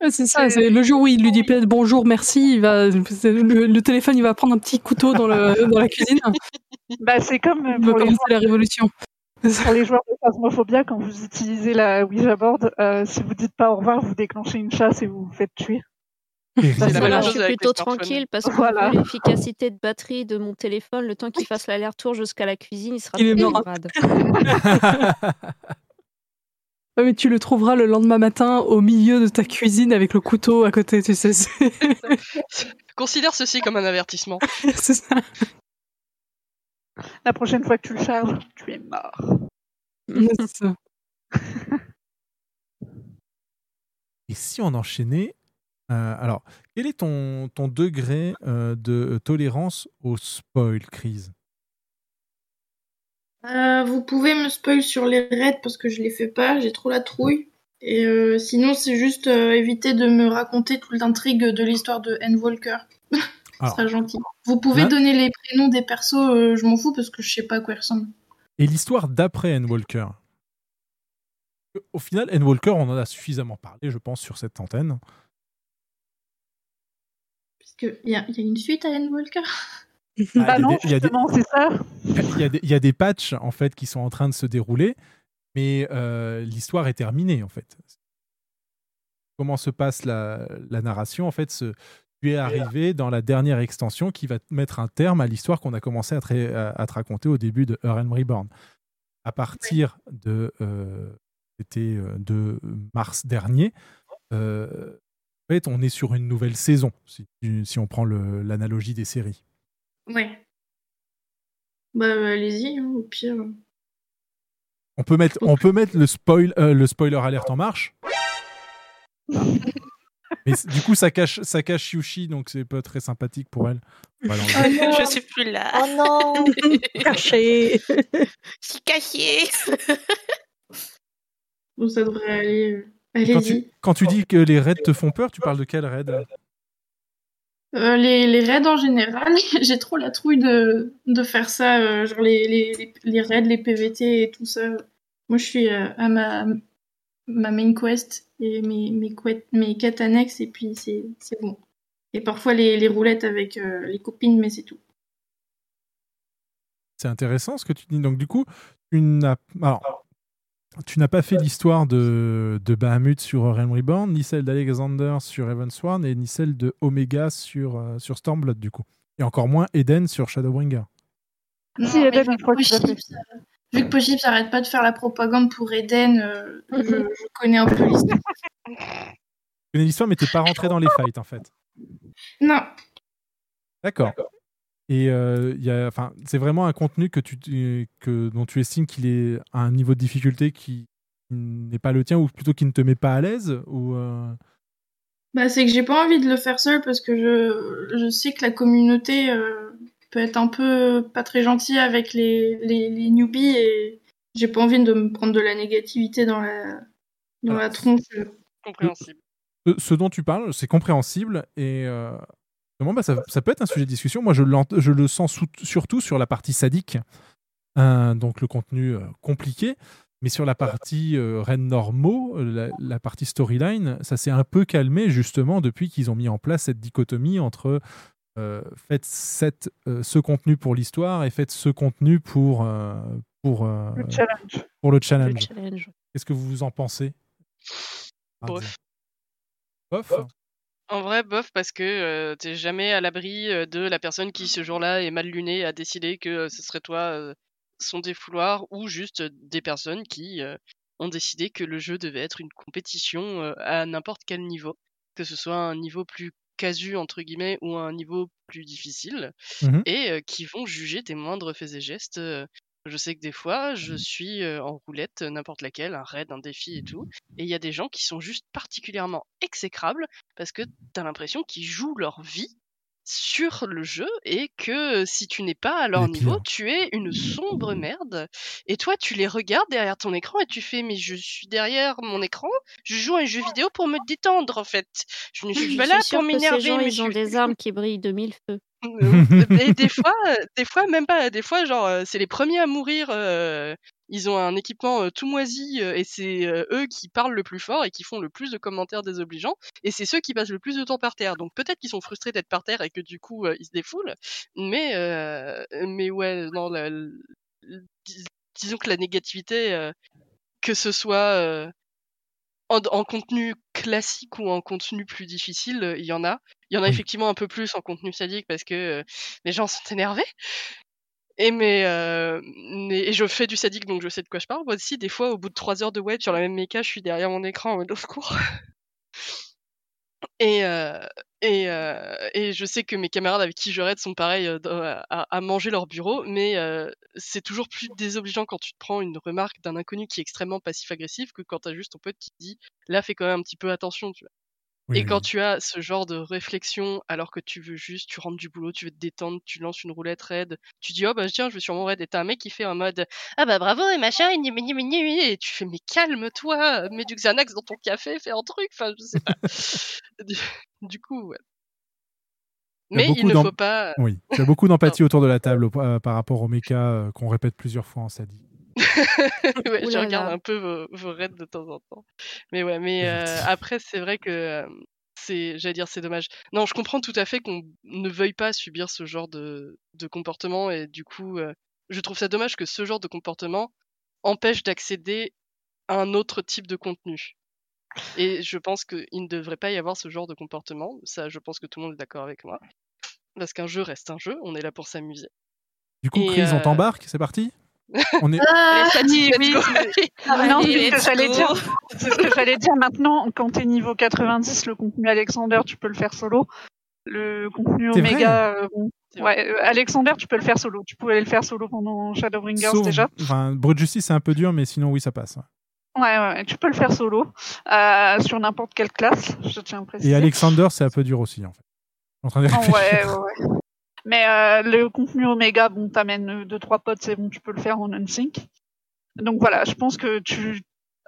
Ouais, c'est ça, c'est le jour où il lui dit peut-être bonjour, merci, il va, c'est le, le téléphone, il va prendre un petit couteau dans, le, dans la cuisine. Bah, c'est comme Il va commencer la révolution. Pour les joueurs de Phasmophobia, quand vous utilisez la Ouija board, euh, si vous dites pas au revoir, vous déclenchez une chasse et vous vous faites tuer. Je chose suis plutôt tranquille parce que Voilà. l'efficacité de batterie de mon téléphone, le temps qu'il fasse l'aller-retour jusqu'à la cuisine, il sera Il est mort. Ouais, mais tu le trouveras le lendemain matin au milieu de ta cuisine avec le couteau à côté, tu sais. Considère ceci comme un avertissement. c'est ça. La prochaine fois que tu le charges, tu es mort. C'est ça. Et si on enchaînait euh, Alors, quel est ton, ton degré euh, de tolérance au spoil, Crise Euh, vous pouvez me spoil sur les raids parce que je les fais pas, j'ai trop la trouille. Et euh, sinon, c'est juste euh, éviter de me raconter toute l'intrigue de l'histoire de Anne Walker. Ce Alors, sera gentil. Vous pouvez là- donner les prénoms des persos, euh, je m'en fous parce que je sais pas à quoi ils ressemblent. Et l'histoire d'après Anne Walker Au final, Anne Walker, on en a suffisamment parlé, je pense, sur cette antenne. Parce qu'il y a, y a une suite à Anne Walker. Ah, il y a Bah non, des- c'est ça. Il y, a des, il y a des patchs en fait qui sont en train de se dérouler, mais euh, l'histoire est terminée en fait. Comment se passe la, la narration En fait, tu es arrivé dans la dernière extension qui va mettre un terme à l'histoire qu'on a commencé à te, à- à te raconter au début de Realm Reborn. À partir de, euh, c'était, euh, de mars dernier, euh, en fait, on est sur une nouvelle saison, si, on prend l'analogie des séries. Ouais. Bah, bah, allez-y, hein, au pire. On peut mettre, on peut mettre le, spoil, euh, le spoiler alerte en marche? Mais du coup, ça cache, ça cache Yushi, donc c'est pas très sympathique pour elle. Oh non. Je suis plus là. Oh non Caché Je suis cachée. Bon, ça devrait aller. euh, Quand Allez-y. tu, quand tu dis que les raids te font peur, tu parles de quel raid Euh, les, les raids en général, j'ai trop la trouille de, de faire ça, euh, genre les, les, les raids, les PVT et tout ça. Moi, je suis euh, à ma, ma main quest et mes, mes, quêtes- mes quêtes annexes, et puis c'est c'est bon. Et parfois les, les roulettes avec euh, les copines, mais c'est tout. C'est intéressant ce que tu dis. Donc, du coup, tu n'as alors, tu n'as pas fait l'histoire de, de Bahamut sur Realm Reborn, ni celle d'Alexander sur Evansworn, et ni celle de Omega sur, euh, sur Stormblood, du coup. Et encore moins Eden sur Shadowbringer. Non, Si, mais Eden, je crois que vu que Pochip s'arrête pas de faire la propagande pour Eden, euh, je, je connais un peu l'histoire. Tu connais l'histoire, mais t'es pas rentré dans les fights, en fait. Non, D'accord. Et euh, il y a- enfin, c'est vraiment un contenu que tu, tu- que, dont tu estimes qu'il est à un niveau de difficulté qui n'est pas le tien, ou plutôt qui ne te met pas à l'aise ou euh, bah, c'est que j'ai pas envie de le faire seul parce que je, je sais que la communauté euh, peut être un peu pas très gentille avec les, les, les newbies et j'ai pas envie de me prendre de la négativité dans la, dans la tronche. Compréhensible. ce, ce dont tu parles, c'est compréhensible et euh, vraiment, bah, ça, ça peut être un sujet de discussion. Moi, je, je le sens sous- surtout sur la partie sadique, euh, donc le contenu euh, compliqué. Mais sur la partie euh, reine normaux, euh, la, la partie storyline, ça s'est un peu calmé justement depuis qu'ils ont mis en place cette dichotomie entre euh, faites cette, euh, ce contenu pour l'histoire et faites ce contenu pour, euh, pour, euh, Le challenge. pour le challenge. Le challenge. Qu'est-ce que vous en pensez? Bof. Bof? En vrai, bof, parce que euh, t'es jamais à l'abri euh, de la personne qui, ce jour-là, est mal lunée et a décidé que euh, ce serait toi euh, son défouloir, ou juste euh, des personnes qui euh, ont décidé que le jeu devait être une compétition euh, à n'importe quel niveau, que ce soit un niveau plus casu, entre guillemets, ou un niveau plus difficile, Mhm. et euh, qui vont juger tes moindres faits et gestes. euh, je sais que des fois, je suis euh, en roulette, n'importe laquelle, un raid, un défi et tout, et il y a des gens qui sont juste particulièrement exécrables parce que t'as l'impression qu'ils jouent leur vie sur le jeu et que si tu n'es pas à leur Les niveau, pires. tu es une sombre merde. Et toi, tu les regardes derrière ton écran et tu fais mais je suis derrière mon écran, je joue à un jeu vidéo pour me détendre en fait. Je ne suis pas là pour m'énerver. mais ils ont je- des armes qui brillent de mille feux. Et des fois, euh, des fois même pas, des fois genre euh, c'est les premiers à mourir. euh, ils ont un équipement euh, tout moisi et c'est eux qui parlent le plus fort et qui font le plus de commentaires désobligeants et c'est ceux qui passent le plus de temps par terre. Donc peut-être qu'ils sont frustrés d'être par terre et que du coup ils se défoulent, mais euh, mais ouais non la- disons que la négativité euh, que ce soit en, en contenu classique ou en contenu plus difficile, euh, il y en a. Il y en a Oui. effectivement un peu plus en contenu sadique parce que euh, les gens sont énervés. Et mais, euh, et je fais du sadique donc je sais de quoi je parle. Moi aussi, des fois, au bout de trois heures de web sur la même méca, je suis derrière mon écran en mode au secours. Et, euh, et, euh, et je sais que mes camarades avec qui je raid sont pareils euh, à, à manger leur bureau, mais euh, c'est toujours plus désobligeant quand tu te prends une remarque d'un inconnu qui est extrêmement passif-agressif que quand t'as juste ton pote qui te dit là fais quand même un petit peu attention, tu vois. Oui, et oui. quand tu as ce genre de réflexion alors que tu veux juste, tu rentres du boulot, tu veux te détendre, tu lances une roulette raid, tu dis oh bah tiens je vais sur mon raid et t'as un mec qui fait en mode ah bah bravo et machin et, et tu fais mais calme-toi, mets du Xanax dans ton café, fais un truc, enfin je sais pas. du, coup ouais. Mais il beaucoup ne faut pas. Oui, il y a beaucoup d'empathie autour de la table euh, par rapport au méca euh, qu'on répète plusieurs fois en sadi. ouais, je regarde un peu vos, vos raids de temps en temps. Mais ouais, mais euh, après, c'est vrai que euh, c'est, j'allais dire, c'est dommage. Non, je comprends tout à fait qu'on ne veuille pas subir ce genre de, de comportement et du coup, euh, je trouve ça dommage que ce genre de comportement empêche d'accéder à un autre type de contenu. Et je pense qu'il ne devrait pas y avoir ce genre de comportement. Ça, je pense que tout le monde est d'accord avec moi. Parce qu'un jeu reste un jeu, on est là pour s'amuser. Du coup, Et, Chris, on euh, t'embarque, c'est parti? On est... Ah, Sadi, oui, go. Ah, non, c'est ce que j'allais dire. C'est ce que j'allais dire maintenant. Quand t'es niveau 90, le contenu Alexander, tu peux le faire solo. Le contenu Omega, euh, bon. C'est vrai. Ouais, euh, Alexander, tu peux le faire solo. Tu pouvais le faire solo pendant Shadowbringers Sauf- déjà. Enfin, Brut Justice, c'est un peu dur, mais sinon, oui, ça passe. Ouais. Ouais, tu peux le faire solo euh, sur n'importe quelle classe. Je tiens à préciser. Et Alexander, c'est un peu dur aussi, en fait. En train de Oh, ouais, ouais, ouais. Mais euh, le contenu Omega, bon, t'amènes euh, deux trois potes, c'est bon, tu peux le faire en unsync. Donc voilà, je pense que tu,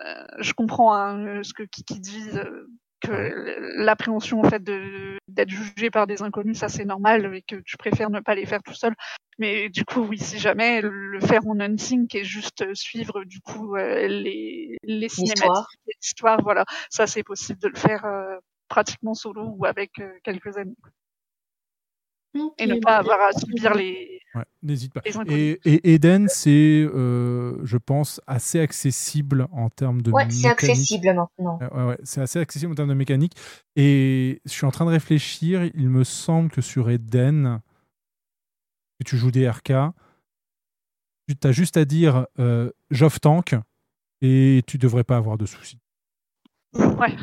euh, je comprends hein, euh, ce que Kiki dit, euh, que l'appréhension en fait de d'être jugé par des inconnus, ça c'est normal et que tu préfères ne pas les faire tout seul. Mais du coup, oui, si jamais le faire en unsync et juste euh, suivre du coup euh, les les cinématiques, l'histoire, voilà, ça c'est possible de le faire euh, pratiquement solo ou avec euh, quelques amis. Et ne pas avoir à subir les. Ouais, n'hésite pas. Et, et Eden, c'est, euh, je pense, assez accessible en termes de Ouais, c'est mécanique. accessible maintenant. Euh, ouais, ouais, c'est assez accessible en termes de mécanique. Et je suis en train de réfléchir. Il me semble que sur Eden, que tu joues des RK, tu as juste à dire euh, j'offre tank et tu devrais pas avoir de soucis. Ouais.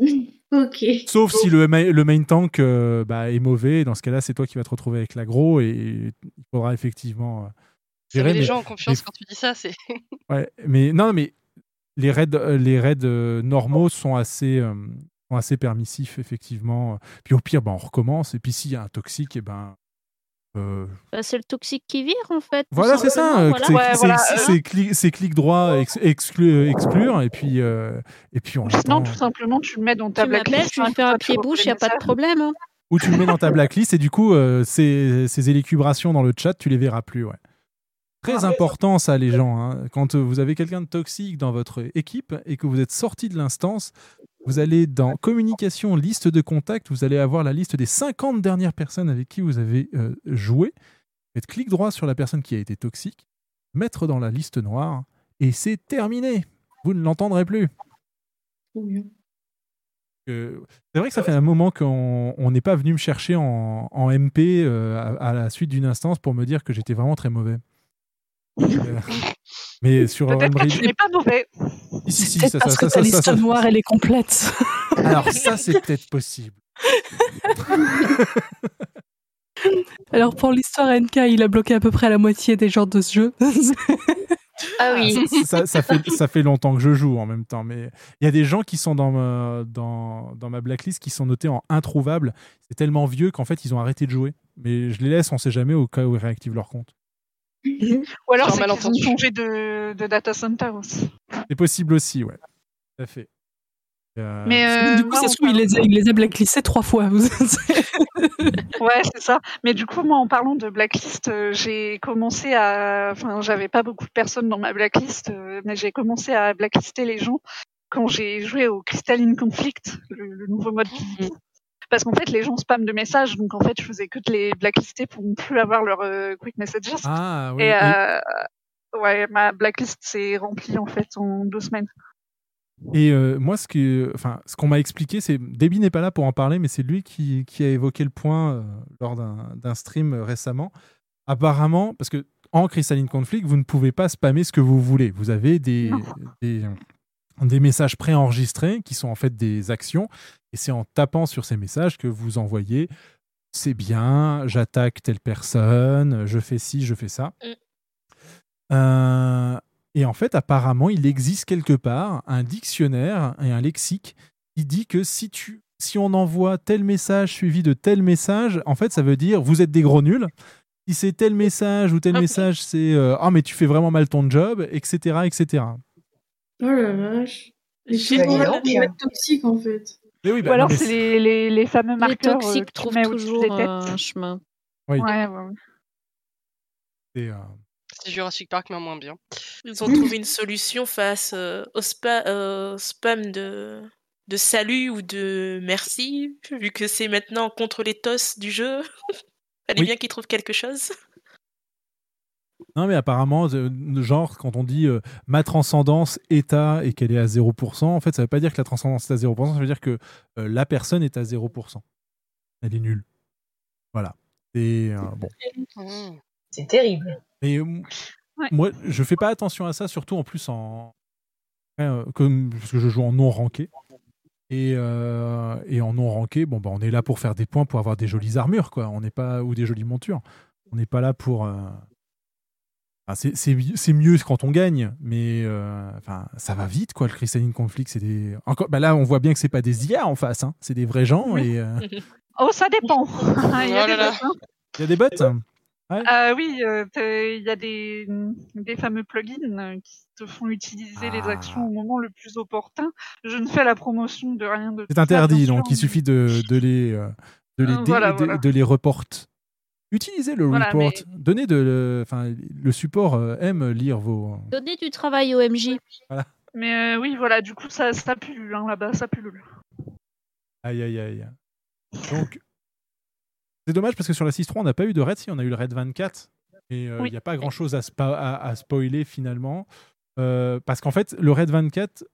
ok. Sauf si le, ma- le main tank euh, bah, est mauvais. Dans ce cas-là, c'est toi qui vas te retrouver avec l'aggro et il faudra effectivement. euh, Ça gérer, les mais- gens en confiance mais- quand tu dis ça, c'est. Ouais, mais non, mais les raids, euh, les raids euh, normaux sont assez, euh, sont assez permissifs, effectivement. Puis au pire, ben, on recommence. Et puis s'il y a un toxique, et ben. Euh, Bah, c'est le toxique qui vire en fait. voilà, c'est ça. euh, voilà. c'est- c'est cli- c'est clic droit, ex- exclu- exclure, et puis, euh, et puis on Sinon, attend. tout simplement, tu le mets dans ta blacklist. tu me fais un pied-bouche, reçois il n'y a pas de problème. hein. Ou tu le mets dans ta blacklist, et du coup, euh, ces, ces élucubrations dans le chat, tu les verras plus. Ouais. Très important ça les gens. hein. Quand euh, vous avez quelqu'un de toxique dans votre équipe et que vous êtes sorti de l'instance, vous allez dans communication, liste de contacts, vous allez avoir la liste des 50 dernières personnes avec qui vous avez euh, joué. Faites clic droit sur la personne qui a été toxique, mettre dans la liste noire et c'est terminé. Vous ne l'entendrez plus. Euh, C'est vrai que ça fait un moment qu'on on n'est pas venu me chercher en, en MP euh, à, à la suite d'une instance pour me dire que j'étais vraiment très mauvais. Mais sur Peut-être que Unreal- tu n'es pas mauvais. Si, si, ça- parce ça- que ça- ta ça- liste ça- noire, elle est complète. Alors ça, c'est peut-être possible. Alors pour l'histoire NK, il a bloqué à peu près la moitié des gens de ce jeu. ah ça, ça fait, ça fait longtemps que je joue en même temps, mais il y a des gens qui sont dans ma, dans, dans ma blacklist qui sont notés en introuvable. C'est tellement vieux qu'en fait, ils ont arrêté de jouer. Mais je les laisse, on sait jamais au cas où ils réactivent leur compte. Ou alors, c'est qu'ils ont changé de, de data center aussi. C'est possible aussi, ouais. Tout à fait. Euh, Mais euh, du coup, ça en se trouve, il les, a, il les a blacklistés trois fois. Ouais, c'est ça. Mais du coup, moi, en parlant de blacklist, euh, j'ai commencé à. Enfin, j'avais pas beaucoup de personnes dans ma blacklist, mais j'ai commencé à blacklister les gens quand j'ai joué au Crystalline Conflict, le, le nouveau mode PvP. Parce qu'en fait, les gens spamment de messages, donc en fait, je faisais que de les blacklister pour ne plus avoir leurs euh, quick messages. Ah, oui. Et euh, ouais, ma blacklist s'est remplie en fait en deux semaines. Et euh, moi, ce que, enfin, ce qu'on m'a expliqué, c'est Debbie n'est pas là pour en parler, mais c'est lui qui, qui a évoqué le point euh, lors d'un d'un stream euh, récemment. Apparemment, parce que en Crystalline Conflict, vous ne pouvez pas spammer ce que vous voulez. Vous avez des, des, des messages préenregistrés qui sont en fait des actions, et c'est en tapant sur ces messages que vous envoyez. C'est bien, j'attaque telle personne, je fais ci, je fais ça. Euh, et en fait, apparemment, il existe quelque part un dictionnaire et un lexique qui dit que si, tu, si on envoie tel message suivi de tel message, en fait, ça veut dire vous êtes des gros nuls. Si c'est tel message ou tel message, c'est euh, ah mais tu fais vraiment mal ton job, etc., etc. Oh la vache. Les donc. des toxiques en fait. Mais oui, Ou bah, alors, mais c'est les, les, les fameux Les marqueurs euh, toxiques que tu trouvent toujours des têtes. euh, un chemin. Oui. Ouais, ouais, ouais. c'est, euh, C'est Jurassic Park, mais moins bien. Ils ont trouvé une solution face euh, au spa- euh, spam de, de salut ou de merci, vu que c'est maintenant contre les tos du jeu. Fallait Oui. bien qu'ils trouvent quelque chose. Non, mais apparemment, genre, quand on dit euh, ma transcendance est à et qu'elle est à 0%, en fait, ça veut pas dire que la transcendance est à 0%, ça veut dire que euh, la personne est à 0%. Elle est nulle. Voilà. Et euh, bon. C'est terrible. Et euh, moi, je fais pas attention à ça, surtout en plus en. Ouais, euh, comme, parce que je joue en non ranké. Et, euh, et en non ranké, bon, bah, on est là pour faire des points, pour avoir des jolies armures, quoi. On n'est pas ou des jolies montures. On n'est pas là pour. C'est- mieux quand on gagne, mais euh, enfin, ça va vite, quoi. Le Crystalline Conflict, c'est des. Encore, bah là, on voit bien que c'est pas des IA en face, hein. c'est des vrais gens. Et euh, Oh, ça dépend. Il y a Oh là là. hein. il y a des bots. Ah oui, euh, t'es- il y a des, des fameux plugins qui te font utiliser les actions au moment le plus opportun. Je ne fais la promotion de rien de C'est interdit, donc il suffit de, de les, de les, dé- voilà, de, voilà. de les report. Utilisez le Voilà, report. mais- Donnez de le, enfin, le support euh, aime lire vos. Donnez du travail au MJ. Voilà. Mais euh, oui, voilà, du coup, ça, ça pullule hein, là-bas, ça pullule. Aïe aïe aïe. Donc c'est dommage parce que sur la 6.3 on n'a pas eu de raid, si on a eu le raid 24, mais euh, il Oui. n'y a pas grand chose à, spa- à, à spoiler finalement. Euh, parce qu'en fait le raid 24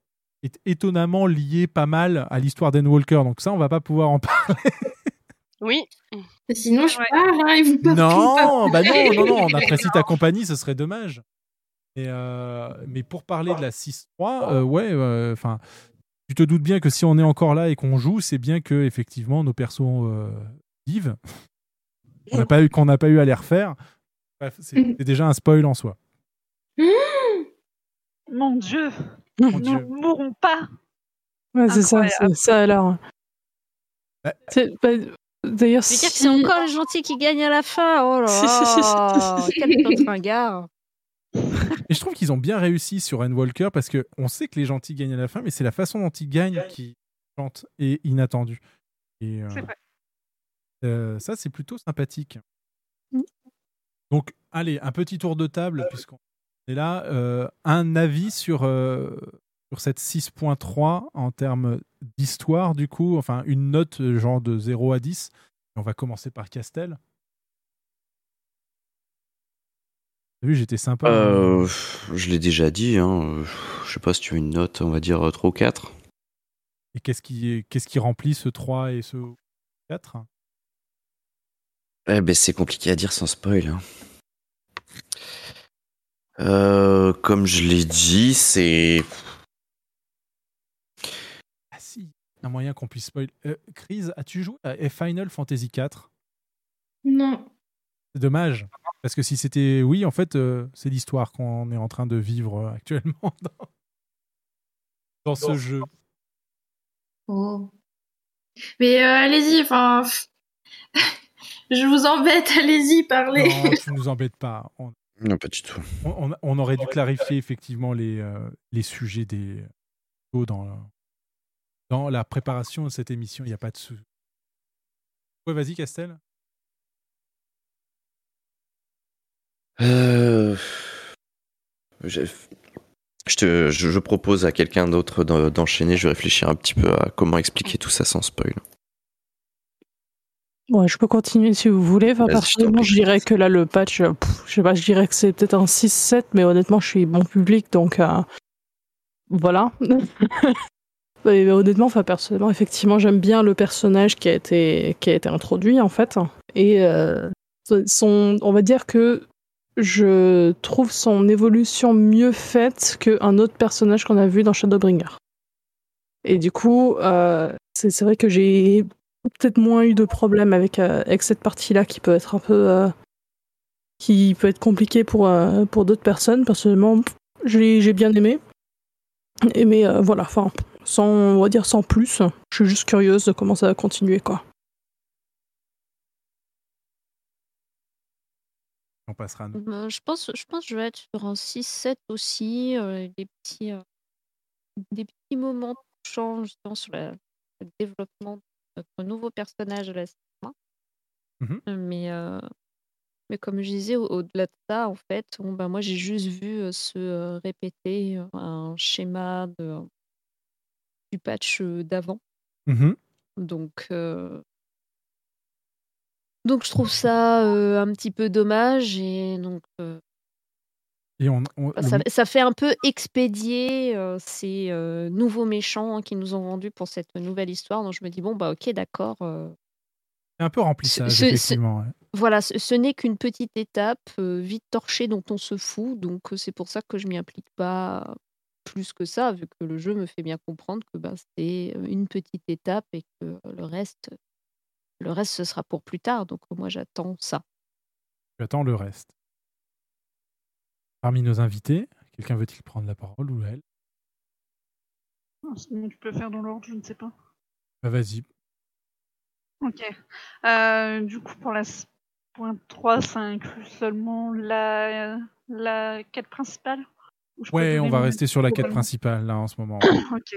est étonnamment lié pas mal à l'histoire d'Anne Walker, donc ça on va pas pouvoir en parler. Oui. Sinon, je parle, hein, et vous Non, pas? bah non, non, non, on apprécie ta compagnie, ce serait dommage. Et euh, mais pour parler de la 6.3, euh, ouais, euh, enfin, tu te doutes bien que si on est encore là et qu'on joue, c'est bien que effectivement nos persos euh, vivent. On n'a pas eu qu'on n'a pas eu à les refaire. Bref, c'est c'est déjà un spoil en soi. Mon Dieu, Mon nous Dieu. ne mourrons pas. Ouais, c'est ça, c'est ça alors. Bah, C'est- bah, D'ailleurs, dire que si- c'est encore les gentils qui gagnent à la fin? Oh là là, quel autre ringard. Et je trouve qu'ils ont bien réussi sur Anne Walker parce que on sait que les gentils gagnent à la fin, mais c'est la façon dont ils gagnent qui chante et inattendue. Et euh, C'est vrai. euh, ça, c'est plutôt sympathique. Donc, allez, un petit tour de table puisqu'on est là. Euh, un avis sur euh, sur cette 6.3 en termes d'histoire, du coup, enfin une note euh, genre de 0 à 10. Et on va commencer par Castel. T'as vu, j'étais sympa. hein. Euh, je l'ai déjà dit, hein. euh, Je sais pas si tu veux une note, on va dire euh, 3 ou 4. Et qu'est-ce qui, qu'est-ce qui remplit ce 3 et ce 4 Eh ben, c'est compliqué à dire sans spoil. hein. Euh, comme je l'ai dit, c'est. Ah si, un moyen qu'on puisse spoil. Euh, Chris, as-tu joué à Final Fantasy 4 Non. C'est dommage. Parce que si c'était oui, en fait, euh, c'est l'histoire qu'on est en train de vivre euh, actuellement dans, dans ce jeu. Oh. Mais euh, allez-y, enfin. je vous embête, allez-y, parlez. Non, tu nous embêtes pas. On, Non, pas du tout. on- on aurait dû clarifier effectivement les, euh, les sujets des dans, dans la préparation de cette émission. Il n'y a pas de sou. Ouais, vas-y, Castel. Euh, je, je te, je, propose à quelqu'un d'autre d'en- d'enchaîner. Je vais réfléchir un petit peu à comment expliquer tout ça sans spoil. Ouais, je peux continuer si vous voulez. Enfin, personnellement, je dirais que là, le patch, euh, pff, je sais pas, je dirais que c'est peut-être un 6-7, mais honnêtement, je suis bon public, donc euh, voilà. Et honnêtement, enfin, personnellement, effectivement, j'aime bien le personnage qui a été, qui a été introduit, en fait. Et euh, son, on va dire que je trouve son évolution mieux faite qu'un autre personnage qu'on a vu dans Shadowbringer. Et du coup, euh, c'est vrai que j'ai peut-être moins eu de problèmes avec, euh, avec cette partie-là qui peut être un peu. euh, qui peut être compliquée pour, pour d'autres personnes. Personnellement, j'ai bien aimé. Mais voilà, enfin, sans, on va dire sans plus. Je suis juste curieuse de comment ça va continuer, quoi. On passera à nous. Euh, je, pense, je pense que je vais être sur un 6-7 aussi. euh, des, petits, euh, des petits moments touchants justement sur la- le développement de notre nouveau personnage de la. Mhm. Euh, Mais, euh, mais comme je disais, au- au-delà de ça, en fait, bon, bah, moi j'ai juste vu euh, se euh, répéter un schéma de, du patch euh, d'avant. Mhm. Donc, euh, donc je trouve ça euh, un petit peu dommage et donc euh, Et on, on- le- ça, fait un peu expédier ces nouveaux méchants qui nous ont vendus pour cette nouvelle histoire. Donc je me dis bon bah ok d'accord. c'est un peu remplissage, ce- ce- effectivement. ouais. voilà, ce, ce n'est qu'une petite étape vite torchée dont on se fout. Donc c'est pour ça que je m'y implique pas plus que ça, vu que le jeu me fait bien comprendre que bah, c'est une petite étape et que le reste, le reste ce sera pour plus tard. Donc moi j'attends ça. J'attends le reste. Parmi nos invités, quelqu'un veut-il prendre la parole ou elle? Ah, sinon, tu peux faire dans l'ordre, je ne sais pas. Bah, Vas-y. Ok. Euh, du coup, pour la, s- 6.3, ça inclut seulement la, la quête principale? Ouais, on va rester sur la quête globalement principale là en ce moment. Ok.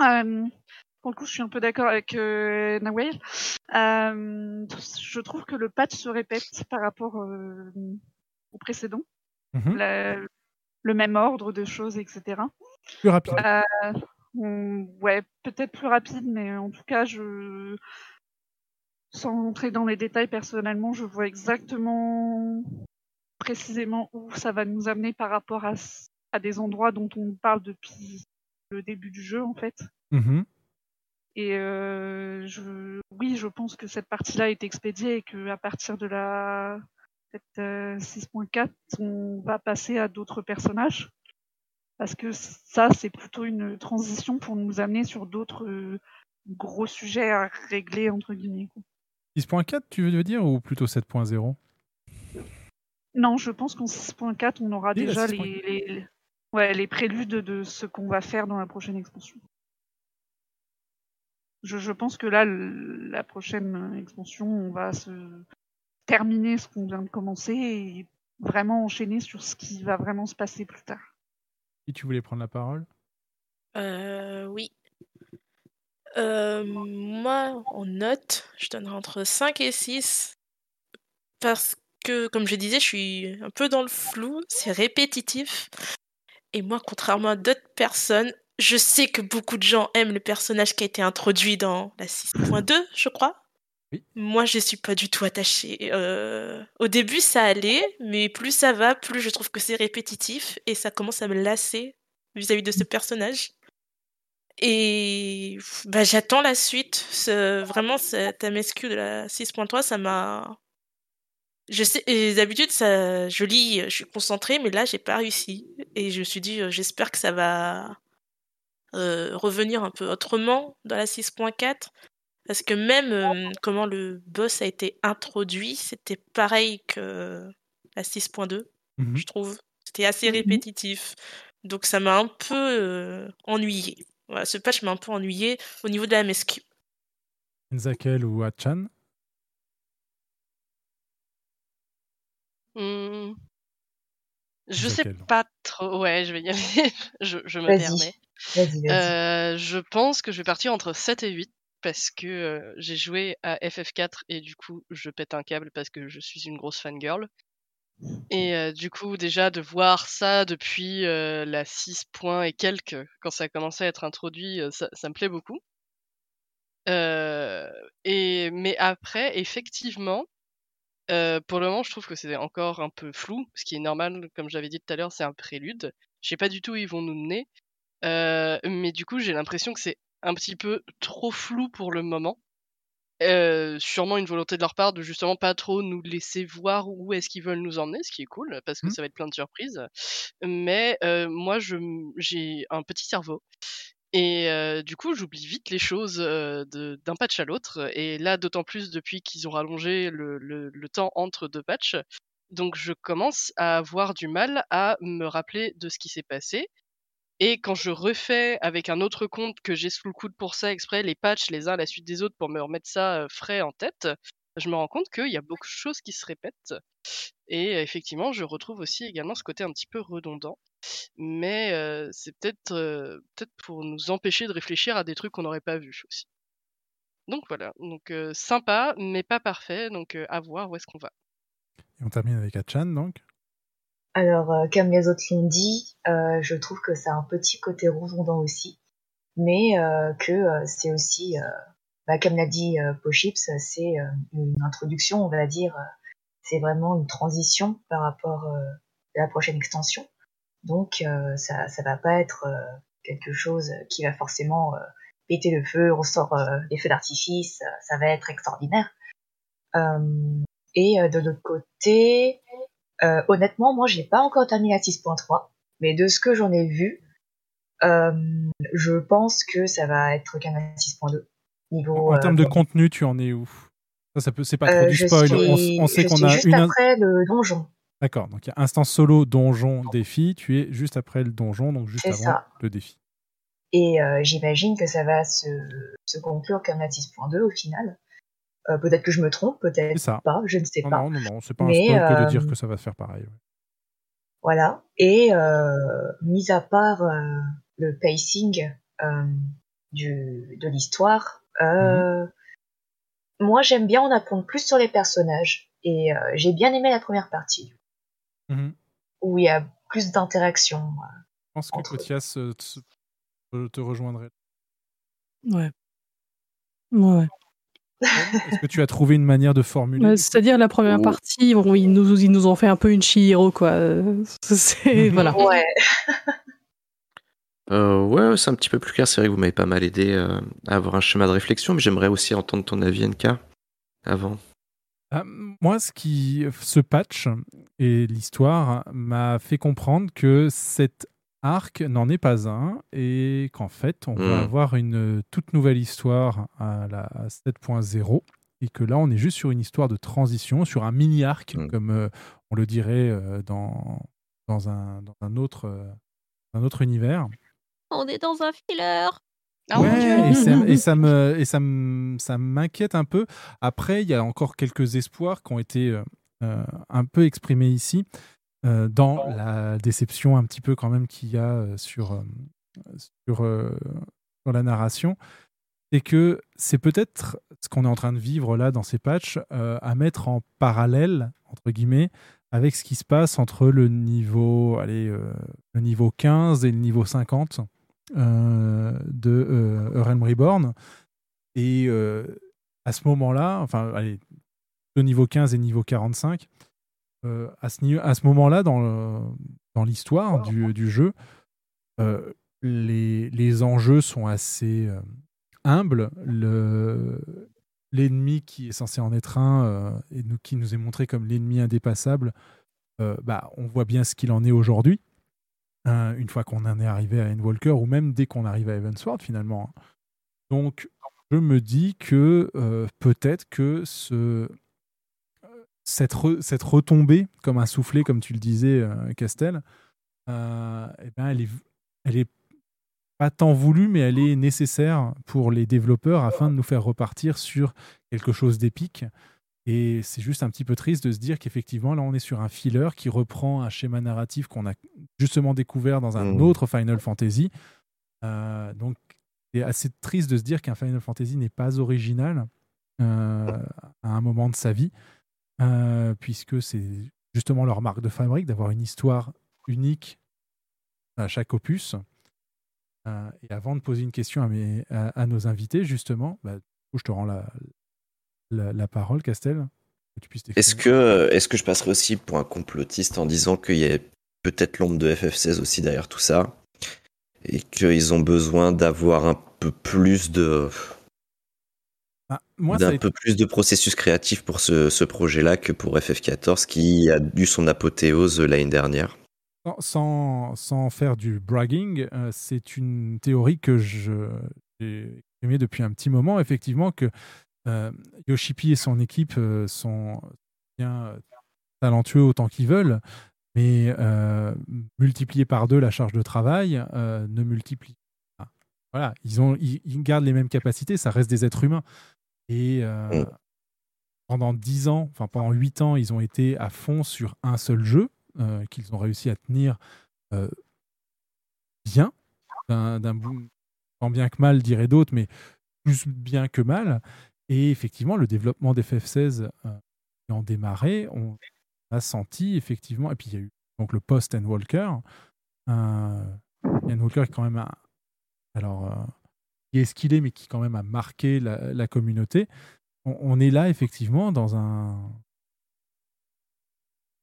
Euh, pour le coup, je suis un peu d'accord avec euh, Nawel. Euh, je trouve que le patch se répète par rapport euh, au précédent. Mhm. Le même ordre de choses, etc. Plus rapide. Euh, on- ouais, peut-être plus rapide, mais en tout cas, je, sans rentrer dans les détails personnellement, je vois exactement précisément où ça va nous amener par rapport à, des endroits dont on parle depuis le début du jeu, en fait. Mhm. Et euh, je, oui, je pense que cette partie-là est expédiée et que à partir de la cette, euh, 6.4, on va passer à d'autres personnages. Parce que ça, c'est plutôt une transition pour nous amener sur d'autres euh, gros sujets à régler, entre guillemets. quoi. 6.4, tu veux dire, ou plutôt 7.0 Non, je pense qu'en 6.4, on aura déjà 6.4. les, les, les- ouais, les préludes de ce qu'on va faire dans la prochaine expansion. Je, je pense que là, le- la prochaine expansion, on va se terminer ce qu'on vient de commencer et vraiment enchaîner sur ce qui va vraiment se passer plus tard. Si tu voulais prendre la parole? Euh, oui. Euh, moi, en note, je donnerais entre 5 et 6. Parce que, comme je disais, je suis un peu dans le flou, c'est répétitif. Et moi, contrairement à d'autres personnes, je sais que beaucoup de gens aiment le personnage qui a été introduit dans la 6.2, je crois. Moi, je suis pas du tout attachée. Euh, au début, ça allait, mais plus ça va, plus je trouve que c'est répétitif et ça commence à me lasser vis-à-vis de ce personnage. Et bah, j'attends la suite. Ce- Vraiment, cette MSQ de la 6.3, ça m'a. Je sais, d'habitude, ça, je lis, je suis concentrée, mais là, j'ai pas réussi. Et je me suis dit, euh, j'espère que ça va euh, revenir un peu autrement dans la 6.4. Parce que même euh, comment le boss a été introduit, c'était pareil que la 6.2, Mhm. je trouve. C'était assez répétitif. Donc ça m'a un peu euh, ennuyé. Voilà, ce patch m'a un peu ennuyé au niveau de la MSQ. Nzakel ou Achan Hmm. Je sais pas trop. Ouais, je vais y aller. je, je me permets. Vas-y, vas-y. Euh, je pense que je vais partir entre 7 et 8 parce que euh, j'ai joué à FF4 et du coup je pète un câble parce que je suis une grosse fangirl. Et euh, du coup déjà de voir ça depuis euh, la 6 points et quelques, quand ça a commencé à être introduit, euh, ça, ça me plaît beaucoup. Euh, et mais après, effectivement, euh, pour le moment, je trouve que c'est encore un peu flou, ce qui est normal, comme j'avais dit tout à l'heure, c'est un prélude. Je sais pas du tout où ils vont nous mener, euh, mais du coup, j'ai l'impression que c'est un petit peu trop flou pour le moment. Euh, sûrement une volonté de leur part de justement pas trop nous laisser voir où est-ce qu'ils veulent nous emmener, ce qui est cool parce que ça va être plein de surprises. Mais euh, moi, je j'ai un petit cerveau et euh, du coup, j'oublie vite les choses euh, d'un patch à l'autre. Et là, d'autant plus depuis qu'ils ont rallongé le temps entre deux patchs. Donc, je commence à avoir du mal à me rappeler de ce qui s'est passé. Et quand je refais avec un autre compte que j'ai sous le coude pour ça exprès, les patchs les uns à la suite des autres pour me remettre ça euh, frais en tête, je me rends compte qu'il y a beaucoup de choses qui se répètent. Et effectivement, je retrouve aussi également ce côté un petit peu redondant. Mais euh, c'est peut-être euh, peut-être pour nous empêcher de réfléchir à des trucs qu'on n'aurait pas vus aussi. Donc voilà, donc euh, sympa, mais pas parfait, donc euh, à voir où est-ce qu'on va. Et on termine avec Achan, donc. Alors, euh, comme les autres l'ont dit, euh, je trouve que ça a un petit côté redondant aussi, mais euh, que euh, c'est aussi, euh, bah, comme l'a dit euh, Pochips, c'est euh, une introduction, on va dire, euh, c'est vraiment une transition par rapport euh, à la prochaine extension. Donc, euh, ça, ça va pas être euh, quelque chose qui va forcément euh, péter le feu, on sort euh, des feux d'artifice, ça va être extraordinaire. Euh, et euh, de l'autre côté, euh, honnêtement, moi, j'ai pas encore terminé la 6.3, mais de ce que j'en ai vu, euh, je pense que ça va être qu'un 6.2 niveau. En termes de contenu, tu en es où? Ça, ça peut, c'est pas trop euh, du je spoil. On, suis- on sait qu'on a juste une. après le donjon. D'accord. Donc il y a instance solo, donjon, défi. Tu es juste après le donjon, donc juste avant ça. le défi. Et euh, j'imagine que ça va se, se conclure comme la 6.2 au final. Euh, peut-être que je me trompe, peut-être pas, je ne sais Non, pas. non, non, non, c'est pas un Mais, spoil que de euh, dire que ça va se faire pareil. ouais. Voilà. Et euh, mis à part euh, le pacing euh, du, de l'histoire, euh, moi j'aime bien en apprendre plus sur les personnages. Et euh, j'ai bien aimé la première partie, Mhm. où il y a plus d'interactions. Je pense que Kotias euh, te, rejoindrait. Ouais. Ouais. Est-ce que tu as trouvé une manière de formuler C'est-à-dire la première partie, bon, ils, nous, ils nous ont fait un peu une Chihiro, quoi. Euh, C'est voilà. Ouais. Euh, ouais, c'est un petit peu plus clair. C'est vrai que vous m'avez pas mal aidé euh, à avoir un schéma de réflexion, mais j'aimerais aussi entendre ton avis, NK, avant. Ah, moi, ce qui, ce patch et l'histoire m'a fait comprendre que cet arc n'en est pas un et qu'en fait, on va Mm. avoir une toute nouvelle histoire à la à 7.0 et que là, on est juste sur une histoire de transition, sur un mini arc, comme euh, on le dirait euh, dans, dans, un, dans un, autre, euh, un autre univers. On est dans un filler. Ouais, et, ça, et ça me et ça me- ça m'inquiète un peu. Après, il y a encore quelques espoirs qui ont été euh, euh, un peu exprimés ici euh, dans la déception un petit peu quand même qu'il y a sur sur, sur la narration. C'est que c'est peut-être ce qu'on est en train de vivre là dans ces patchs euh, à mettre en parallèle entre guillemets avec ce qui se passe entre le niveau allez euh, le niveau 15 et le niveau 50 euh, de euh, A Realm Reborn. Et euh, à ce moment-là, enfin, allez, de niveau 15 et niveau 45, euh, à ce, moment-là, dans, l'histoire du, du jeu, euh, les, les enjeux sont assez euh, humbles. Le, l'ennemi qui est censé en être un euh, et qui nous est montré comme l'ennemi indépassable, euh, bah, on voit bien ce qu'il en est aujourd'hui. Hein, une fois qu'on en est arrivé à Endwalker ou même dès qu'on arrive à Evansward finalement. hein. Donc je me dis que euh, peut-être que ce, cette, cette retombée comme un soufflet, comme tu le disais, euh, Castel, euh, eh ben, elle est, elle est pas tant voulue, mais elle est nécessaire pour les développeurs afin de nous faire repartir sur quelque chose d'épique. Et c'est juste un petit peu triste de se dire qu'effectivement, là, on est sur un filler qui reprend un schéma narratif qu'on a justement découvert dans un Mhm. autre Final Fantasy. Euh, donc, c'est assez triste de se dire qu'un Final Fantasy n'est pas original euh, à un moment de sa vie, euh, puisque c'est justement leur marque de fabrique d'avoir une histoire unique à chaque opus. Et avant de poser une question à, mes, à, à nos invités, justement, bah, je te rends la, la, la parole, Castel. Est-ce que, est-ce que je passerai aussi pour un complotiste en disant qu'il y a peut-être l'ombre de FF16 aussi derrière tout ça et qu'ils ont besoin d'avoir un peu plus de Ah, d'un été- peu plus de processus créatif pour ce, ce projet-là que pour FF14 qui a dû son apothéose l'année dernière. Sans, sans, faire du bragging, euh, c'est une théorie que je- j'ai exprimée depuis un petit moment, effectivement, que euh, Yoshipi et son équipe euh, sont bien euh, talentueux autant qu'ils veulent, mais euh, multiplier par deux la charge de travail euh, ne multiplie pas. Voilà, ils, ont, ils, ils gardent les mêmes capacités, ça reste des êtres humains. Et euh, pendant 10 ans, enfin pendant 8 ans, ils ont été à fond sur un seul jeu euh, qu'ils ont réussi à tenir euh, bien, d'un d'un bout, tant bien que mal, dirait d'autres, mais plus bien que mal. Et effectivement, le développement des FF16 euh, qui ont démarré, on a senti effectivement, et puis il y a eu donc le post Walker, euh, Walker est quand même un, alors euh, qui est ce qu'il est, mais qui quand même a marqué la, communauté. On, on est là effectivement dans un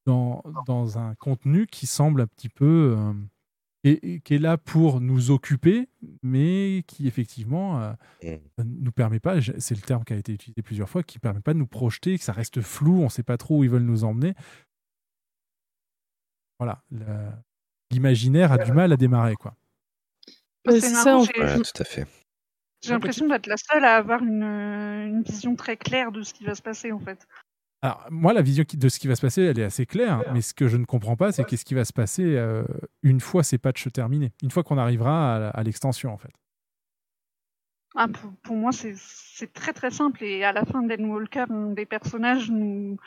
dans, dans un contenu qui semble un petit peu euh, et, et qui est là pour nous occuper, mais qui effectivement euh, nous permet pas, c'est le terme qui a été utilisé plusieurs fois, qui permet pas de nous projeter, que ça reste flou, on sait pas trop où ils veulent nous emmener. Voilà, l'imaginaire a du mal à démarrer quoi. C'est Ouais, tout à fait. J'ai l'impression d'être la seule à avoir une, euh, une vision très claire de ce qui va se passer en fait. Alors, moi, la vision de ce qui va se passer, elle est assez claire. Mais ce que je ne comprends pas, c'est qu'est-ce qui va se passer euh, une fois ces patchs terminés, une fois qu'on arrivera à, l'extension, en fait. Ah, pour, pour moi, c'est très très simple. Et à la fin d'Endwalker, un des personnages nous,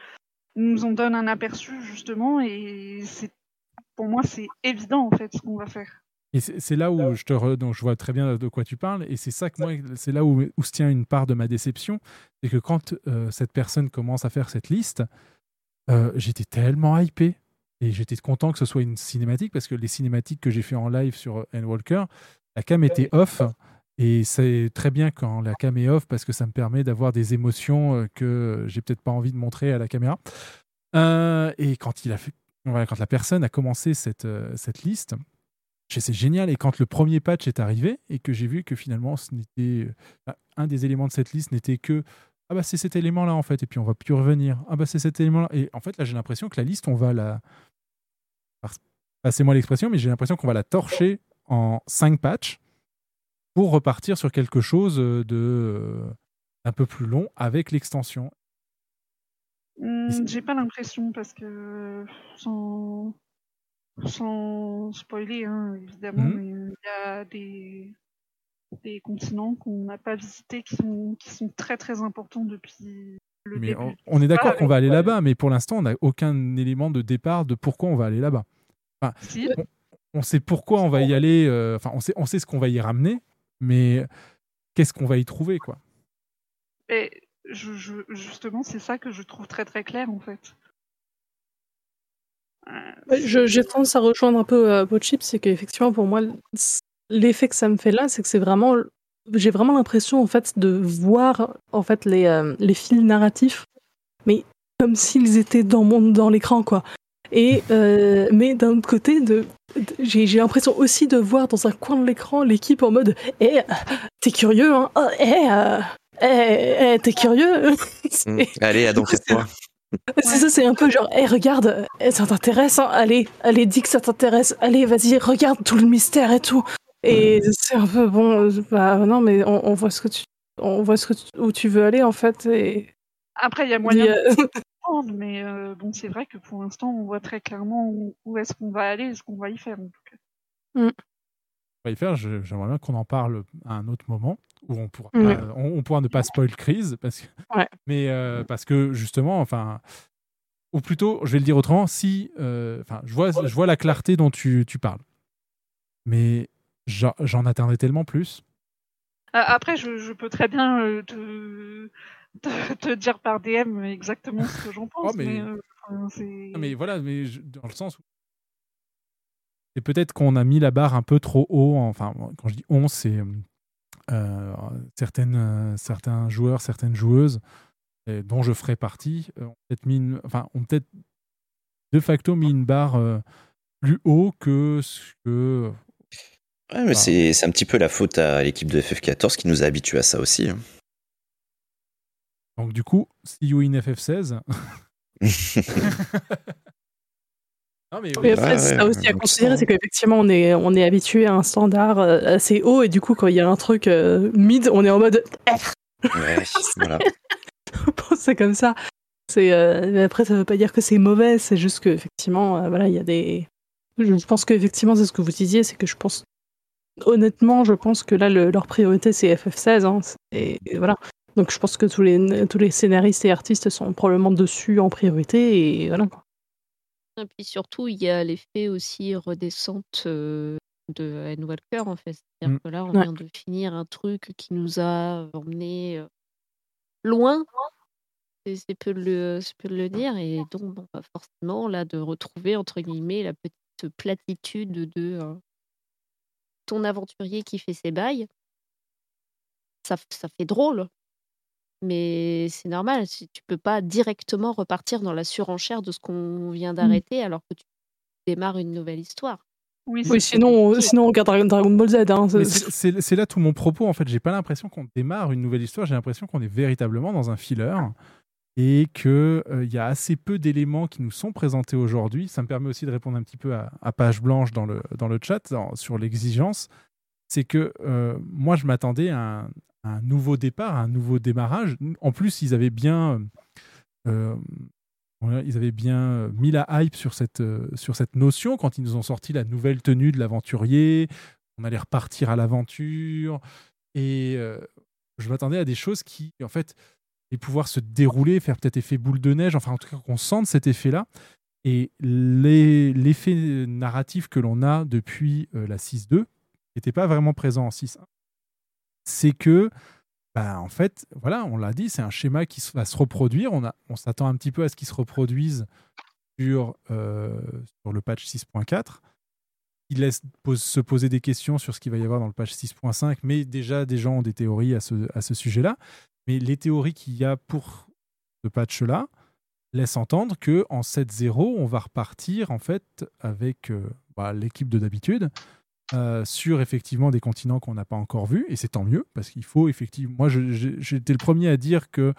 nous en donne un aperçu, justement. Et pour moi, c'est évident, en fait, ce qu'on va faire. Et c'est là où je te re- donc je vois très bien de quoi tu parles. Et c'est ça que moi c'est là où, où se tient une part de ma déception, c'est que quand euh, cette personne commence à faire cette liste, euh, j'étais tellement hypé. Et j'étais content que ce soit une cinématique parce que les cinématiques que j'ai fait en live sur Endwalker, la cam était off. Et c'est très bien quand la cam est off parce que ça me permet d'avoir des émotions euh, que j'ai peut-être pas envie de montrer à la caméra. Euh, et quand il a fait, voilà, quand la personne a commencé cette, euh, cette liste, c'est génial. Et quand le premier patch est arrivé et que j'ai vu que finalement, ce n'était euh, un des éléments de cette liste n'était que ah bah c'est cet élément-là en fait, et puis on va plus revenir. Ah bah c'est cet élément-là. Et en fait là, j'ai l'impression que la liste, on va la passez-moi l'expression, mais j'ai l'impression qu'on va la torcher en 5 patchs pour repartir sur quelque chose de euh, un peu plus long avec l'extension. Hum, J'ai pas l'impression parce que sans, sans spoiler hein, évidemment, mais euh, il y a des, des continents qu'on n'a pas visités qui sont, qui sont très très importants depuis le Mais début. on, on est d'accord Ah, qu'on va aller ouais. là-bas, mais pour l'instant, on n'a aucun élément de départ de pourquoi on va aller là-bas. Enfin, Si. on, on sait pourquoi on va y aller, euh, enfin, on, sait, on sait ce qu'on va y ramener, mais qu'est-ce qu'on va y trouver, quoi? Et je, je, justement, c'est ça que je trouve très très clair en fait. Je- J'ai tendance à rejoindre un peu euh, c'est qu'effectivement pour moi l'effet que ça me fait là, c'est que c'est vraiment j'ai vraiment l'impression en fait de voir en fait les, euh, les fils narratifs, mais comme s'ils étaient dans mon dans l'écran quoi. Et euh, mais d'un autre côté, de, de- j'ai l'impression aussi de voir dans un coin de l'écran l'équipe en mode Eh, t'es curieux, hein Oh, Eh, euh, eh, eh, t'es curieux Hmm. Allez, Adam, fais-toi. C'est ça, c'est un peu genre, hey, regarde, eh, ça t'intéresse, hein allez, allez, dis que ça t'intéresse, allez, vas-y, regarde tout le mystère et tout. Et c'est un peu bon, euh, bah non, mais on, on voit ce que tu, on voit ce que tu- où tu veux aller en fait. Et Après, il y a moyen Mais, euh, de comprendre, mais euh, bon, c'est vrai que pour l'instant, on voit très clairement où, où est-ce qu'on va aller et ce qu'on va y faire en tout cas. on va y faire. J'aimerais bien qu'on en parle à un autre moment où on pourra, Ouais. pas- on, on pourra ne pas spoil crise, parce que, Ouais. mais euh, parce que justement, enfin, ou plutôt, je vais le dire autrement, si, euh, enfin, je vois, je vois la clarté dont tu, tu parles, mais j'en attendais tellement plus. Euh, Après, je, je peux très bien euh, te, te, te dire par DM exactement ce que j'en pense, Oh, mais- mais, euh, enfin, voilà, mais je- dans le sens où c'est peut-être qu'on a mis la barre un peu trop haut. Enfin, quand je dis on, c'est euh, certaines, euh, certains joueurs, certaines joueuses, et dont je ferai partie, euh, ont peut-être mis, une- enfin, ont peut-être de facto mis une barre euh, plus haut que ce que. Ouais, mais c'est c'est un petit peu la faute à l'équipe de FF14 qui nous a habitués à ça aussi. hein. Donc du coup, see you in FF16. non mais Oui, après, c'est ça aussi à considérer, c'est qu'effectivement, on est, on est habitué à un standard euh, assez haut, et du coup, quand il y a un truc euh, mid, on est en mode. Ouais, voilà. c'est comme ça. C'est euh, mais après, ça veut pas dire que c'est mauvais, c'est juste que effectivement, euh, voilà, il y a des. Je pense qu'effectivement, c'est ce que vous disiez, c'est que je pense. Honnêtement, je pense que là, le- leur priorité, c'est FF16. Hein, et, et voilà. Donc, je pense que tous les, tous les scénaristes et artistes sont probablement dessus en priorité, et voilà. Et puis surtout, il y a l'effet aussi redescente euh, de Anne Walker, en fait. C'est-à-dire Mm. que là, on Ouais. vient de finir un truc qui nous a emmenés euh, loin, c'est peu, le, c'est peu de le dire, et donc, bon, bah, forcément, là, de retrouver, entre guillemets, la petite platitude de euh, ton aventurier qui fait ses bails, ça, ça fait drôle. Mais c'est normal, si tu peux pas directement repartir dans la surenchère de ce qu'on vient d'arrêter alors que tu démarres une nouvelle histoire. Oui, Oui, sinon, sinon, on regarde Dragon- Ball Z. Hein, c'est- là tout mon propos. En fait, j'ai pas l'impression qu'on démarre une nouvelle histoire. J'ai l'impression qu'on est véritablement dans un filler et que euh, il y a assez peu d'éléments qui nous sont présentés aujourd'hui. Ça me permet aussi de répondre un petit peu à, à page blanche dans le dans le chat dans- sur l'exigence. C'est que euh, moi, je m'attendais à un, nouveau départ, à un nouveau démarrage. En plus, ils avaient bien euh, voilà, ils avaient bien euh, mis la hype sur cette, euh, sur cette notion quand ils nous ont sorti la nouvelle tenue de l'aventurier. On allait repartir à l'aventure. Et euh, je m'attendais à des choses qui, en fait, allaient pouvoir se dérouler, faire peut-être effet boule de neige, enfin, en tout cas, qu'on sente cet effet-là. Et l'effet narratif que l'on a depuis euh, la 6.2 n'était pas vraiment présent en 6.1. C'est que, bah, en fait, voilà, on l'a dit, c'est un schéma qui va se reproduire. On, on s'attend un petit peu à ce qu'il se reproduise sur, euh, sur le patch 6.4. Il laisse pose- se poser des questions sur ce qu'il va y avoir dans le patch 6.5, mais déjà, des gens ont des théories à ce, à ce sujet-là. Mais les théories qu'il y a pour ce patch-là laissent entendre que en 7.0, on va repartir en fait avec euh, bah, l'équipe de d'habitude euh, sur effectivement des continents qu'on n'a pas encore vus, et c'est tant mieux, parce qu'il faut effectivement. Moi, j'étais le premier à dire que.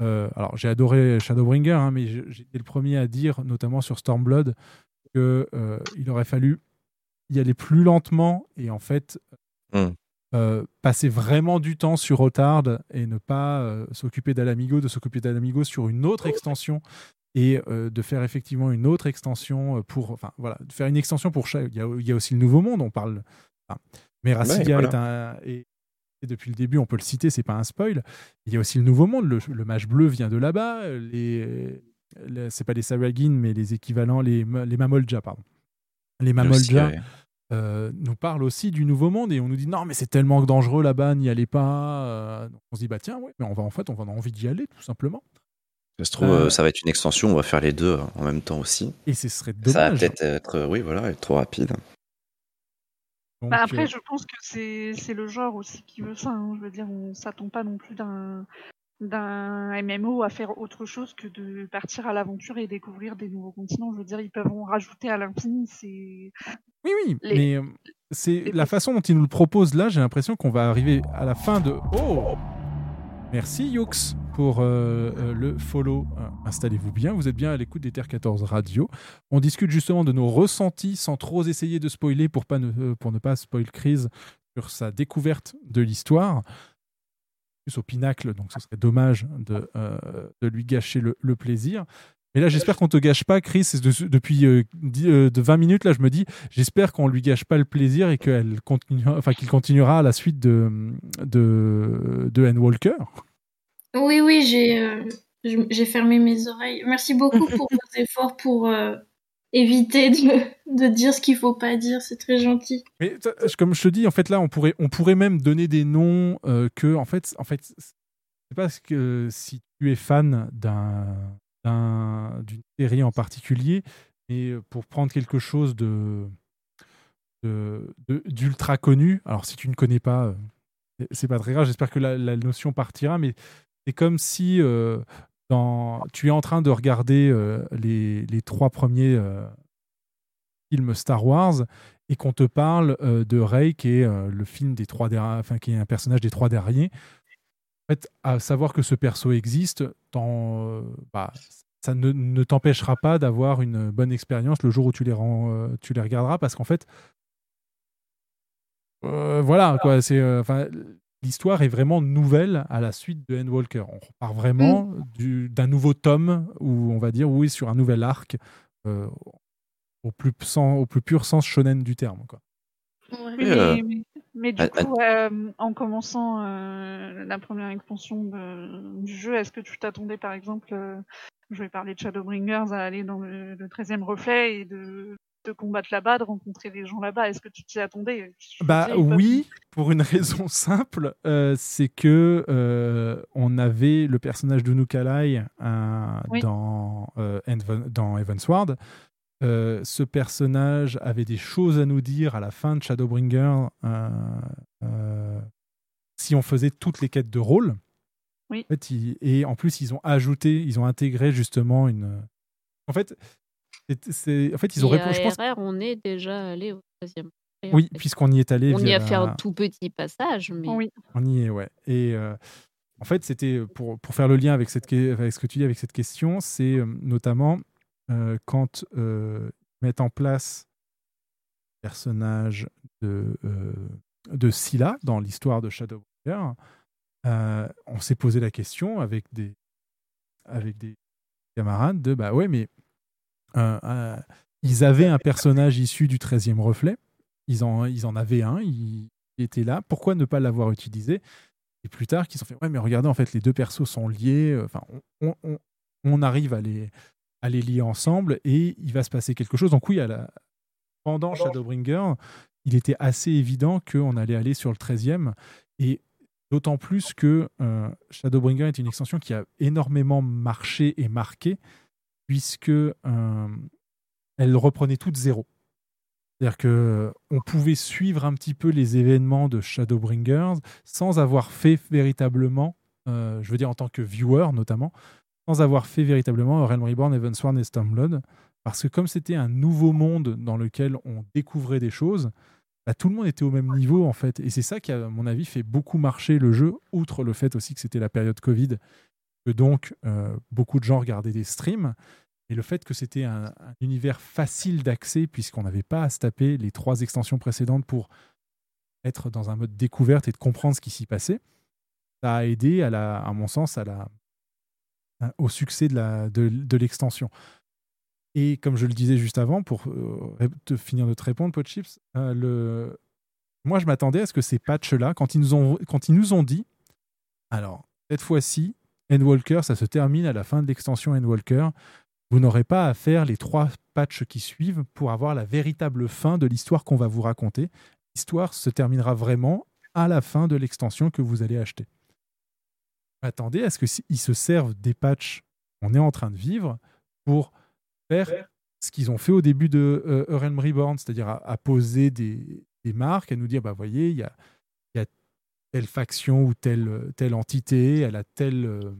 euh, alors, j'ai adoré Shadowbringer, hein, mais j'étais le premier à dire, notamment sur Stormblood, qu'il aurait fallu y aller plus lentement et en fait euh, passer vraiment du temps sur Otard et ne pas euh, s'occuper d'Alamigo, de s'occuper d'Alamigo sur une autre extension et euh, de faire effectivement une autre extension euh, pour, enfin voilà, de faire une extension pour chaque. Il y a, il y a aussi le Nouveau Monde, on parle. enfin, mais Ouais, est un. Et, et depuis le début, on peut le citer, c'est pas un spoil. Il y a aussi le Nouveau Monde, le, le mage bleu vient de là-bas. Les, les- c'est pas les Saragin, mais les équivalents, les, les Mamolja, pardon. Les Mamolja euh, nous parlent aussi du Nouveau Monde et on nous dit non, mais c'est tellement dangereux là-bas, n'y allez pas. Euh, on se dit bah tiens, ouais, mais on va en fait, on va envie d'y aller tout simplement. Ça se trouve, Euh, euh, ça va être une extension, on va faire les deux euh, en même temps aussi. Et ce serait Ça va dommage. peut-être être, euh, oui, voilà, être trop rapide. Donc, Bah après, euh, je pense que c'est c'est le genre aussi qui veut ça. hein. Je veux dire, on s'attend pas non plus d'un d'un MMO à faire autre chose que de partir à l'aventure et découvrir des nouveaux continents. Je veux dire, ils peuvent en rajouter à l'infini. C'est Oui, oui, Les- mais c'est la façon dont ils nous le proposent là. J'ai l'impression qu'on va arriver à la fin de. Oh Merci Youx pour euh, euh, le follow. Euh, Installez-vous bien, vous êtes bien à l'écoute des Terre 14 Radio. On discute justement de nos ressentis sans trop essayer de spoiler pour, ne, pas spoil Crise sur sa découverte de l'histoire. Plus au pinacle, donc ce serait dommage de, lui gâcher le plaisir. Mais là, j'espère qu'on te gâche pas, Chris. De- depuis euh, euh, de 20 minutes, là, je me dis, j'espère qu'on lui gâche pas le plaisir et qu'elle continuera, enfin, qu'il continuera à la suite de, de, de Anne Walker. Oui, oui, j'ai euh, j'ai fermé mes oreilles. Merci beaucoup pour vos efforts pour euh, éviter de, de dire ce qu'il faut pas dire. C'est très gentil. Mais comme je te dis, en fait, là, on pourrait, on pourrait même donner des noms que, en fait, en fait, c'est pas que si tu es fan d'un d'un- d'une série en particulier, mais pour prendre quelque chose d'ultra connu. Alors, si tu ne connais pas, euh, c'est- pas très grave. J'espère que la, notion partira, mais c'est comme si euh, dans, tu es en train de regarder euh, les, les trois premiers euh, films Star Wars et qu'on te parle euh, de Rey, qui est euh, le film des trois derniers, enfin qui est un personnage des trois derniers. En fait, à savoir que ce perso existe, t'en- euh, bah, ça ne, ne t'empêchera pas d'avoir une bonne expérience le jour où tu les, rends, euh, tu les regarderas, parce qu'en fait, euh, voilà, quoi, c'est, euh, l'histoire est vraiment nouvelle à la suite de Anne Walker. On repart vraiment du- d'un nouveau tome, où on va dire, oui, sur un nouvel arc, euh, au, plus, sans- au plus pur sens shonen du terme. Quoi. Mais, euh, mais- du ah, coup, euh, en commençant euh, la première extension de- du jeu, est-ce que tu t'attendais par exemple, euh, je vais parler de Shadowbringers, à aller dans le, le 13e reflet et de, de combattre là-bas, de rencontrer des gens là-bas? Est-ce que tu t'y attendais? Je Bah oui, pour une raison simple, euh, c'est que euh, on avait le personnage de Nukalai euh, Oui. dans, euh, dans Evansward. Euh, ce personnage avait des choses à nous dire à la fin de Shadowbringer euh, euh, si on faisait toutes les quêtes de rôle. Oui. En fait, ils- et en plus, ils ont ajouté, ils ont intégré justement une. En fait, c'est- en fait, ils ont répondu. Je pense RR, on est déjà allé au 13e. oui, puisqu'on y est allé. On y a fait un tout petit passage, mais On y est, ouais. Et euh, en fait, c'était pour, pour faire le lien avec, cette, avec ce que tu dis avec cette question, c'est euh, notamment euh, quand euh, ils mettent en place le personnage de, euh, de Scylla dans l'histoire de Shadowbringers, euh, on s'est posé la question avec des, avec des camarades de bah ouais, mais ils avaient un personnage issu du 13e reflet. Ils en, ils en avaient un. Qui était là. Pourquoi ne pas l'avoir utilisé? Et plus tard, se sont fait, ouais, mais regardez, en fait, les deux persos sont liés. Enfin, on- on arrive à les, à les lier ensemble et il va se passer quelque chose. Donc oui, à la... pendant Shadowbringer, il était assez évident qu'on allait aller sur le 13e. Et d'autant plus que euh, Shadowbringer est une extension qui a énormément marché et marqué, puisque euh, elle reprenait tout de zéro. C'est-à-dire que on pouvait suivre un petit peu les événements de Shadowbringers sans avoir fait véritablement, euh, je veux dire en tant que viewer notamment, sans avoir fait véritablement Realm Reborn, Evansworn et Stormblood. Parce que comme c'était un nouveau monde dans lequel on découvrait des choses, bah, tout le monde était au même niveau en fait. Et c'est ça qui, à mon avis, fait beaucoup marcher le jeu, outre le fait aussi que c'était la période Covid, que donc euh, beaucoup de gens regardaient des streams. Et le fait que c'était un, un univers facile d'accès, puisqu'on n'avait pas à se taper les trois extensions précédentes pour être dans un mode découverte et de comprendre ce qui s'y passait, ça a aidé, à, la, à mon sens, à la, au succès de, de l'extension. Et comme je le disais juste avant, pour euh, te finir de te répondre, Podchips, euh, le... moi je m'attendais à ce que ces patchs-là, quand, ils nous ont- quand ils nous ont dit, alors cette fois-ci, Endwalker, ça se termine à la fin de l'extension Endwalker, vous n'aurez pas à faire les trois patchs qui suivent pour avoir la véritable fin de l'histoire qu'on va vous raconter. L'histoire se terminera vraiment à la fin de l'extension que vous allez acheter. Attendez à ce qu'ils se servent des patchs qu'on est en train de vivre pour faire ce qu'ils ont fait au début de euh, Realm Reborn, c'est-à-dire à, à poser des, des marques, à nous dire, bah voyez, il y a, il y a telle faction ou telle, telle entité, elle a tel, euh,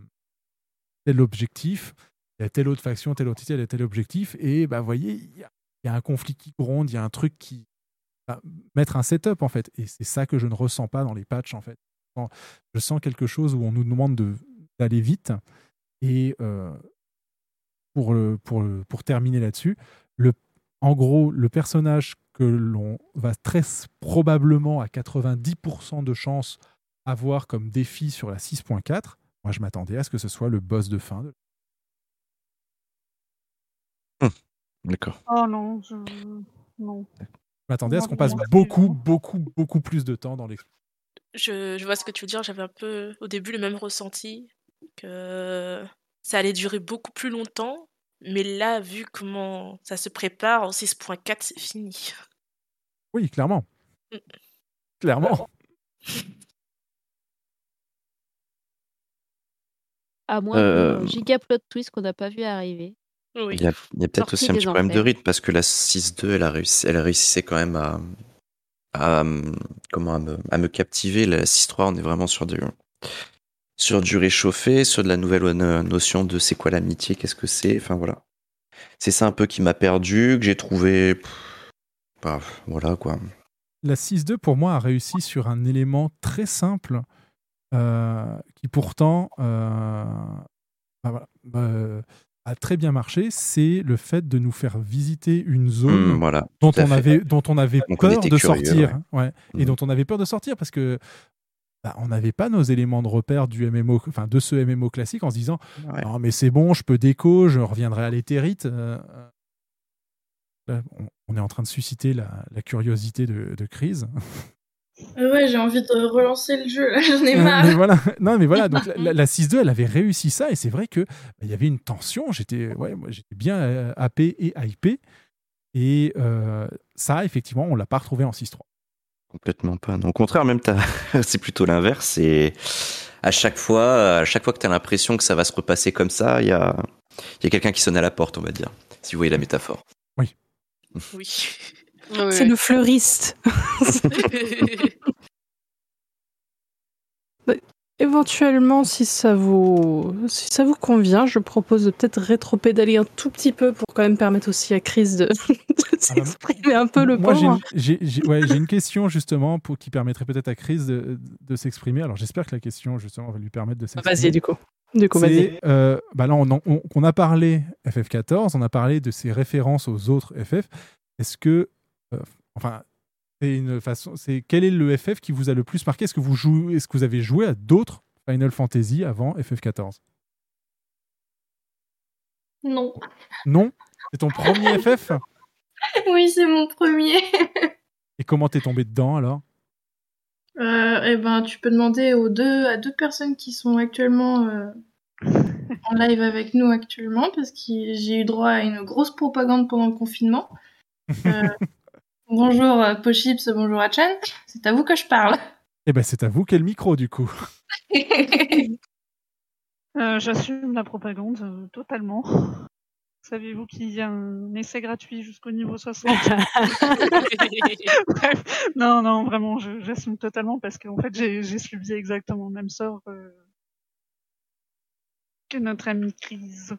tel objectif, il y a telle autre faction, telle entité, elle a tel objectif, et bah voyez, il y a, il y a un conflit qui gronde, il y a un truc qui... bah, mettre un setup en fait, et c'est ça que je ne ressens pas dans les patchs en fait. Je sens quelque chose où on nous demande de- d'aller vite, et euh, pour, le- pour, le- pour terminer là-dessus, le, en gros, le personnage que l'on va très probablement à 90% de chances avoir comme défi sur la 6.4, moi je m'attendais à ce que ce soit le boss de fin. de- D'accord. Oh non, je... non. Je m'attendais à ce qu'on passe beaucoup, beaucoup, beaucoup plus de temps dans l'ex. Je, je vois ce que tu veux dire. J'avais un peu au début le même ressenti que ça allait durer beaucoup plus longtemps. Mais là, vu comment ça se prépare, en 6.4, c'est fini. Oui, clairement. Mm. Clairement. À moins Euh, d'un giga plot twist qu'on n'a pas vu arriver. Oui. Il y a, peut-être aussi un petit problème de rythme parce que la 6-2, elle, a réussi, elle réussissait quand même à, à, comment, à, me, à me captiver. La 6-3, on est vraiment sur du, sur du réchauffé, sur de la nouvelle no- notion de c'est quoi l'amitié, qu'est-ce que c'est. Enfin voilà. C'est ça un peu qui m'a perdu, que j'ai trouvé. bah, voilà quoi. La 6.2, pour moi, a réussi sur un élément très simple euh, qui pourtant euh, bah euh, a très bien marché. C'est le fait de nous faire visiter une zone Hum, voilà, dont, on avait, dont on avait Donc peur de curieux, sortir. ouais. ouais, Et dont on avait peur de sortir parce que bah, on n'avait pas nos éléments de repère du MMO, enfin de ce MMO classique en se disant non mais c'est bon, je peux déco, je reviendrai à l'éthérite. Euh, là, on, on est en train de susciter la, la curiosité de, de crise. Euh, ouais, j'ai envie de relancer le jeu, là, j'en ai Euh, marre. mais voilà, non mais voilà, donc la, la- la 6.2 elle avait réussi ça et c'est vrai que bah, il y avait une tension. J'étais, ouais, moi, j'étais bien euh, happé et hypé et euh, ça effectivement on l'a pas retrouvé en 6.3. Complètement pas. Non, au contraire, même t'as- c'est plutôt l'inverse. Et à chaque fois, à chaque fois que tu as l'impression que ça va se repasser comme ça, il y a, il y a quelqu'un qui sonne à la porte, on va dire. Si vous voyez la métaphore. Oui. Oui. C'est le fleuriste. Bah, Éventuellement, si ça vous si ça vous convient, je propose de peut-être rétro-pédaler un tout petit peu pour quand même permettre aussi à Chris de, de s'exprimer un peu le Moi, j'ai pauvre. une, j'ai- j'ai- ouais, j'ai une question justement pour, qui permettrait peut-être à Chris de, de s'exprimer. Alors j'espère que la question justement va lui permettre de s'exprimer. Vas-y, du coup. Du coup, vas-y. euh, bah là, on, en- on- on a parlé FF14, on a parlé de ses références aux autres FF. Est-ce que, euh, enfin, c'est une façon, c'est quel est le FF qui vous a le plus marqué? Est-ce que vous jouez, est-ce que vous avez joué à d'autres Final Fantasy avant FF14 Non. Non? C'est ton premier FF oui, c'est mon premier. Et comment t'es tombé dedans alors? Euh, eh ben, tu peux demander aux deux, à deux personnes qui sont actuellement euh, en live avec nous actuellement, parce que j'ai eu droit à une grosse propagande pendant le confinement. Euh, bonjour euh, Pochips, bonjour Achan, c'est à vous que je parle. Eh ben, c'est à vous qu'est le micro, du coup. Euh, J'assume la propagande euh, totalement. Saviez-vous qu'il y a un essai gratuit jusqu'au niveau 60 Bref, Non, non, vraiment, je- j'assume totalement parce qu'en fait, j'ai j'ai subi exactement le même sort euh, que notre amie Crise.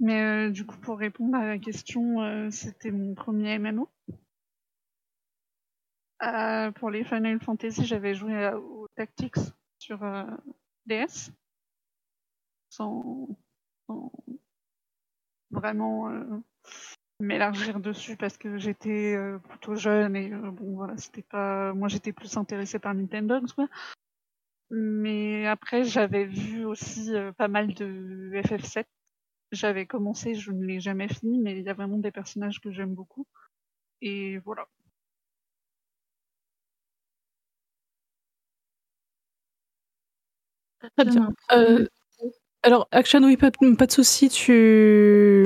Mais euh, du coup, pour répondre à la question, euh, c'était mon premier MMO. Euh, pour les Final Fantasy, j'avais joué au Tactics sur euh, DS. Sans, sans vraiment euh, m'élargir dessus parce que j'étais euh, plutôt jeune et bon voilà, c'était pas. Moi j'étais plus intéressée par Nintendo, quoi. Mais après, j'avais vu aussi pas mal de FF7. J'avais commencé, je ne l'ai jamais fini, mais il y a vraiment des personnages que j'aime beaucoup. Et voilà. Très bien. Euh, alors, Action, oui, pas, pas de souci. Tu...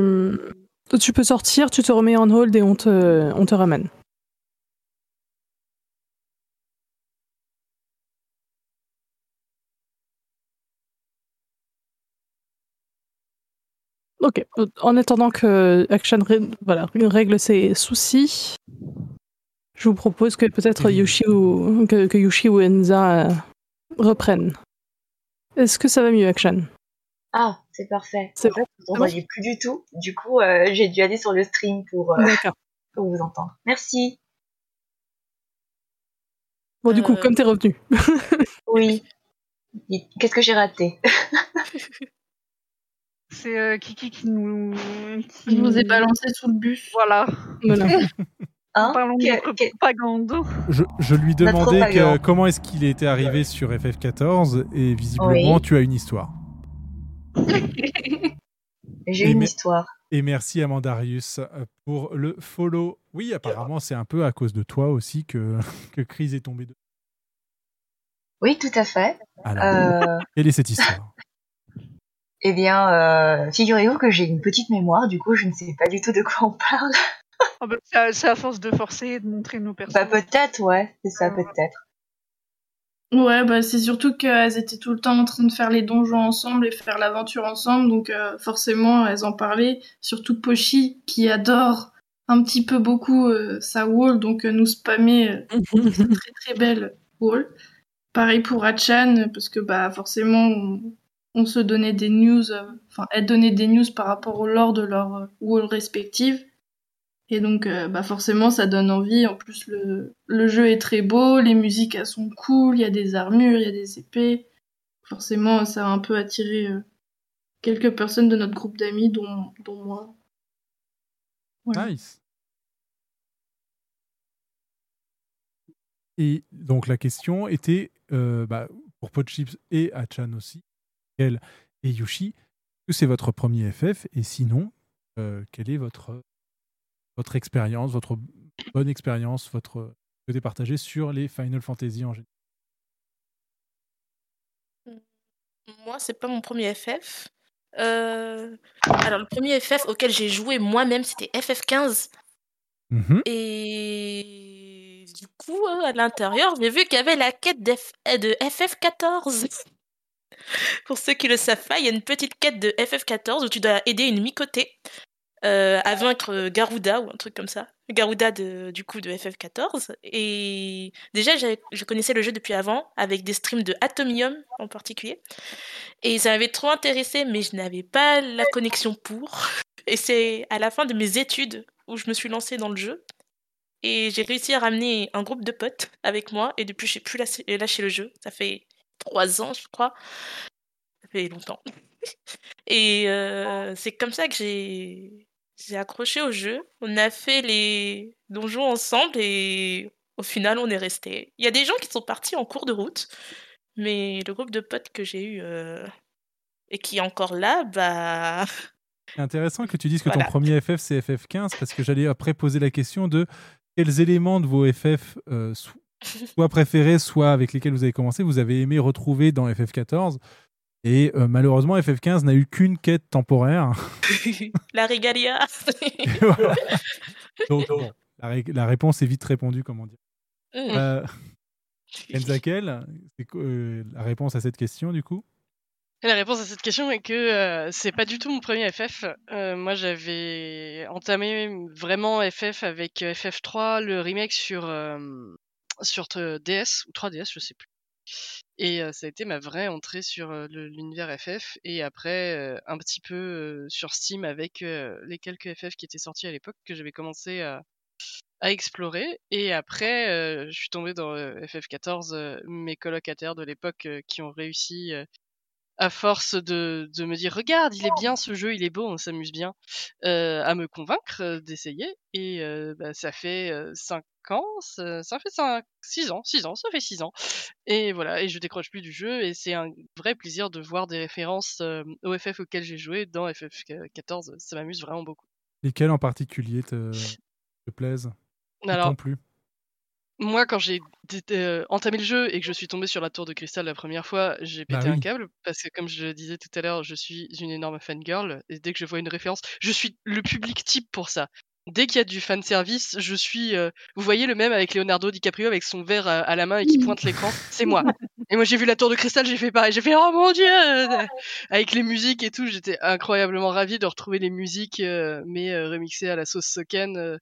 tu peux sortir, tu te remets en hold et on te, on te ramène. Ok. En attendant que Action ré- voilà, règle ses soucis, je vous propose que peut-être Yoshi ou que, que Yoshi ou Enza euh, reprennent. Est-ce que ça va mieux, Action? Ah, c'est parfait. C'est en fait, vous bon n'entendiez plus du tout. Du coup, euh, j'ai dû aller sur le stream pour, euh, vous entendre. Merci. Bon, du coup, comme t'es revenu. Oui. Qu'est-ce que j'ai raté? C'est euh, Kiki qui nous. Je vous ai balancé sous le bus. Voilà. Voilà. Hein Parlons de propagande. Je, je lui demandais que- comment est-ce qu'il était arrivé sur FF14 et visiblement Oui. tu as une histoire. J'ai une histoire. Et merci à Mandarius euh, pour le follow. Oui, apparemment c'est un peu à cause de toi aussi que, que Chris est tombé de. Oui, tout à fait. Alors, Euh, quelle est cette histoire? Eh bien, euh, figurez-vous que j'ai une petite mémoire, du coup, je ne sais pas du tout de quoi on parle. Ah bah, c'est à- force de forcer et de montrer nos Bah, personnages. peut-être, ouais, c'est ça, peut-être. Ouais, bah c'est surtout qu'elles étaient tout le temps en train de faire les donjons ensemble et faire l'aventure ensemble, donc euh, forcément elles en parlaient. Surtout Pochi qui adore un petit peu beaucoup euh, sa wall, donc euh, nous spammer euh, très très belle wall. Pareil pour Achan, parce que bah forcément on, on se donnait des news, euh, enfin elles donnaient des news par rapport au lore de leur euh, wall respective. Et donc, euh, bah forcément, ça donne envie. En plus, le, jeu est très beau, les musiques sont cool, il y a des armures, il y a des épées. Forcément, ça a un peu attiré quelques personnes de notre groupe d'amis, dont, moi. Nice. Et donc la question était bah, pour Podchips et Achan aussi, elle et Yushi, que c'est votre premier FF et sinon, euh, quelle est votre, votre expérience, votre bonne expérience, votre souhaitez partager sur les Final Fantasy en général? Moi, c'est pas mon premier FF. Euh, Alors, le premier FF auquel j'ai joué moi-même, c'était FF15. Mhm. Et du coup, euh, à l'intérieur, j'ai vu qu'il y avait la quête de FF14. Pour ceux qui le savent pas, il y a une petite quête de FF14 où tu dois aider une Micoté euh, à vaincre Garuda ou un truc comme ça. Garuda de, du coup de FF14. Et déjà, je connaissais le jeu depuis avant, avec des streams de Atomium en particulier. Et ça m'avait trop intéressé, mais je n'avais pas la connexion pour. Et c'est à la fin de mes études où je me suis lancée dans le jeu. Et j'ai réussi à ramener un groupe de potes avec moi. Et depuis, j'ai plus lâché, lâché le jeu. Ça fait trois ans, je crois. Ça fait longtemps. Et euh, c'est comme ça que j'ai j'ai accroché au jeu. On a fait les donjons ensemble et au final, on est resté. Il y a des gens qui sont partis en cours de route, mais le groupe de potes que j'ai eu euh, et qui est encore là, bah. C'est intéressant que tu dises que Voilà. ton premier FF c'est FF15 parce que j'allais après poser la question de quels éléments de vos FF euh, soit préférés, soit avec lesquels vous avez commencé, vous avez aimé retrouver dans FF14. Et euh, malheureusement, FF15 n'a eu qu'une quête temporaire. La régalia. Voilà. Donc, bon, la, ré- la réponse est vite répondue, comment dire. Mm. Euh, Enzakel, c'est quoi, euh, la réponse à cette question, du coup? La réponse à cette question est que euh, c'est pas du tout mon premier FF. Euh, moi, j'avais entamé vraiment FF avec euh, FF3, le remake sur euh, sur DS ou 3DS, je sais plus. Et ça a été ma vraie entrée sur l'univers FF. Et après, un petit peu sur Steam avec les quelques FF qui étaient sortis à l'époque que j'avais commencé à, à explorer. Et après, je suis tombé dans euh, FF14, euh, mes colocataires de l'époque qui ont réussi à force de, de me dire regarde il est bien ce jeu il est beau on s'amuse bien euh, à me convaincre euh, d'essayer. Et euh, bah, ça fait 5 ans ça, ça fait 5 6 ans 6 ans ça fait 6 ans. Et voilà et je décroche plus du jeu et c'est un vrai plaisir de voir des références euh, au FF auquel j'ai joué dans FF14 ça m'amuse vraiment beaucoup. Lesquels en particulier te, te plaisent Alors, t'ont plu? Moi, quand j'ai euh, entamé le jeu et que je suis tombé sur la tour de cristal la première fois, j'ai Bah pété un câble parce que, comme je le disais tout à l'heure, je suis une énorme fangirl et dès que je vois une référence, je suis le public type pour ça. Dès qu'il y a du fan service, je suis. euh, vous voyez le même avec Leonardo DiCaprio avec son verre à, à la main et qui pointe l'écran, c'est moi. Et moi, j'ai vu la tour de cristal, j'ai fait pareil, j'ai fait oh mon dieu Avec les musiques et tout, j'étais incroyablement ravi de retrouver les musiques, euh, mais euh, remixées à la sauce Soken.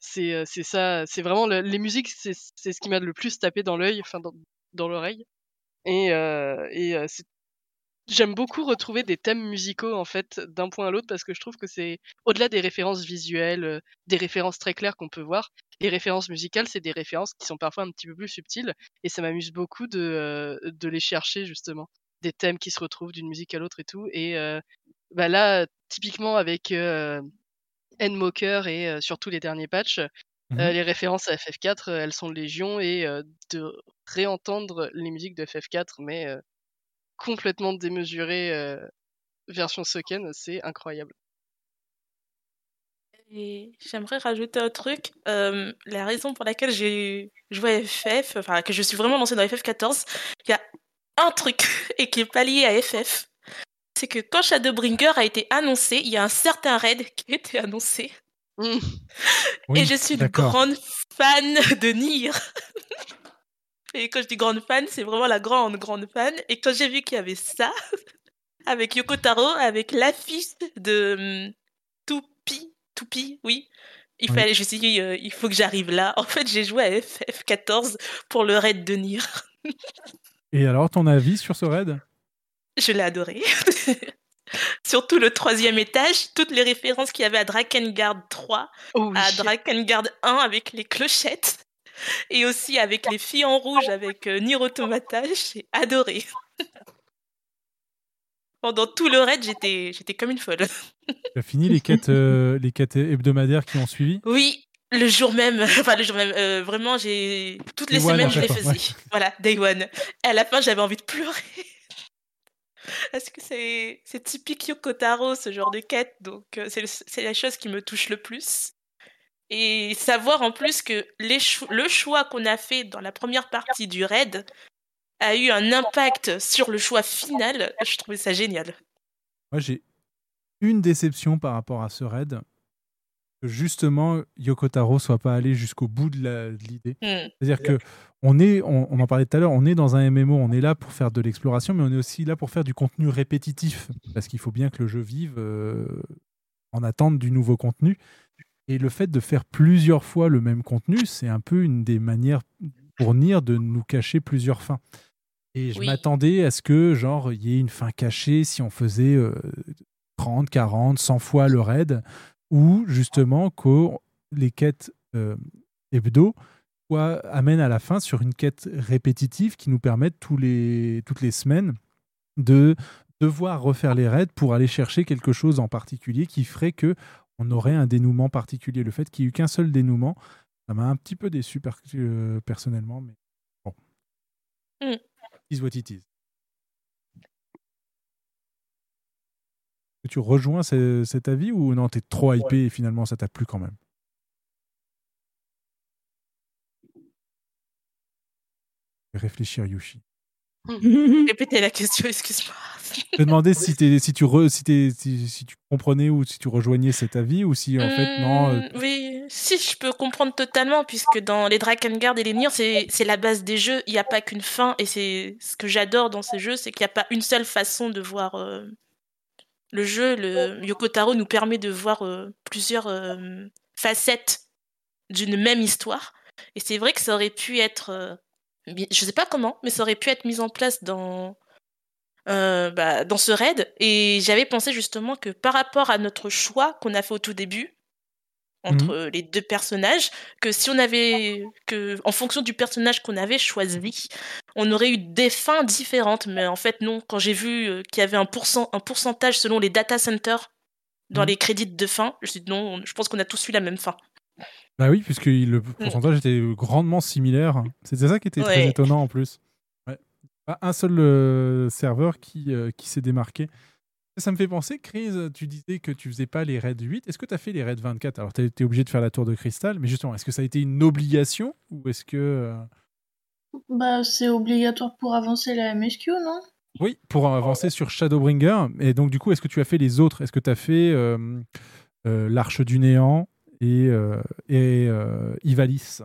C'est euh, c'est ça c'est vraiment le- les musiques c'est c'est ce qui m'a le plus tapé dans l'œil enfin dans, dans l'oreille. Et euh, et euh, j'aime beaucoup retrouver des thèmes musicaux en fait d'un point à l'autre parce que je trouve que c'est au-delà des références visuelles euh, des références très claires qu'on peut voir les références musicales c'est des références qui sont parfois un petit peu plus subtiles et ça m'amuse beaucoup de de les chercher justement. Des thèmes qui se retrouvent d'une musique à l'autre et tout et euh, bah là typiquement avec euh, Endmoker et euh, surtout les derniers patchs, euh, Mhm. les références à FF4, euh, elles sont légion et euh, de réentendre les musiques de FF4, mais euh, complètement démesurées euh, version Soken, c'est incroyable. Et j'aimerais rajouter un truc. Euh, la raison pour laquelle j'ai joué à FF, enfin que je suis vraiment lancée dans FF14, il y a un truc et qui est pas lié à FF. C'est que quand Shadowbringer a été annoncé, il y a un certain raid qui a été annoncé. Oui, et je suis une grande fan de Nier. et quand je dis grande fan, c'est vraiment la grande, grande fan. Et quand j'ai vu qu'il y avait ça, avec Yoko Taro, avec l'affiche de Toupi, Toupi, oui. Il Oui. fallait, je me suis dit, euh, il faut que j'arrive là. En fait, j'ai joué à FF14 pour le raid de Nier. Et alors, ton avis sur ce raid? Je l'ai adoré. Surtout le troisième étage, toutes les références qu'il y avait à Drakengard 3, à Drakengard 1 avec les clochettes, et aussi avec les filles en rouge avec euh, Nier Automata, j'ai adoré. Pendant tout le raid, j'étais, j'étais comme une folle. Tu as fini les quêtes, euh, les quêtes hebdomadaires qui ont suivi? Oui, le jour même, enfin le jour même, euh, vraiment, j'ai toutes les one, semaines je les faisais. Voilà, day one. Et à la fin, j'avais envie de pleurer. Parce que c'est typique Yoko Taro, ce genre de quête, donc euh, c'est la chose qui me touche le plus. Et savoir en plus que les le choix qu'on a fait dans la première partie du raid a eu un impact sur le choix final, je trouvais ça génial. Moi, j'ai une déception par rapport à ce raid. Que justement, Yoko Taro soit pas allé jusqu'au bout de l'idée. Hmm. C'est-à-dire que on est, on, on en parlait tout à l'heure, on est dans un MMO, on est là pour faire de l'exploration, mais on est aussi là pour faire du contenu répétitif, parce qu'il faut bien que le jeu vive euh, en attente du nouveau contenu. Et le fait de faire plusieurs fois le même contenu, c'est un peu une des manières pour Nier de nous cacher plusieurs fins. Et je Oui. m'attendais à ce que, genre, il y ait une fin cachée si on faisait euh, 30, 40, 100 fois le raid, ou justement que les quêtes euh, hebdo soient- amènent à la fin sur une quête répétitive qui nous permette tous les, toutes les semaines de devoir refaire les raids pour aller chercher quelque chose en particulier qui ferait que on aurait un dénouement particulier. Le fait qu'il n'y ait eu qu'un seul dénouement, ça m'a un petit peu déçu euh, personnellement, mais bon. Mm. Is what it is. Que Tu rejoins ce- cet avis ou non, t'es trop hypé et finalement ça t'a plu quand même? Réfléchir, Yushi. Répétez la question, excuse-moi. Je te demandais si, si, tu re- si, t'es- si, si tu comprenais ou si tu rejoignais cet avis ou si en fait non. euh, Hmm, Oui, si je peux comprendre totalement, puisque dans les Drakengard et les Nier, c'est c'est la base des jeux. Il n'y a pas qu'une fin, et c'est ce que j'adore dans ces jeux, c'est qu'il n'y a pas une seule façon de voir euh, le jeu. Le Yoko Taro nous permet de voir euh, plusieurs euh, facettes d'une même histoire. Et c'est vrai que ça aurait pu être, euh, je sais pas comment, mais ça aurait pu être mis en place dans euh, bah, dans ce raid. Et j'avais pensé justement que par rapport à notre choix qu'on a fait au tout début, entre Mhm. euh, les deux personnages, que si on avait, que en fonction du personnage qu'on avait choisi, on aurait eu des fins différentes. Mais en fait, non. Quand j'ai vu euh, qu'il y avait un, pourcent, un pourcentage selon les data centers dans Mhm. les crédits de fin, je me suis dit non, on- je pense qu'on a tous eu la même fin. Bah oui, puisque le pourcentage était grandement similaire. C'était ça qui était très Ouais. étonnant en plus. Ouais. Pas un seul euh, serveur qui, euh, qui s'est démarqué. Ça me fait penser, Chris, tu disais que tu faisais pas les raids 8. Est-ce que tu as fait les raids 24 Alors, tu été obligé de faire la tour de cristal, mais justement, est-ce que ça a été une obligation ou est-ce que. euh, Bah, c'est obligatoire pour avancer la MSQ, non? Oui, pour avancer sur Shadowbringer. Et donc, du coup, est-ce que tu as fait les autres? Est-ce que tu as fait euh, euh, l'Arche du Néant et, euh, et Ivalice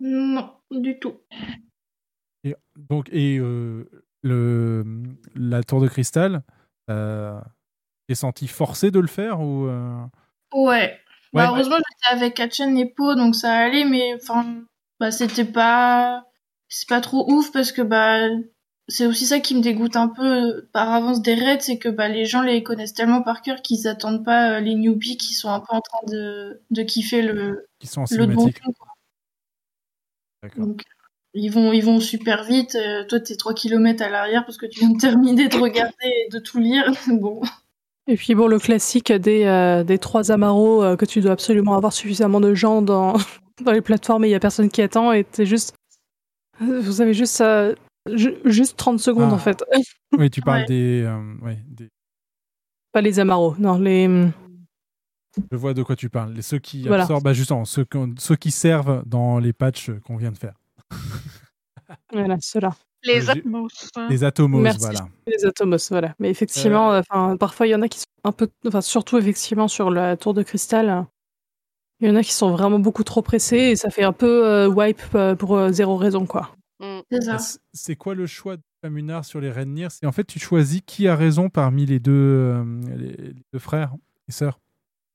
Non, du tout. Et donc, et le, la tour de cristal, t'es senti forcé de le faire ou euh, Ouais. Bah, Ouais. heureusement, j'étais avec Hatchen et Po, donc ça allait, mais enfin, bah, c'était pas, c'est pas trop ouf parce que bah, c'est aussi ça qui me dégoûte un peu par avance des raids, c'est que bah, les gens les connaissent tellement par cœur qu'ils attendent pas euh, les newbies qui sont un peu en train de, de kiffer le, qui sont en le quoi. D'accord. Ils vont, ils vont super vite. euh, toi, t'es 3 km à l'arrière parce que tu viens de terminer de regarder et de tout lire. bon. Et puis bon, le classique des, euh, des trois amaros euh, que tu dois absolument avoir suffisamment de gens dans, dans les plateformes et il y a personne qui attend et t'es juste... Vous avez juste, euh, ju- juste 30 secondes Ah. en fait. Oui, tu parles Ouais. des, euh, ouais, des- Pas les amaros, non, les... Je vois de quoi tu parles. Les, ceux qui Voilà. absorbent, bah, justement, ceux, ceux qui servent dans les patchs qu'on vient de faire. Voilà, ceux-là. Les Atmos. hein. Les Atomos, Merci, voilà. Les Atomos, voilà. Mais effectivement, euh, enfin, parfois il y en a qui sont un peu, enfin surtout effectivement sur la tour de cristal, euh, il y en a qui sont vraiment beaucoup trop pressés et ça fait un peu euh, wipe euh, pour euh, zéro raison quoi. C'est ça. Ah, C'est quoi le choix de Famunar sur les Red Nier C'est en fait, tu choisis qui a raison parmi les deux, euh, les, les deux frères et sœurs,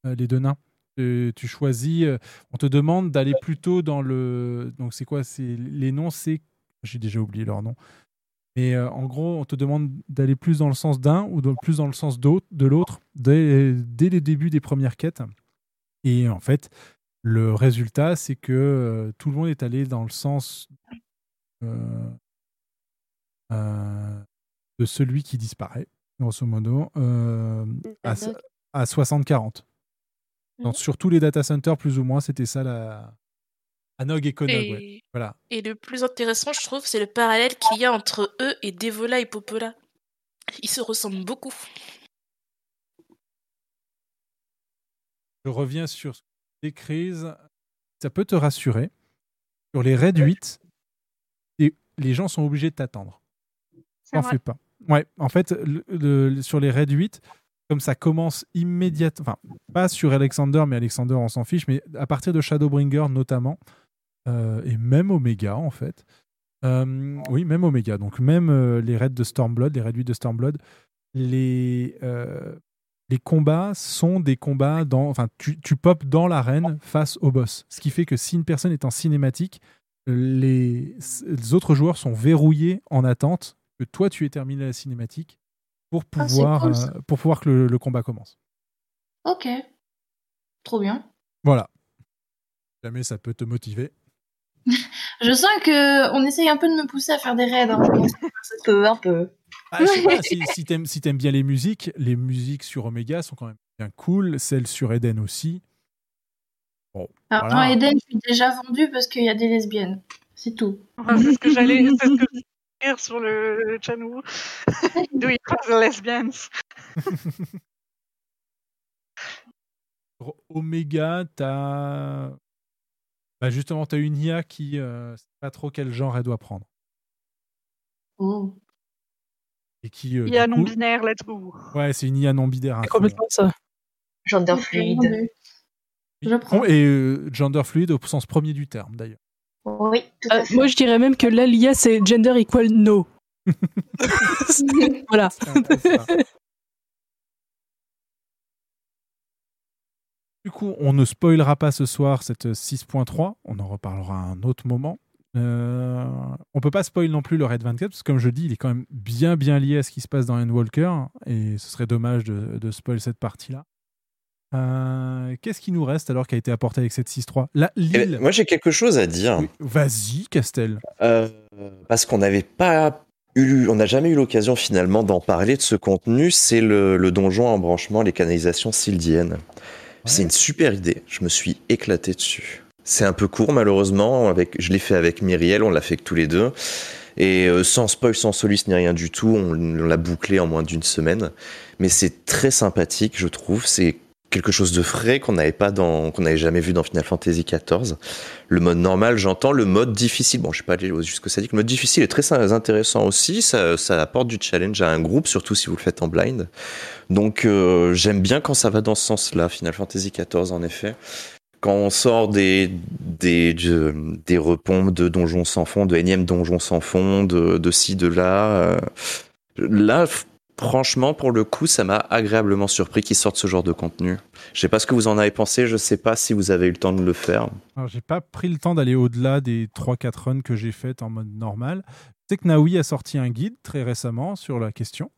euh, les deux nains. Tu, tu choisis, euh, on te demande d'aller plutôt dans le. Donc, c'est quoi c'est Les noms, c'est. J'ai déjà oublié leur nom. Mais euh, en gros, on te demande d'aller plus dans le sens d'un ou plus dans le sens d'autre- de l'autre dès, dès les débuts des premières quêtes. Et en fait, le résultat, c'est que euh, tout le monde est allé dans le sens euh, de celui qui disparaît, grosso modo, à 60-40. Donc, Sur tous les data centers, plus ou moins, c'était ça la. Anog et Konog, Et... ouais. Voilà. et le plus intéressant, je trouve, c'est le parallèle qu'il y a entre eux et Devola et Popola. Ils se ressemblent beaucoup. Je reviens sur ce que tu dis, Chris. Ça peut te rassurer. Sur les raids 8, et les gens sont obligés de t'attendre. C'est T'en vrai. fais pas. Ouais, en fait, le- le- sur les raids 8, comme ça commence immédiatement, enfin, pas sur Alexander, mais Alexander, on s'en fiche, mais à partir de Shadowbringer notamment, euh, et même Omega, en fait. Euh, oui, même Omega. Donc, même euh, les raids de Stormblood, les 8 de Stormblood, les, combats sont des combats dans. Enfin, tu, tu popes dans l'arène face au boss. Ce qui fait que si une personne est en cinématique, les, les autres joueurs sont verrouillés en attente que toi tu aies terminé la cinématique pour Ah, pouvoir, cool, ça. euh, pour pouvoir que le, le combat commence. Ok. Trop bien. Voilà. Jamais ça peut te motiver. Je sens que on essaye un peu de me pousser à faire des raids. Hein. Un peu, un peu. Ah, je sais pas, si, si t'aimes si t'aimes bien les musiques, les musiques sur Omega sont quand même bien cool. Celles sur Eden aussi. Bon, Alors, voilà. dans Eden, je suis déjà vendue parce qu'il y a des lesbiennes. C'est tout. Enfin, c'est ce que j'allais ce sur le, channel. Do it for the lesbians. Omega, t'as. Bah justement, t'as une IA qui. Euh, sait pas trop quel genre elle doit prendre. Et qui, euh, IA du non coup- binaire, let's go. Ouais, c'est une IA non binaire. hein, Complètement ça. Gender fluide. Je prends. Bon, et euh, gender fluide au sens premier du terme, d'ailleurs. Oui, tout Euh, à fait. moi, je dirais même que là, l'IA, c'est gender equal no. voilà. Du coup, on ne spoilera pas ce soir cette 6.3, on en reparlera à un autre moment. Euh, on peut pas spoil non plus le Red 24, parce que comme je dis, il est quand même bien bien lié à ce qui se passe dans Endwalker, et ce serait dommage de, de spoil cette partie-là. Euh, Qu'est-ce qui nous reste alors qui a été apporté avec cette 6.3 La Eh Lille. ben, moi, j'ai quelque chose à dire. Vas-y, Castel. Euh, parce qu'on n'avait pas eu, on n'a jamais eu l'occasion finalement d'en parler de ce contenu. C'est le, le donjon en branchement, les canalisations sildiennes. C'est une super idée. Je me suis éclaté dessus. C'est un peu court malheureusement. Avec, je l'ai fait avec Myriel, on l'a fait que tous les deux. Et euh, sans spoil, sans soluce ni rien du tout, on, on l'a bouclé en moins d'une semaine. Mais c'est très sympathique, je trouve. C'est quelque chose de frais qu'on n'avait pas dans, qu'on n'avait jamais vu dans Final Fantasy XIV. Le mode normal, j'entends. Le mode difficile, bon, je sais pas aller jusqu'à ça dit. Le mode difficile est très intéressant aussi. Ça, ça apporte du challenge à un groupe, surtout si vous le faites en blind. Donc, euh, j'aime bien quand ça va dans ce sens-là, Final Fantasy XIV, en effet. Quand on sort des, des, de- des repompes de donjons sans fond, de énièmes donjons sans fond, de, de ci, de là. euh, là, franchement, pour le coup, ça m'a agréablement surpris qu'ils sortent ce genre de contenu. Je sais pas ce que vous en avez pensé, je sais pas si vous avez eu le temps de le faire. Alors, j'ai pas pris le temps d'aller au-delà des 3-4 runs que j'ai faites en mode normal. Je sais que Naoui a sorti un guide très récemment sur la question.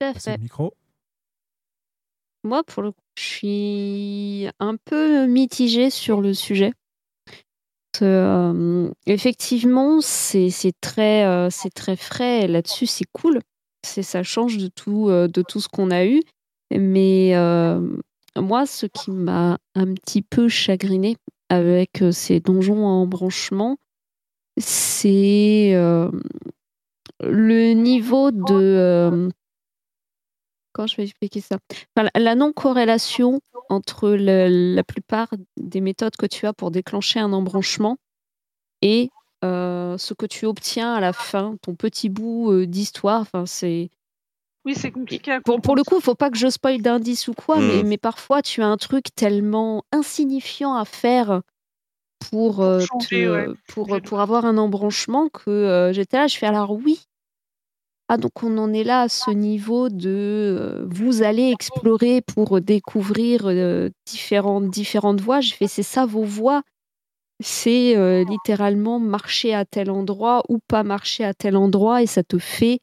Tout à Passez fait. le micro. Moi, pour le coup, je suis un peu mitigée sur le sujet. Euh, effectivement, c'est c'est très, euh, c'est très frais. et Là-dessus, c'est cool. C'est ça change de tout, euh, de tout ce qu'on a eu. Mais euh, moi, ce qui m'a un petit peu chagriné avec euh, ces donjons à embranchement, c'est le niveau de je vais expliquer ça? La- La non-corrélation entre la plupart des méthodes que tu as pour déclencher un embranchement et ce que tu obtiens à la fin, ton petit bout euh, d'histoire. Enfin, c'est Oui, c'est compliqué à pour, pour le coup, il faut pas que je spoil d'indice ou quoi, mais, Mm. mais parfois tu as un truc tellement insignifiant à faire pour, euh, changer, te- ouais, pour, pour avoir un embranchement que euh, j'étais là, je fais alors oui. Ah, donc on en est là à ce niveau de euh, vous allez explorer pour découvrir euh, différentes, différentes voies. Je fais c'est ça vos voies? C'est euh, littéralement marcher à tel endroit ou pas marcher à tel endroit et ça te fait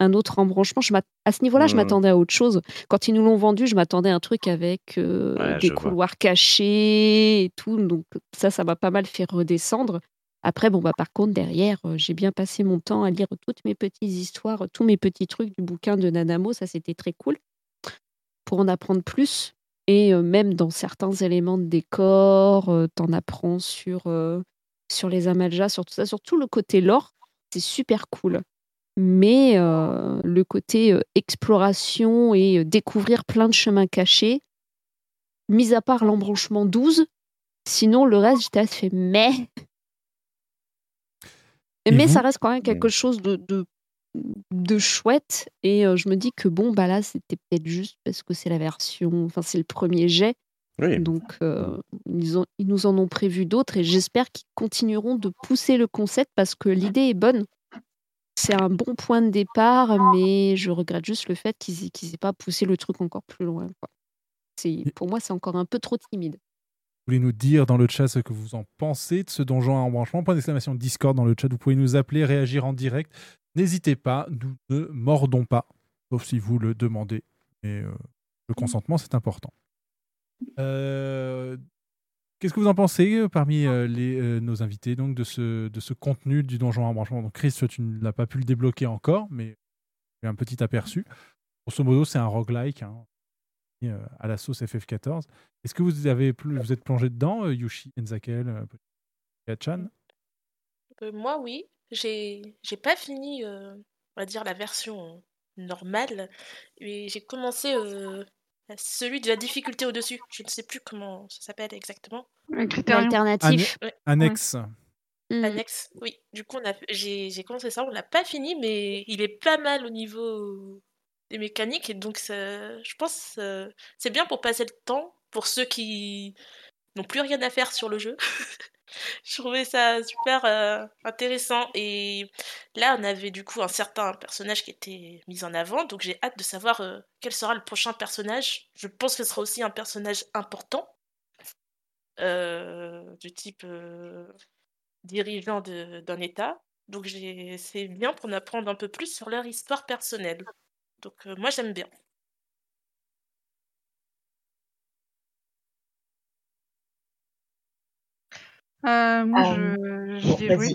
un autre embranchement. Je à ce niveau-là, je Mhm. m'attendais à autre chose. Quand ils nous l'ont vendu, je m'attendais à un truc avec euh, Ouais, des vois. couloirs cachés et tout. Donc ça, ça m'a pas mal fait redescendre. Après, bon, bah, par contre, derrière, euh, j'ai bien passé mon temps à lire toutes mes petites histoires, tous mes petits trucs du bouquin de Nanamo. Ça, c'était très cool. Pour en apprendre plus. Et euh, même dans certains éléments de décor, euh, t'en apprends sur, euh, sur les Amaljas, sur tout ça, sur tout le côté lore. C'est super cool. Mais le côté exploration et découvrir plein de chemins cachés, mis à part l'embranchement 12, sinon le reste, j'étais assez fait mais. Mais ça reste quand même quelque chose de, de, de chouette. Et euh, je me dis que bon, bah là, c'était peut-être juste parce que c'est la version, enfin, c'est le premier jet. Donc, euh, ils, ont- ils nous en ont prévu d'autres et j'espère qu'ils continueront de pousser le concept parce que l'idée est bonne. C'est un bon point de départ, mais je regrette juste le fait qu'ils aient, qu'ils aient pas poussé le truc encore plus loin. quoi. C'est, pour moi, c'est encore un peu trop timide. Vous voulez nous dire dans le chat ce que vous en pensez de ce donjon à embranchement? Point d'exclamation Discord dans le chat. Vous pouvez nous appeler, réagir en direct. N'hésitez pas, nous ne mordons pas, sauf si vous le demandez. Et euh, le consentement, c'est important. Euh, Qu'est-ce que vous en pensez euh, parmi les, nos invités donc, de, ce, de ce contenu du donjon à embranchement Donc, Chris, tu ne l'as pas pu le débloquer encore, mais un petit aperçu. Grosso modo, c'est un roguelike hein, à la sauce FF14. Est-ce que vous, avez, vous êtes plongé dedans, Yushi, Enzakel, Kachan moi, oui. J'ai j'ai pas fini, euh, on va dire, la version normale. Mais j'ai commencé euh, celui de la difficulté au-dessus. Je ne sais plus comment ça s'appelle exactement. Un An- Ouais. Annexe. Mm. Annexe, oui. Du coup, on a, j'ai, j'ai commencé ça, on l'a pas fini, mais il est pas mal au niveau des mécaniques, et donc ça, je pense euh, c'est bien pour passer le temps, pour ceux qui n'ont plus rien à faire sur le jeu. je trouvais ça super euh, intéressant, et là, on avait du coup un certain personnage qui était mis en avant, donc j'ai hâte de savoir euh, quel sera le prochain personnage. Je pense que ce sera aussi un personnage important, euh, du type dirigeant d'un État. Donc c'est bien pour en apprendre un peu plus sur leur histoire personnelle. Donc moi j'aime bien. Euh, moi, Euh, je, j'y ai bon, joué.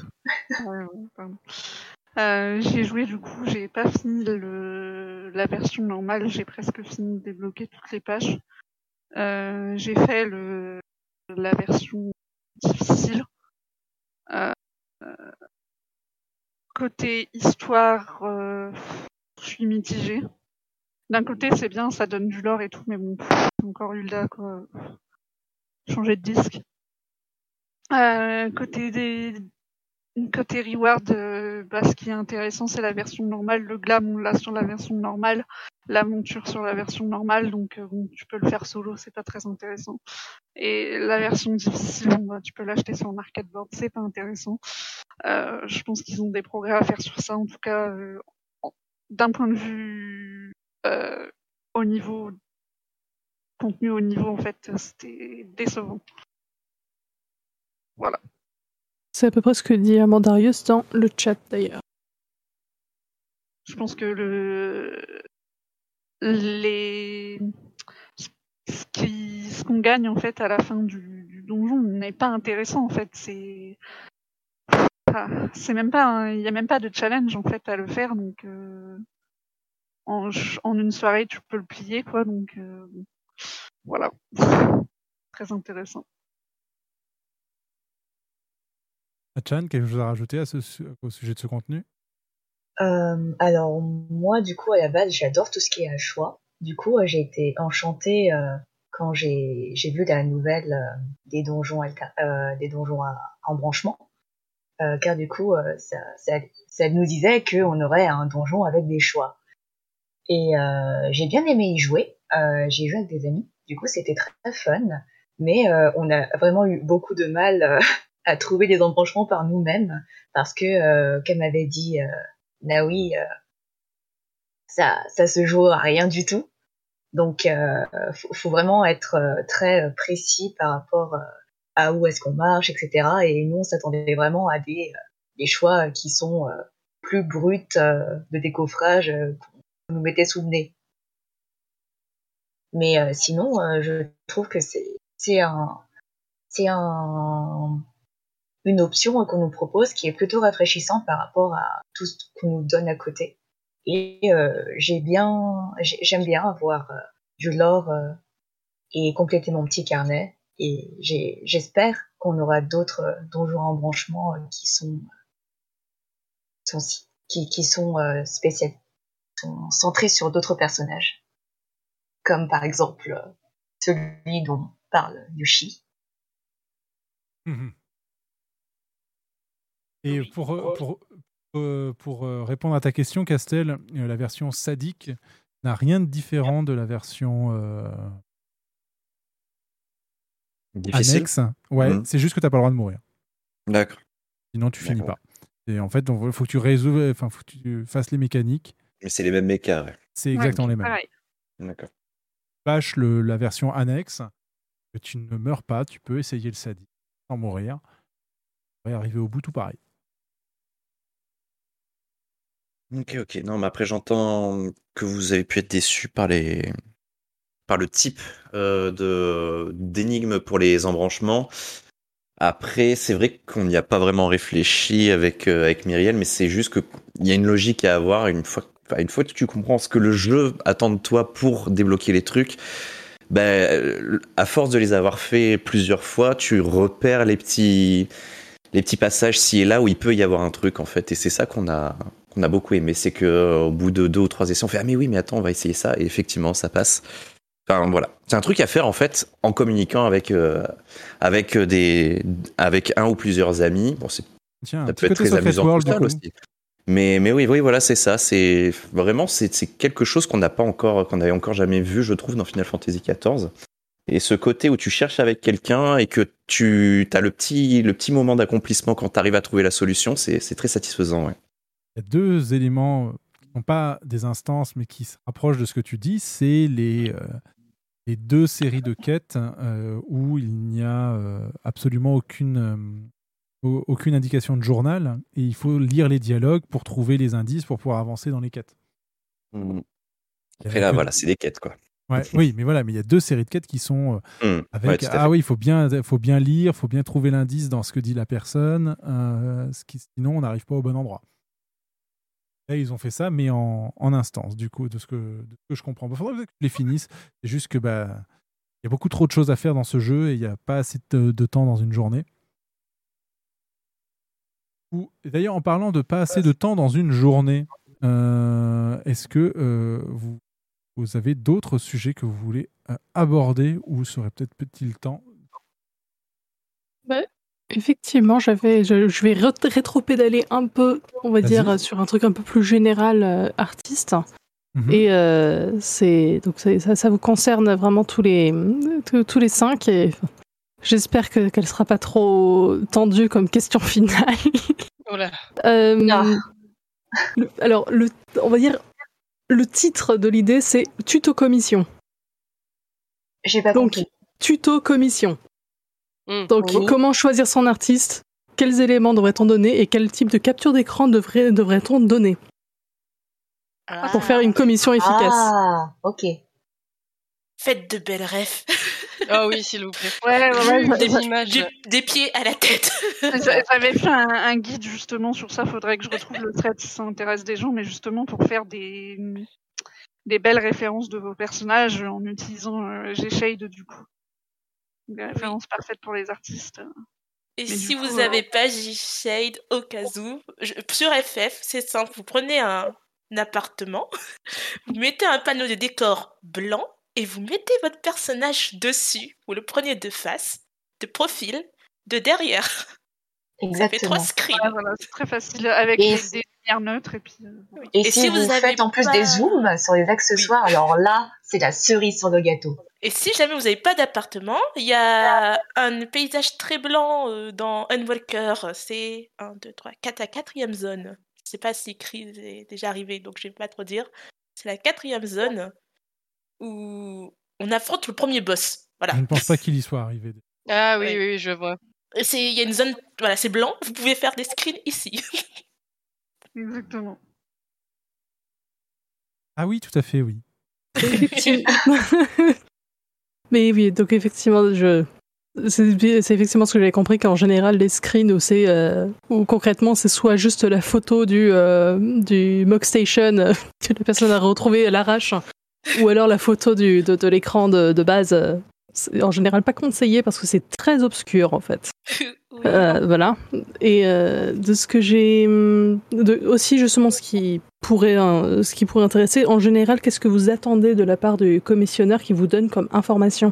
Euh, j'y ai joué, du coup, j'ai pas fini le, la version normale, j'ai presque fini de débloquer toutes les pages. Euh, j'ai fait le, la version difficile. Euh, euh, côté histoire, euh, je suis mitigée. D'un côté, c'est bien, ça donne du lore et tout, mais bon, encore Hulda, quoi. Changer de disque. Euh, côté des côté reward, euh, bah, ce qui est intéressant, c'est la version normale. Le glam, on l'a sur la version normale. La monture sur la version normale, donc euh, bon, tu peux le faire solo, c'est pas très intéressant. Et la version difficile, bah, tu peux l'acheter sur un arcade board, c'est pas intéressant. Je pense qu'ils ont des progrès à faire sur ça, en tout cas, d'un point de vue au niveau contenu au niveau, en fait, c'était décevant. Voilà. C'est à peu près ce que dit Amandarius dans le chat d'ailleurs. Je pense que le les ce qui ce qu'on gagne en fait à la fin du, du donjon n'est pas intéressant en fait. C'est ah, c'est même pas un- il y a même pas de challenge en fait à le faire donc euh, en, en une soirée tu peux le plier quoi donc euh, voilà très intéressant. Chan, quelque chose à rajouter à ce, au sujet de ce contenu? Euh, alors moi du coup à la base j'adore tout ce qui est à choix. Du coup euh, j'ai été enchantée euh, quand j'ai vu la nouvelle des donjons des donjons à embranchement. Euh, car du coup ça, ça, ça nous disait qu'on aurait un donjon avec des choix. Et j'ai bien aimé y jouer. J'ai joué avec des amis. Du coup c'était très fun. Mais on a vraiment eu beaucoup de mal à trouver des embranchements par nous-mêmes parce que euh, comme avait dit euh, Naoui, euh, ça, ça se joue à rien du tout. Donc, euh, faut, vraiment être très précis par rapport à où est-ce qu'on marche, etc. Et nous, on s'attendait vraiment à des, des choix qui sont plus bruts de décoffrage qu'on nous mettait sous le nez. Mais sinon, je trouve que c'est un c'est un une option qu'on nous propose qui est plutôt rafraîchissante par rapport à tout ce qu'on nous donne à côté. Et euh, j'ai bien, j'ai- j'aime bien avoir euh, du lore euh, et compléter mon petit carnet. Et j'espère qu'on aura d'autres donjons en branchement qui sont, sont qui, sont spécial, sont centrés sur d'autres personnages, comme par exemple celui dont parle Yushi. Mhm. Et pour, pour, euh, pour euh, répondre à ta question, Castel, euh, la version sadique n'a rien de différent de la version euh, annexe. Ouais, Mhm. c'est juste que tu n'as pas le droit de mourir. D'accord. Sinon, tu finis pas. Et en fait, il faut que tu résolves, enfin, faut que tu fasses les mécaniques. Mais c'est les mêmes mécas, ouais. C'est exactement les mêmes. Pareil. D'accord. Lâche le, la version annexe, que tu ne meurs pas, tu peux essayer le sadique sans mourir. Et arriver au bout tout pareil. Ok, ok. Non, mais après, j'entends que vous avez pu être déçu par les par le type euh, de d'énigmes pour les embranchements. Après, c'est vrai qu'on n'y a pas vraiment réfléchi avec euh, avec Myriel, mais c'est juste que il y a une logique à avoir une fois une fois que tu comprends ce que le jeu attend de toi pour débloquer les trucs. Ben, à force de les avoir fait plusieurs fois, tu repères les petits les petits passages ci et là où il peut y avoir un truc en fait et c'est ça qu'on a qu'on a beaucoup aimé c'est que euh, au bout de deux ou trois essais on fait ah mais oui mais attends on va essayer ça et effectivement ça passe enfin voilà c'est un truc à faire en fait en communiquant avec euh, avec des avec un ou plusieurs amis bon c'est ça peut être très amusant World, tout aussi. Mais, mais oui, oui, voilà, c'est ça. C'est vraiment, c'est quelque chose qu'on n'a pas encore, qu'on n'avait encore jamais vu, je trouve, dans Final Fantasy XIV. Et ce côté où tu cherches avec quelqu'un et que tu as le petit, le petit moment d'accomplissement quand tu arrives à trouver la solution, c'est c'est très satisfaisant. Ouais. Il y a deux éléments qui sont pas des instances, mais qui se rapprochent de ce que tu dis. C'est les, euh, les deux séries de quêtes euh, où il n'y a euh, absolument aucune, au- aucune indication de journal et il faut lire les dialogues pour trouver les indices pour pouvoir avancer dans les quêtes. Y Après là, que- voilà, c'est des quêtes, quoi. Ouais, oui, mais voilà, mais il y a deux séries de quêtes qui sont euh, Mhm. avec Ouais, ah oui, il faut bien, faut bien lire, il faut bien trouver l'indice dans ce que dit la personne, euh, ce qui, sinon on n'arrive pas au bon endroit. Là, ils ont fait ça, mais en, instance, du coup, de ce que, je comprends. Il faudrait que je les finisse. C'est juste que bah, il y a beaucoup trop de choses à faire dans ce jeu et il n'y a pas assez de, temps dans une journée. D'ailleurs, en parlant de pas assez de temps dans une journée, euh, est-ce que euh, vous, avez d'autres sujets que vous voulez euh, aborder ou serait peut-être petit le temps? Ouais, effectivement, j'avais, je, je vais ré- rétro-pédaler un peu, on va dire, euh, sur un truc un peu plus général euh, artiste. Mhm. Et euh, c'est donc c'est- ça, ça vous concerne vraiment tous les tous, tous les cinq. Et j'espère que qu'elle sera pas trop tendue comme question finale. Oh là. Euh, le- alors, le, on va dire le titre de l'idée, c'est tuto commission. J'ai pas Donc, compris. tuto commission. Donc, Oui. comment choisir son artiste? Quels éléments devrait-on donner et quel type de capture d'écran devrait, devrait-on donner? Pour faire une commission efficace Ah, ok. Faites de belles refs. Ah oui, s'il vous plaît. Ouais, ouais, ouais, des images. Du- des pieds à la tête. J'a- J'avais fait un, un guide justement sur ça. Faudrait que je retrouve le thread si ça intéresse des gens, mais justement pour faire des des belles références de vos personnages en utilisant euh, G-Shade du coup. Des références parfaites pour les artistes. Et Mais si vous n'avez euh, pas G-Shade au cas où, je- sur FF, c'est simple, vous prenez un, un appartement, vous mettez un panneau de décor blanc et vous mettez votre personnage dessus. Vous le prenez de face, de profil, de derrière. Ça fait Exactement. trois screens. Voilà, c'est très facile avec Et des, neutres et puis. euh, voilà. Et, Et si, si vous, vous avez faites en plus pas- des zooms sur les accessoires, alors là, c'est la cerise sur le gâteau. Et si jamais vous n'avez pas d'appartement, il y a un paysage très blanc euh, dans Unwalker. C'est 1, 2, 3, 4 à quatrième zone. Je sais pas si Chris est déjà arrivé, donc je vais pas trop dire. C'est la quatrième zone où on affronte le premier boss. Voilà. Je ne pense pas qu'il y soit arrivé. Ah oui, oui, oui, je vois. Il y a une zone, voilà, c'est blanc. Vous pouvez faire des screens ici. Exactement. Ah oui, tout à fait, oui. Mais oui, donc effectivement, je. C'est effectivement ce que j'avais compris qu'en général, les screens où c'est. euh, où concrètement, c'est soit juste la photo du, euh, du mock station euh, que la personne a retrouvé à l'arrache, ou alors la photo du, de, de l'écran de, de base. Euh, en général pas conseillé parce que c'est très obscur en fait. Euh, voilà. Et euh, de ce que j'ai. de- Aussi, justement, ce qui, pourrait, hein, ce qui pourrait intéresser, en général, qu'est-ce que vous attendez de la part du commissionneur qui vous donne comme information?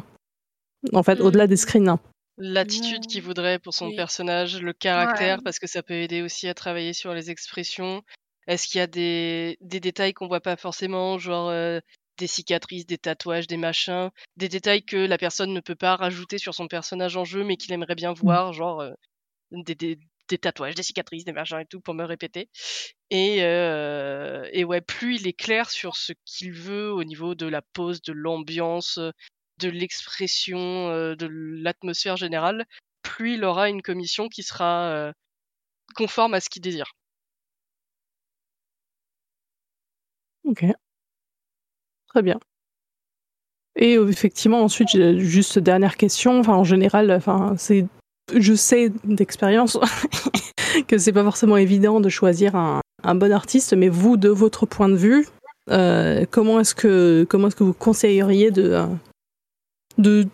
En fait, au-delà des screens. hein. L'attitude qu'il voudrait pour son Oui. personnage, le caractère, Ouais. parce que ça peut aider aussi à travailler sur les expressions. Est-ce qu'il y a des, des détails qu'on voit pas forcément, genre euh, des cicatrices, des tatouages, des machins, des détails que la personne ne peut pas rajouter sur son personnage en jeu, mais qu'il aimerait bien voir, genre euh, des, des, des tatouages, des cicatrices, des machins et tout, pour me répéter. Et, euh, et ouais, plus il est clair sur ce qu'il veut au niveau de la pose, de l'ambiance, de l'expression, euh, de l'atmosphère générale, plus il aura une commission qui sera euh, conforme à ce qu'il désire. Ok. Très bien. Et euh, effectivement, ensuite, juste dernière question. Enfin, en général, enfin, c'est, je sais d'expérience que c'est pas forcément évident de choisir un, un bon artiste, mais vous, de votre point de vue, euh, comment est-ce que comment est-ce que vous conseilleriez de euh, de,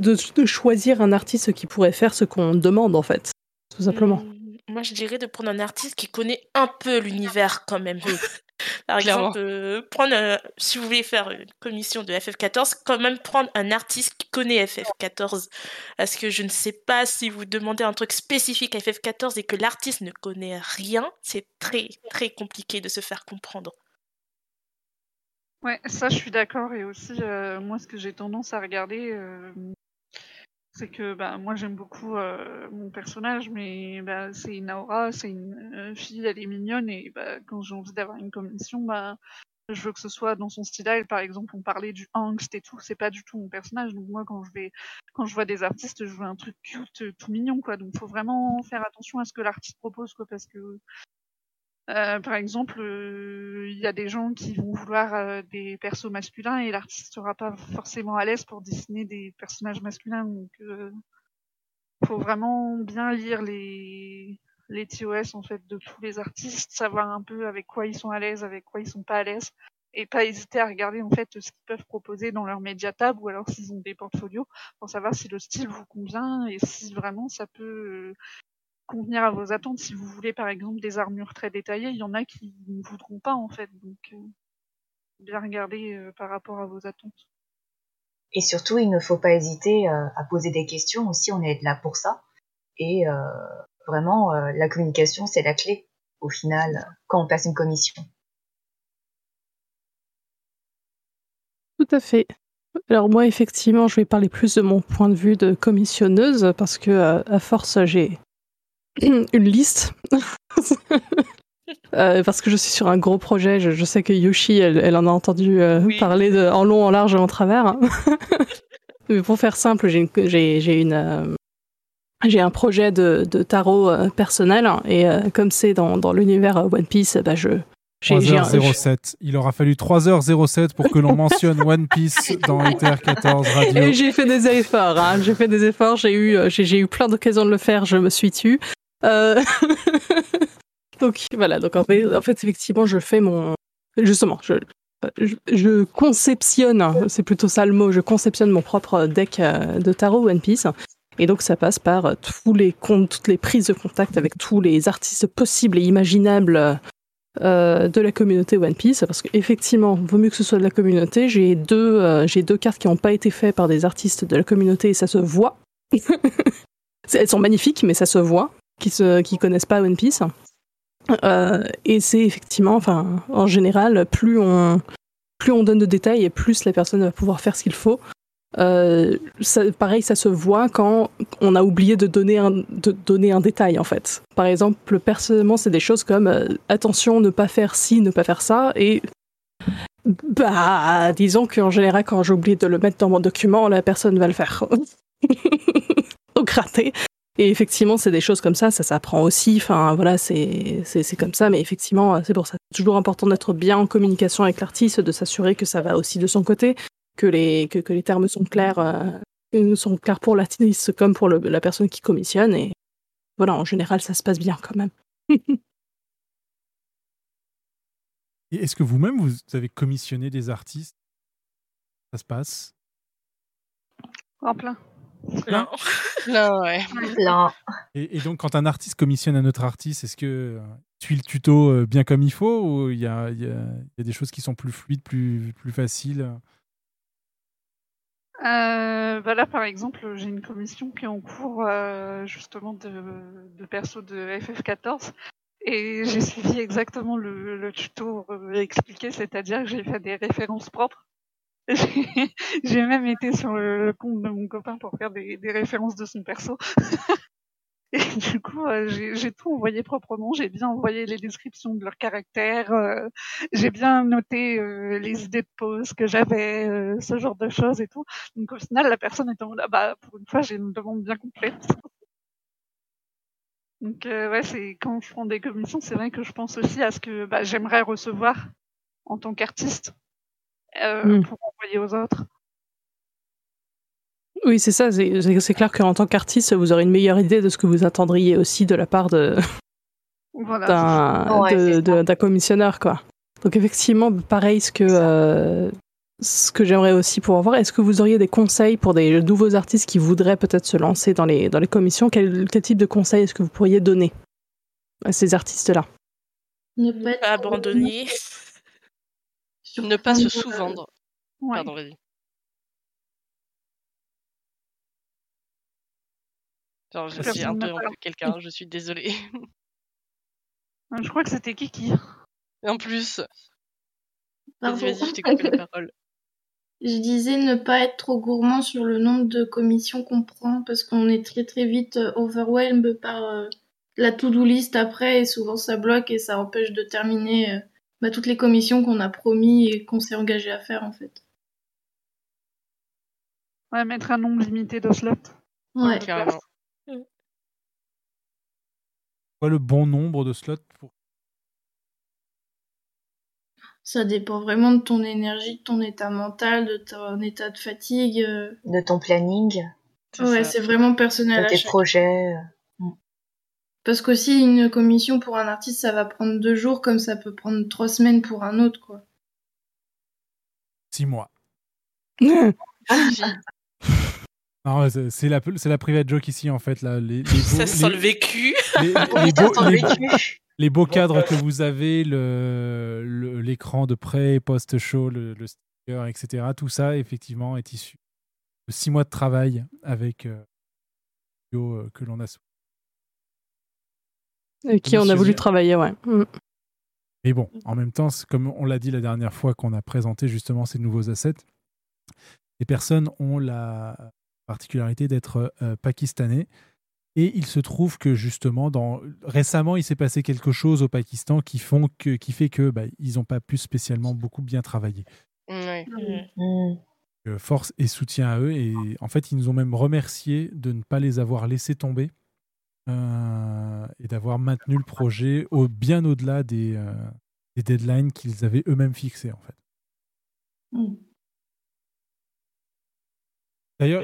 de de choisir un artiste qui pourrait faire ce qu'on demande en fait, tout simplement? Moi, je dirais de prendre un artiste qui connaît un peu l'univers quand même. Par Clairement. exemple, euh, prendre, un- si vous voulez faire une commission de FF14, quand même prendre un artiste qui connaît FF14. Parce que je ne sais pas si vous demandez un truc spécifique à FF14 et que l'artiste ne connaît rien, c'est très très compliqué de se faire comprendre. Ouais, ça je suis d'accord et aussi euh, moi ce que j'ai tendance à regarder euh, c'est que bah moi j'aime beaucoup euh, mon personnage mais bah c'est une aura, c'est une euh, fille, elle est mignonne et bah quand j'ai envie d'avoir une commission bah je veux que ce soit dans son style par exemple on parlait du angst et tout, c'est pas du tout mon personnage. Donc moi quand je vais quand je vois des artistes, je veux un truc cute tout mignon quoi. Donc faut vraiment faire attention à ce que l'artiste propose quoi parce que euh, par exemple, euh, il y a des gens qui vont vouloir euh, des persos masculins et l'artiste sera pas forcément à l'aise pour dessiner des personnages masculins. Donc, faut vraiment bien lire les les TOS en fait de tous les artistes, savoir un peu avec quoi ils sont à l'aise, avec quoi ils sont pas à l'aise, et pas hésiter à regarder en fait ce qu'ils peuvent proposer dans leur médiatab ou alors s'ils ont des portfolios pour savoir si le style vous convient et si vraiment ça peut convenir à vos attentes. Si vous voulez par exemple des armures très détaillées, il y en a qui ne voudront pas en fait. Donc euh, bien regarder euh, par rapport à vos attentes. Et surtout, il ne faut pas hésiter euh, à poser des questions aussi, on est là pour ça. Et euh, vraiment, euh, la communication, c'est la clé, au final, quand on passe une commission. Tout à fait. Alors moi, effectivement, je vais parler plus de mon point de vue de commissionneuse parce que à force, j'ai une liste. Euh, parce que je suis sur un gros projet, je, je sais que Yoshi, elle, elle en a entendu euh, parler de, en long, en large et en travers. hein. Mais pour faire simple, j'ai une, j'ai, j'ai une, euh, j'ai un projet de, de tarot euh, personnel hein, et euh, comme c'est dans, dans l'univers euh, One Piece, bah je j'ai, j'ai un- 3h07. Il aura fallu 3h07 pour que l'on mentionne One Piece dans ETR 14 Radio. Et j'ai fait des efforts, hein. j'ai fait des efforts, j'ai eu, j'ai, j'ai eu plein d'occasions de le faire, je me suis tue. Euh, donc voilà, donc en fait, en fait, effectivement, je fais mon. Justement, je, je, conceptionne, c'est plutôt ça le mot, je conceptionne mon propre deck euh, de tarot One Piece. Et donc ça passe par tous les comptes, toutes les prises de contact avec tous les artistes possibles et imaginables euh, de la communauté One Piece, parce qu'effectivement, vaut mieux que ce soit de la communauté. J'ai deux, j'ai deux cartes qui n'ont pas été faites par des artistes de la communauté et ça se voit. Elles sont magnifiques, mais ça se voit, qui qui connaissent pas One Piece. Euh, et c'est effectivement, enfin, en général, plus on, donne de détails et plus la personne va pouvoir faire ce qu'il faut. Euh, pareil, ça se voit quand on a oublié de donner un, détail en fait. Par exemple, personnellement, c'est des choses comme euh, attention, ne pas faire ci, ne pas faire ça, et bah, disons qu'en général, quand j'oublie de le mettre dans mon document, la personne va le faire. Donc raté. Et effectivement, c'est des choses comme ça, ça s'apprend aussi. Enfin, voilà, c'est comme ça, mais effectivement, c'est pour ça. C'est toujours important d'être bien en communication avec l'artiste, de s'assurer que ça va aussi de son côté, que les que, que les termes sont clairs, euh, sont clairs pour l'artiste comme pour le- la personne qui commissionne. Et voilà, en général, ça se passe bien quand même. Est-ce que vous-même, vous avez commissionné des artistes? Ça se passe? En plein. Plein Là, ouais. Et, et donc, quand un artiste commissionne un autre artiste, est-ce que euh, tu le tuto euh, bien comme il faut ou il y a, il y a- il y a des choses qui sont plus fluides, plus, plus faciles? Euh, bah là, par exemple, j'ai une commission qui est en cours euh, justement de, de perso de FF14 et j'ai suivi exactement le, le tuto euh, expliqué, c'est-à-dire que j'ai fait des références propres. J'ai même été sur le, compte de mon copain pour faire des, des références de son perso. Et du coup, euh, j'ai tout envoyé proprement. J'ai bien envoyé les descriptions de leurs caractères. euh, j'ai bien noté euh, les idées de pause que j'avais, euh, ce genre de choses et tout. Donc au final, la personne est en mode, ah bah pour une fois, j'ai une demande bien complète. Donc ouais, c'est quand je prends des commissions, c'est vrai que je pense aussi à ce que bah, j'aimerais recevoir en tant qu'artiste euh, Mm. pour envoyer aux autres. Oui, c'est ça. C'est clair qu'en tant qu'artiste, vous aurez une meilleure idée de ce que vous attendriez aussi de la part de Voilà. d'un Ouais, commissionneur, quoi. Donc effectivement, pareil, ce que euh, ce que j'aimerais aussi pouvoir voir, est-ce que vous auriez des conseils pour des nouveaux artistes qui voudraient peut-être se lancer dans les dans les commissions? Quel, quel type de conseils est-ce que vous pourriez donner à ces artistes-là? Ne pas être Pas abandonner. Ne pas se Euh, sous-vendre. Ouais. Pardon, vas-y. Genre, je- n'a interrompu quelqu'un, je suis désolée. Euh, Je crois que c'était Kiki. En plus. Vas-y, vas-y, je t'ai coupé la parole. Je disais ne pas être trop gourmand sur le nombre de commissions qu'on prend parce qu'on est très très vite euh, overwhelmed par euh, la to-do list après et souvent ça bloque et ça empêche de terminer euh, bah, toutes les commissions qu'on a promis et qu'on s'est engagé à faire en fait. Ouais, mettre un nombre limité de slots. Ouais. Carrément. Quoi le bon nombre de slots pour... Ça dépend vraiment de ton énergie, de ton état mental, de ton état de fatigue. euh. De ton planning, Ouais, c'est vraiment personnel de à tes chaque. projets. Parce qu'aussi une commission pour un artiste, ça va prendre deux jours comme ça peut prendre trois semaines pour un autre, quoi. Six mois. Non, c'est la, c'est la private joke ici en fait. Là, les, les beaux- Ça sent les- le vécu. Les, beaux, le beaux cadres que vous avez, le- le- l'écran de pré et post-show, le, le sticker, etc. Tout ça, effectivement, est issu de six mois de travail avec euh, le studio, euh, que l'on a. sous- Et qui on a voulu travailler, ouais. Mm. Mais bon, en même temps, comme on l'a dit la dernière fois qu'on a présenté justement ces nouveaux assets, les personnes ont la particularité d'être euh, pakistanais. Et il se trouve que justement, dans... récemment, il s'est passé quelque chose au Pakistan qui, font que... qui fait que bah, ils n'ont pas pu spécialement beaucoup bien travailler. Ouais. Euh, force et soutien à eux. Et en fait, ils nous ont même remercié de ne pas les avoir laissés tomber euh, et d'avoir maintenu le projet au, bien au-delà des, euh, des deadlines qu'ils avaient eux-mêmes fixés, en fait. D'ailleurs,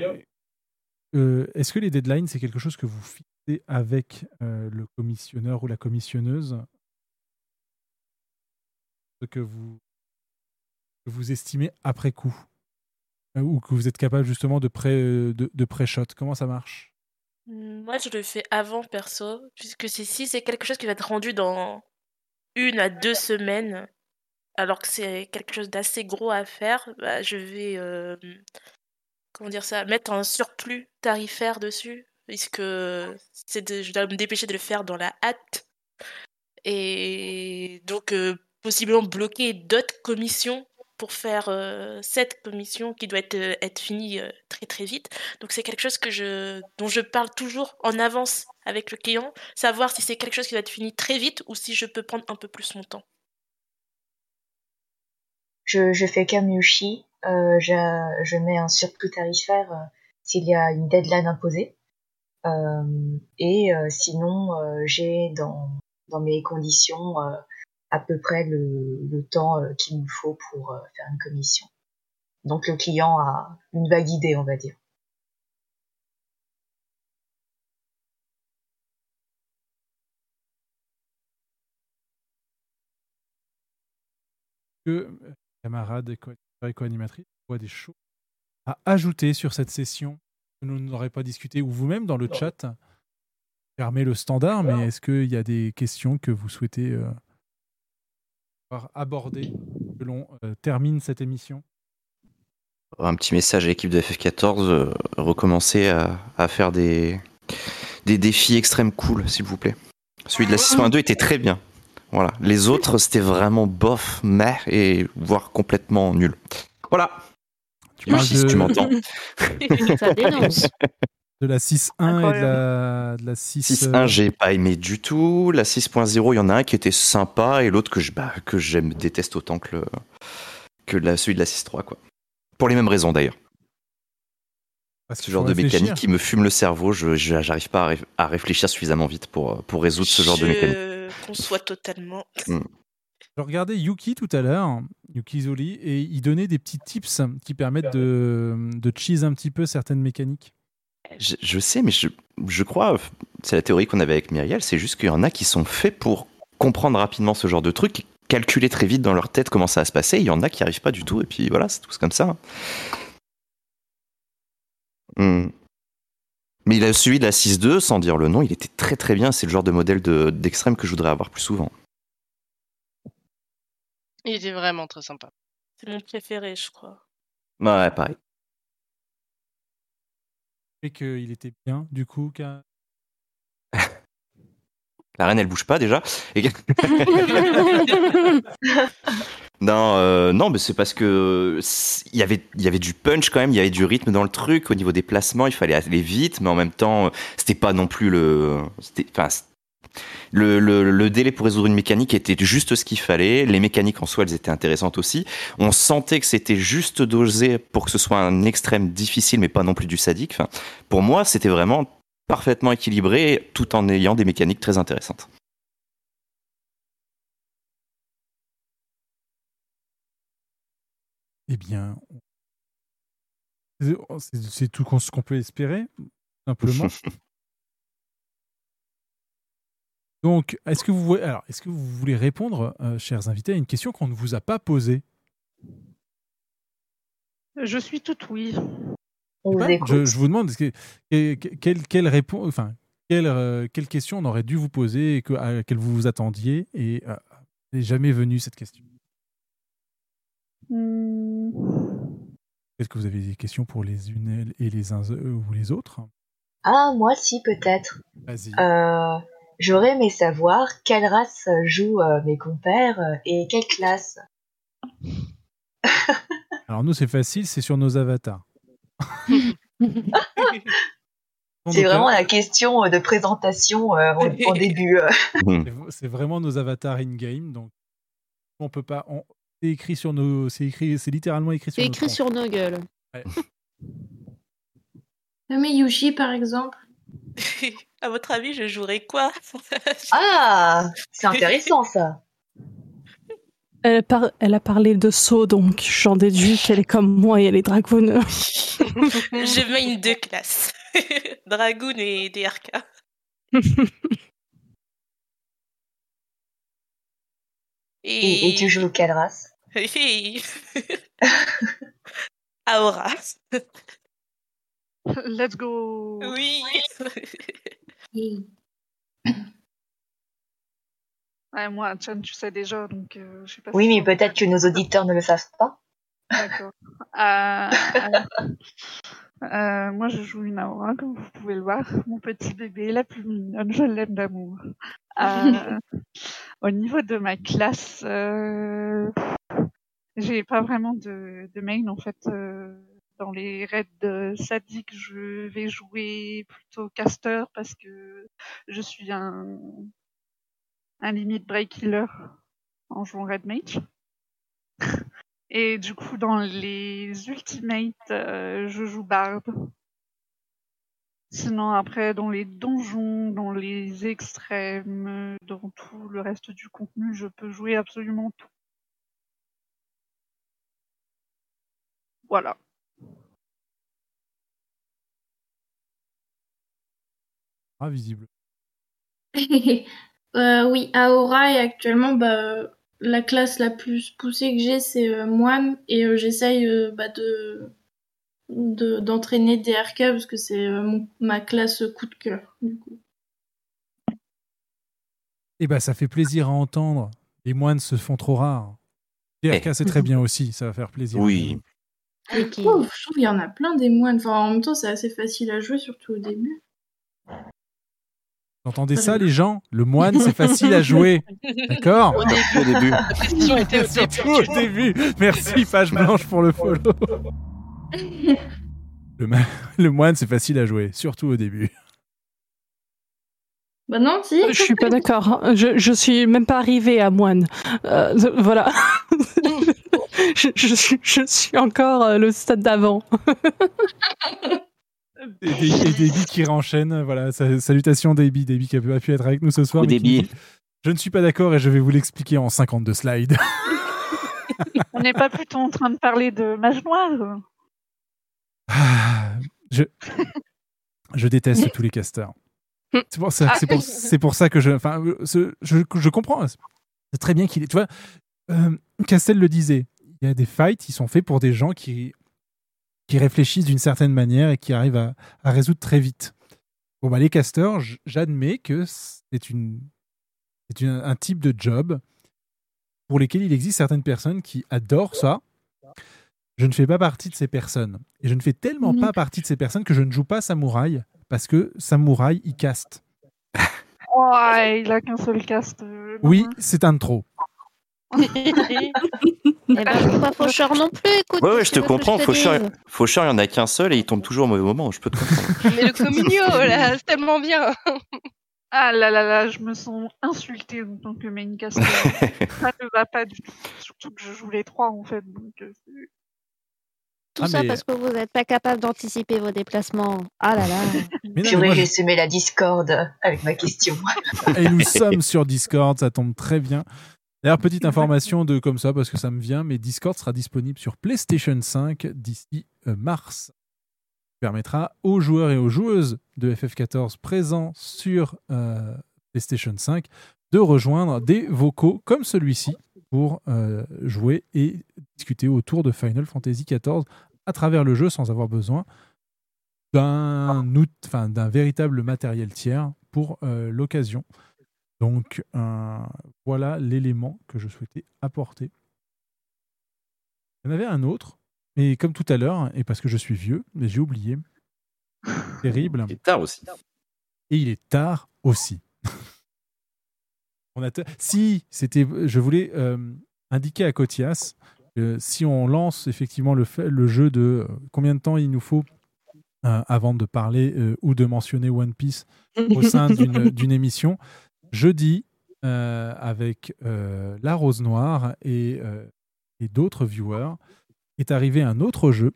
euh, est-ce que les deadlines, c'est quelque chose que vous fixez avec euh, le commissionneur ou la commissionneuse? Ce que vous, que vous estimez après coup Euh, Ou que vous êtes capable justement de pré, euh, de, de pré-shot? Comment ça marche? Moi, je le fais avant perso, puisque si c'est quelque chose qui va être rendu dans une à deux semaines, alors que c'est quelque chose d'assez gros à faire, bah, je vais euh, comment dire ça, mettre un surplus tarifaire dessus, puisque de- je dois me dépêcher de le faire dans la hâte, et donc euh, possiblement bloquer d'autres commissions pour faire euh, cette commission qui doit être, euh, finie euh, très très vite. Donc c'est quelque chose que je, dont je parle toujours en avance avec le client, savoir si c'est quelque chose qui va être fini très vite ou si je peux prendre un peu plus mon temps. Je, fais comme je, mets un surplus tarifaire s'il y a une deadline imposée. Et sinon, j'ai dans, mes conditions à peu près le, le temps euh, qu'il me faut pour euh, faire une commission. Donc le client a une vague idée, on va dire. que euh, camarades et co- et co-animatrices voient des choses à ajouter sur cette session que nous n'aurions pas discuté ou vous-même dans le chat fermez le standard mais est-ce qu'il y a des questions que vous souhaitez euh, voir aborder que l'on euh, termine cette émission Un petit message à l'équipe de FF14, euh, recommencer à, à faire des, des défis extrêmes cool, s'il vous plaît. Celui de la 6.2 était très bien. Voilà. Les autres, c'était vraiment bof, meh, et voire complètement nul. Voilà. Tu parles Yoshi, si de- tu m'entends. Ça dénonce. De la 6.1 et de la, de la 6 6.1, j'ai pas aimé du tout. La 6.0, il y en a un qui était sympa et l'autre que je, bah, que j'aime, déteste autant que, le, que la, celui de la 6.3, quoi. Pour les mêmes raisons d'ailleurs. Ce genre de réfléchir. mécanique qui me fume le cerveau, je j'arrive pas à, ré- à réfléchir suffisamment vite pour, pour résoudre ce genre de mécanique. Je conçois totalement. Mm. Je regardais Yuki tout à l'heure, Yuki Zoli, et il donnait des petits tips qui permettent de, de cheese un petit peu certaines mécaniques. Je, je sais, mais je, je crois, c'est la théorie qu'on avait avec Myriel, c'est juste qu'il y en a qui sont faits pour comprendre rapidement ce genre de truc, calculer très vite dans leur tête comment ça va se passer. Il y en a qui n'y arrivent pas du tout, et puis voilà, c'est tous comme ça. Hmm. Mais il a celui de la 6.2, sans dire le nom, il était très très bien. C'est le genre de modèle de- d'extrême que je voudrais avoir plus souvent. Il était vraiment très sympa. C'est mon préféré, je crois. Ouais, pareil. Et qu'il était bien, du coup, La reine, elle bouge pas déjà. Et- non, euh, non, mais c'est parce que il y avait, il y avait du punch quand même, il y avait du rythme dans le truc. Au niveau des placements, il fallait aller vite, mais en même temps, euh, c'était pas non plus le, c'était, enfin, le, le, le délai pour résoudre une mécanique était juste ce qu'il fallait. Les mécaniques en soi, elles étaient intéressantes aussi. On sentait que c'était juste dosé pour que ce soit un extrême difficile, mais pas non plus du sadique. Enfin, pour moi, c'était vraiment parfaitement équilibré, tout en ayant des mécaniques très intéressantes. Eh bien, c'est- tout ce qu'on peut espérer, simplement. Donc, est-ce que vous voulez, alors, est-ce que vous voulez répondre, euh, chers invités, à une question qu'on ne vous a pas posée? Je suis toute oui. On vous je, je vous demande, est-ce que- quelle, quelle réponse, enfin, quelle, euh, quelle question on aurait dû vous poser et que, à laquelle vous vous attendiez et euh, n'est jamais venue cette question? Hmm, Est-ce que vous avez des questions pour les unes et les uns euh, ou les autres? Ah, moi si, peut-être. Vas-y. Euh, J'aurais aimé savoir quelle race jouent euh, mes compères euh, et quelle classe. Alors nous, c'est facile, c'est sur nos avatars. C'est vraiment la question euh, de présentation euh, en, en début. euh. C'est- vraiment nos avatars in-game, donc on peut pas. on- C'est écrit sur nos. C'est écrit. C'est littéralement écrit sur. C'est nos écrit troncs. sur nos gueules. Ouais. Mais Yushi, par exemple? À votre avis, je jouerais quoi? Ah, c'est intéressant ça. Elle, a par- elle a parlé de saut, donc j'en déduis qu'elle est comme moi et elle est dragoon. Je main deux classes. Dragoon et DRK. Et, et tu joues quelle race? Aura. Let's go. Oui. Ouais, moi, Chan, tu sais déjà, donc euh, je sais pas. Oui, si- mais peut-être que nos auditeurs ne le savent pas. D'accord. Euh, euh, moi, je joue une Aura, comme vous pouvez le voir. Mon petit bébé, la plus mignonne, je l'aime d'amour. Euh, au niveau de ma classe, euh, j'ai pas vraiment de, de main en fait. Dans les raids sadiques, je vais jouer plutôt caster parce que je suis un, un limit break healer en jouant red mage. Et du coup, dans les ultimates, euh, je joue Bard. Sinon, après, dans les donjons, dans les extrêmes, dans tout le reste du contenu, je peux jouer absolument tout. Voilà. Ah, visible. Euh, oui, Aura et actuellement, bah, la classe la plus poussée que j'ai, c'est euh, moine et euh, j'essaye euh, bah, de de- d'entraîner DRK parce que c'est euh, mon- ma classe coup de cœur. Du coup. Eh ben, ça fait plaisir à entendre. Les moines se font trop rares. DRK, c'est très bien aussi, ça va faire plaisir. Oui. Je trouve je trouve qu'il y en a plein des moines. Enfin, en même temps, c'est assez facile à jouer, surtout au début. Vous entendez ça, les gens? Le moine, c'est facile à jouer. D'accord? Au début. Au Surtout début. au début. Merci, page blanche, pour le follow. Le, ma- le moine, c'est facile à jouer, surtout au début. Bah non, si. Je suis pas d'accord. hein. Je, je suis même pas arrivée à moine. Euh, voilà. je, je suis, je suis encore euh, le stade d'avant. Et, et Déby qui renchaîne. Voilà, sa- salutations Déby. Déby qui a pu, a pu être avec nous ce soir. Ou mais qui Je ne suis pas d'accord et je vais vous l'expliquer en 52 slides. On n'est pas plutôt en train de parler de mage noir je, je déteste tous les casters. C'est pour ça, c'est pour, c'est pour ça que je, enfin, je, je comprends. C'est très bien qu'il est. Tu vois, euh, Castel le disait. Il y a des fights qui sont faits pour des gens qui, qui réfléchissent d'une certaine manière et qui arrivent à, à résoudre très vite. Bon, bah, les casters, j- j'admets que c'est une, un type de job pour lesquels il existe certaines personnes qui adorent ça je ne fais pas partie de ces personnes. Et je ne fais tellement pas partie de ces personnes que je ne joue pas samouraï parce que samouraï, il caste. Ouais, il a qu'un seul cast. euh, Oui, c'est un de trop. Eh ben, pas faucheur non plus, écoute. Ouais, ouais, je te comprends. Faucheur, il y en a qu'un seul et il tombe toujours au mauvais moment. Je peux te comprendre. Mais le communio, là, c'est tellement bien. Ah là là là, je me sens insultée en tant que main caster. ça ne va pas du tout. Surtout que je joue les trois en fait. Donc, euh, Tout Ah, ça mais- parce que vous n'êtes pas capable d'anticiper vos déplacements. Ah là là. Purée, j'ai je- semé la discorde avec ma question. Et nous sommes sur Discord, ça tombe très bien. D'ailleurs, petite information de comme ça, parce que ça me vient, mais Discord sera disponible sur PlayStation 5 d'ici euh, mars. permettra aux joueurs et aux joueuses de FF14 présents sur euh, PlayStation 5 de rejoindre des vocaux comme celui-ci pour euh, jouer et discuter autour de Final Fantasy XIV à travers le jeu sans avoir besoin d'un d'un véritable matériel tiers pour euh, l'occasion. Donc euh, voilà l'élément que je souhaitais apporter. Il y en avait un autre, mais comme tout à l'heure, et parce que je suis vieux, mais j'ai oublié. Terrible. Il est tard aussi. Et il est tard aussi. on a te- Si, c'était, je voulais euh, indiquer à Cotias que si on lance effectivement le, fait- le jeu de euh, combien de temps il nous faut euh, avant de parler ou de mentionner One Piece au sein d'une émission, jeudi, euh, avec euh, La Rose Noire et, euh, et d'autres viewers, est arrivé un autre jeu.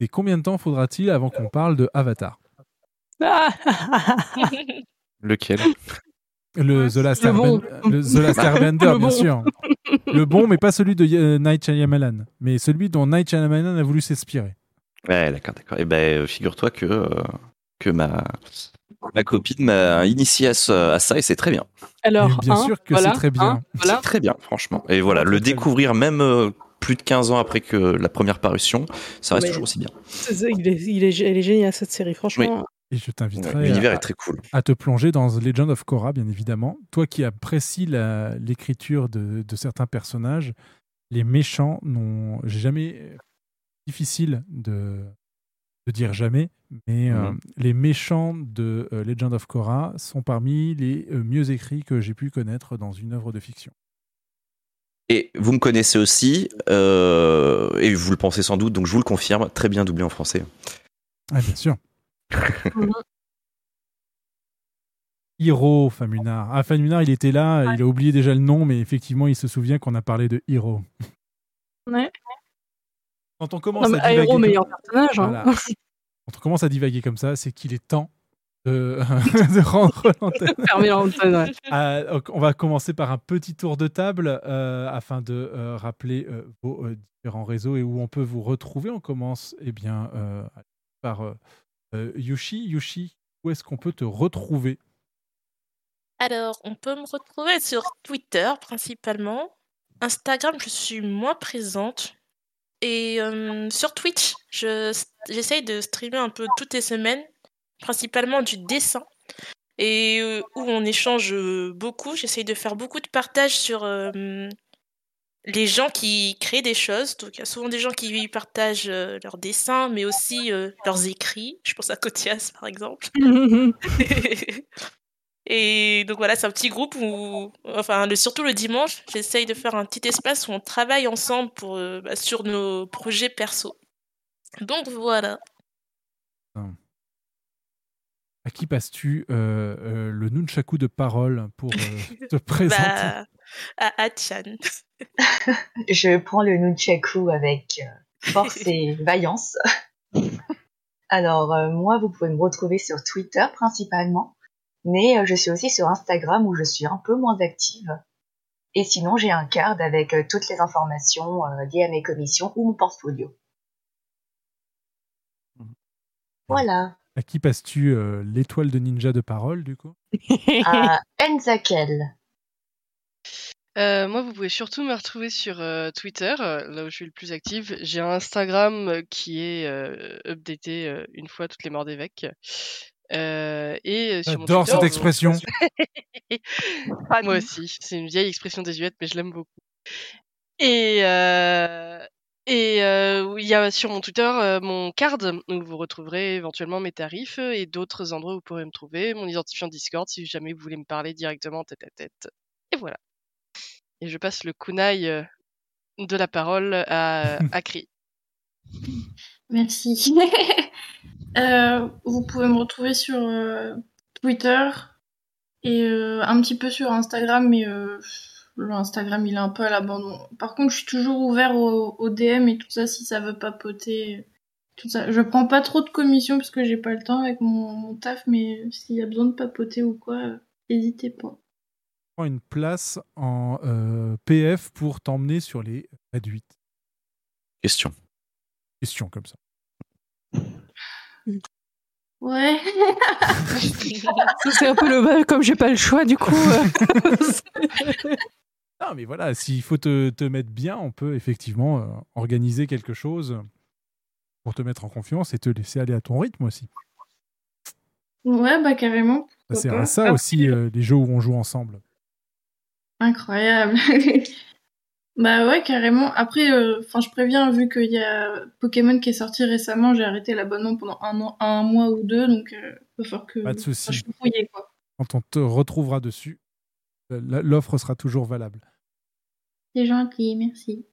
Et combien de temps faudra-t-il avant qu'on parle de Avatar? Lequel? Le The Last, Le bon. Airben- le The Last Airbender, Le bien bon. sûr. Le bon, mais pas celui de euh, Night Shyamalan, mais celui dont Night Shyamalan a voulu s'inspirer. Ouais, d'accord, d'accord. Et ben, euh, figure-toi que, euh, que ma, ma copine m'a initié à, ce- à ça et c'est très bien. Alors, bien hein, sûr que voilà, c'est très bien. hein, voilà. C'est très bien, franchement. Et voilà, le découvrir même euh, plus de 15 ans après que la première parution, ça reste Mais- toujours aussi bien. Il est, il est, elle est géniale cette série, franchement. Et je t'inviterai Ouais, l'univers à, est très cool. à te plonger dans Legend of Korra, bien évidemment. Toi qui apprécies la- l'écriture de, de certains personnages, les méchants n'ont j'ai jamais difficile de, de dire jamais, mais euh, Mhm. les méchants de euh, Legend of Korra sont parmi les euh, mieux écrits que j'ai pu connaître dans une œuvre de fiction. Et vous me connaissez aussi, euh, et vous le pensez sans doute, donc je vous le confirme, très bien doublé en français. Ah, bien sûr. Hiro Famunar. Ah, Famunar, il était là, il a oublié déjà le nom, mais effectivement, il se souvient qu'on a parlé de Hiro. Ouais. Quand on commence Non, à divaguer Aero, comme- meilleur personnage. hein. Voilà. Quand on commence à divaguer comme ça, c'est qu'il est temps de, de rendre l'antenne. Ouais. Ah, on va commencer par un petit tour de table euh, afin de euh, rappeler euh, vos euh, différents réseaux et où on peut vous retrouver. On commence eh bien, euh, par Yushi. Yushi, où est-ce qu'on peut te retrouver? Alors, on peut me retrouver sur Twitter principalement. Instagram, je suis moins présente. Et euh, sur Twitch, je- j'essaye de streamer un peu toutes les semaines, principalement du dessin. Et euh, où on échange euh, beaucoup. J'essaye de faire beaucoup de partage sur euh, les gens qui créent des choses. Donc, il y a souvent des gens qui partagent leurs dessins, mais aussi leurs écrits. Je pense à Cotias, par exemple. Et donc voilà, c'est un petit groupe où, enfin, le, surtout le dimanche, j'essaye de faire un petit espace où on travaille ensemble pour, euh, bah, sur nos projets perso. Donc voilà. À qui passes-tu euh, euh, le nunchaku de parole pour euh, te présenter Bah, à Achan. Je prends le nunchaku avec force et vaillance. Alors, euh, moi, vous pouvez me retrouver sur Twitter principalement, mais euh, je suis aussi sur Instagram où je suis un peu moins active. Et sinon, j'ai un card avec euh, toutes les informations euh, liées à mes commissions ou mon portfolio. Voilà. À qui passes-tu euh, l'étoile de ninja de parole, du coup? À Enzakel. Euh, moi, vous pouvez surtout me retrouver sur euh, Twitter, là où je suis le plus active. J'ai un Instagram qui est euh, updaté euh, une fois toutes les morts d'évêque. Euh, et euh, sur J'adore cette expression. moi aussi, c'est une vieille expression désuète, mais je l'aime beaucoup. Et, euh, et euh, il y a sur mon Twitter euh, mon card où vous retrouverez éventuellement mes tarifs et d'autres endroits où vous pourrez me trouver, mon identifiant Discord si jamais vous voulez me parler directement tête à tête. Et voilà. Et je passe le kunai euh, de la parole à, à Cri. Merci. Euh, vous pouvez me retrouver sur euh, Twitter et euh, un petit peu sur Instagram, mais euh, le Instagram il est un peu à l'abandon. Par contre, je suis toujours ouvert au, au DM et tout ça si ça veut papoter. Tout ça. Je prends pas trop de commissions parce que j'ai pas le temps avec mon, mon taf, mais s'il y a besoin de papoter ou quoi, euh, n'hésitez pas. Prends une place en euh, PF pour t'emmener sur les réduites. Question. Question comme ça. Ouais. Ça, c'est un peu le mal, comme j'ai pas le choix, du coup. euh. Non, mais voilà, s'il faut te, te mettre bien, on peut effectivement euh, organiser quelque chose pour te mettre en confiance et te laisser aller à ton rythme aussi. ouais, bah carrément. Ça pourquoi sert pas. à ça aussi, euh, les jeux où on joue ensemble. Incroyable. bah ouais, carrément. Après, euh, enfin, je préviens, vu qu'il y a Pokémon qui est sorti récemment, j'ai arrêté l'abonnement pendant un, an, un mois ou deux, donc euh, il va falloir que Pas de souci. je suis fouillée, quoi. Quand on te retrouvera dessus, euh, l'offre sera toujours valable. C'est gentil, merci.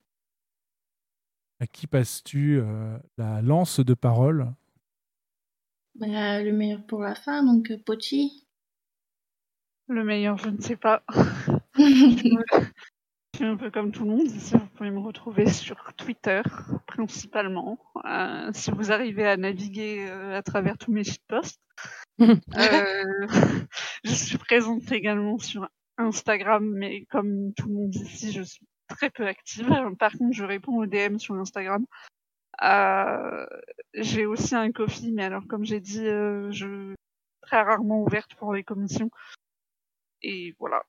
À qui passes-tu euh, la lance de parole? Bah, le meilleur pour la fin, donc euh, Pochi. Le meilleur, je ne sais pas. je suis un peu comme tout le monde. ici. Vous pouvez me retrouver sur Twitter, principalement. Euh, si vous arrivez à naviguer euh, à travers tous mes shitposts. Euh, je suis présente également sur Instagram, mais comme tout le monde ici, je suis très peu active. Par contre, je réponds aux DM sur Instagram. Euh, j'ai aussi un coffee, mais alors comme j'ai dit, je suis très rarement ouverte pour les commissions. Et voilà.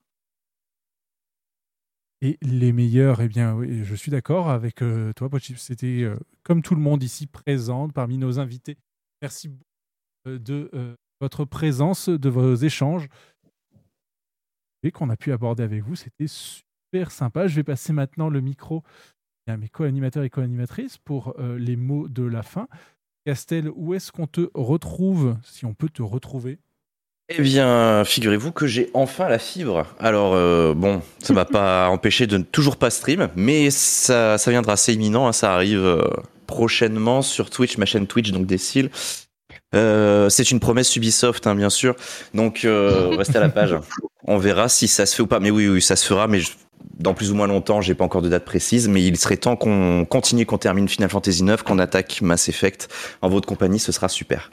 Et les meilleurs, eh bien, oui, je suis d'accord avec euh, toi, Pochip. C'était euh, comme tout le monde ici présente parmi nos invités. Merci beaucoup euh, de votre présence, de vos échanges et qu'on a pu aborder avec vous. C'était super sympa. Je vais passer maintenant le micro à mes co-animateurs et co-animatrices pour les mots de la fin. Castel, où est-ce qu'on te retrouve, si on peut te retrouver? Eh bien, figurez-vous que j'ai enfin la fibre. Alors, euh, bon, ça m'a pas empêché de ne toujours pas stream, mais ça, ça viendra, c'est imminent, hein, ça arrive euh, prochainement sur Twitch, ma chaîne Twitch, donc Decil. Euh, c'est une promesse Ubisoft, hein, bien sûr. Donc, euh, restez à la page. On verra si ça se fait ou pas. Mais oui, oui, ça se fera, mais je- dans plus ou moins longtemps, j'ai pas encore de date précise, mais il serait temps qu'on continue, qu'on termine Final Fantasy IX, qu'on attaque Mass Effect en votre compagnie, ce sera super.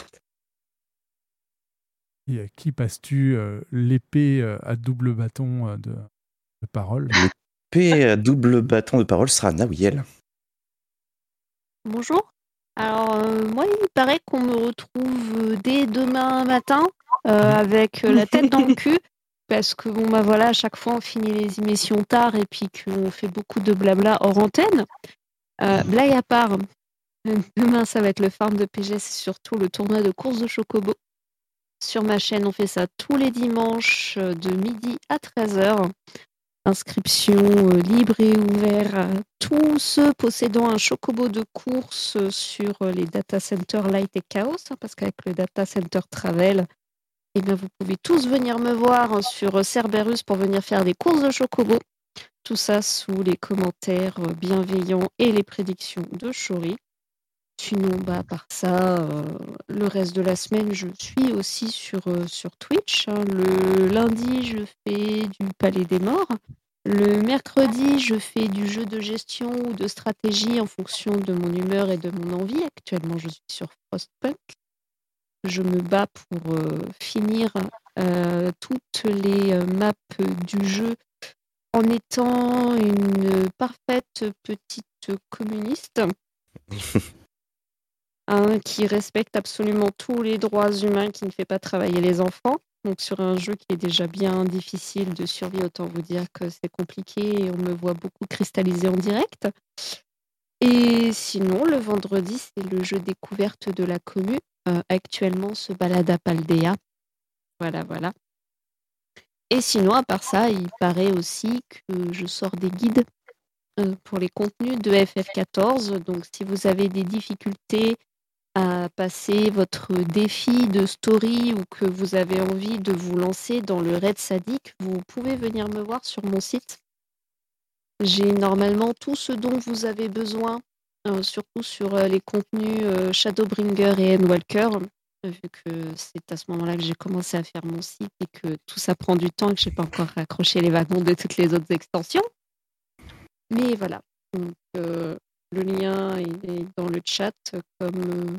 Et à qui passes-tu euh, l'épée euh, à double bâton euh, de, de parole? L'épée à double bâton de parole sera Nawiel. Bonjour. Alors, euh, moi, il paraît qu'on me retrouve euh, dès demain matin euh, avec euh, la tête dans le cul. Parce que, bon, bah voilà, à chaque fois, on finit les émissions tard et puis qu'on fait beaucoup de blabla hors antenne. Euh, blague à part, euh, demain, ça va être le farm de PG, c'est surtout le tournoi de course de Chocobo. Sur ma chaîne, on fait ça tous les dimanches euh, de midi à 13h. Inscription euh, libre et ouverte à tous ceux possédant un chocobo de course euh, sur les data centers Light et Chaos, hein, parce qu'avec le data center Travel, eh bien, vous pouvez tous venir me voir hein, sur Cerberus pour venir faire des courses de chocobo. Tout ça sous les commentaires bienveillants et les prédictions de Chori. Sinon, bah, à part ça, euh, le reste de la semaine, je suis aussi sur, euh, Twitch. hein. Le lundi, je fais du Palais des Morts. Le mercredi, je fais du jeu de gestion ou de stratégie en fonction de mon humeur et de mon envie. Actuellement, je suis sur Frostpunk. Je me bats pour euh, finir toutes les maps du jeu en étant une parfaite petite communiste qui respecte absolument tous les droits humains, qui ne fait pas travailler les enfants. Donc sur un jeu qui est déjà bien difficile de survie, autant vous dire que c'est compliqué et on me voit beaucoup cristalliser en direct. Et sinon, le vendredi, c'est le jeu découverte de la commune. Euh, actuellement, se balade à Paldea. Voilà, voilà. Et sinon, à part ça, il paraît aussi que je sors des guides euh, pour les contenus de FF14. Donc, si vous avez des difficultés à passer votre défi de story ou que vous avez envie de vous lancer dans le raid sadique, vous pouvez venir me voir sur mon site. J'ai normalement tout ce dont vous avez besoin, euh, surtout sur euh, les contenus euh, Shadowbringer et Endwalker, vu que c'est à ce moment-là que j'ai commencé à faire mon site et que tout ça prend du temps et que j'ai pas encore raccroché les wagons de toutes les autres extensions. Mais voilà. Le lien est dans le chat, comme euh,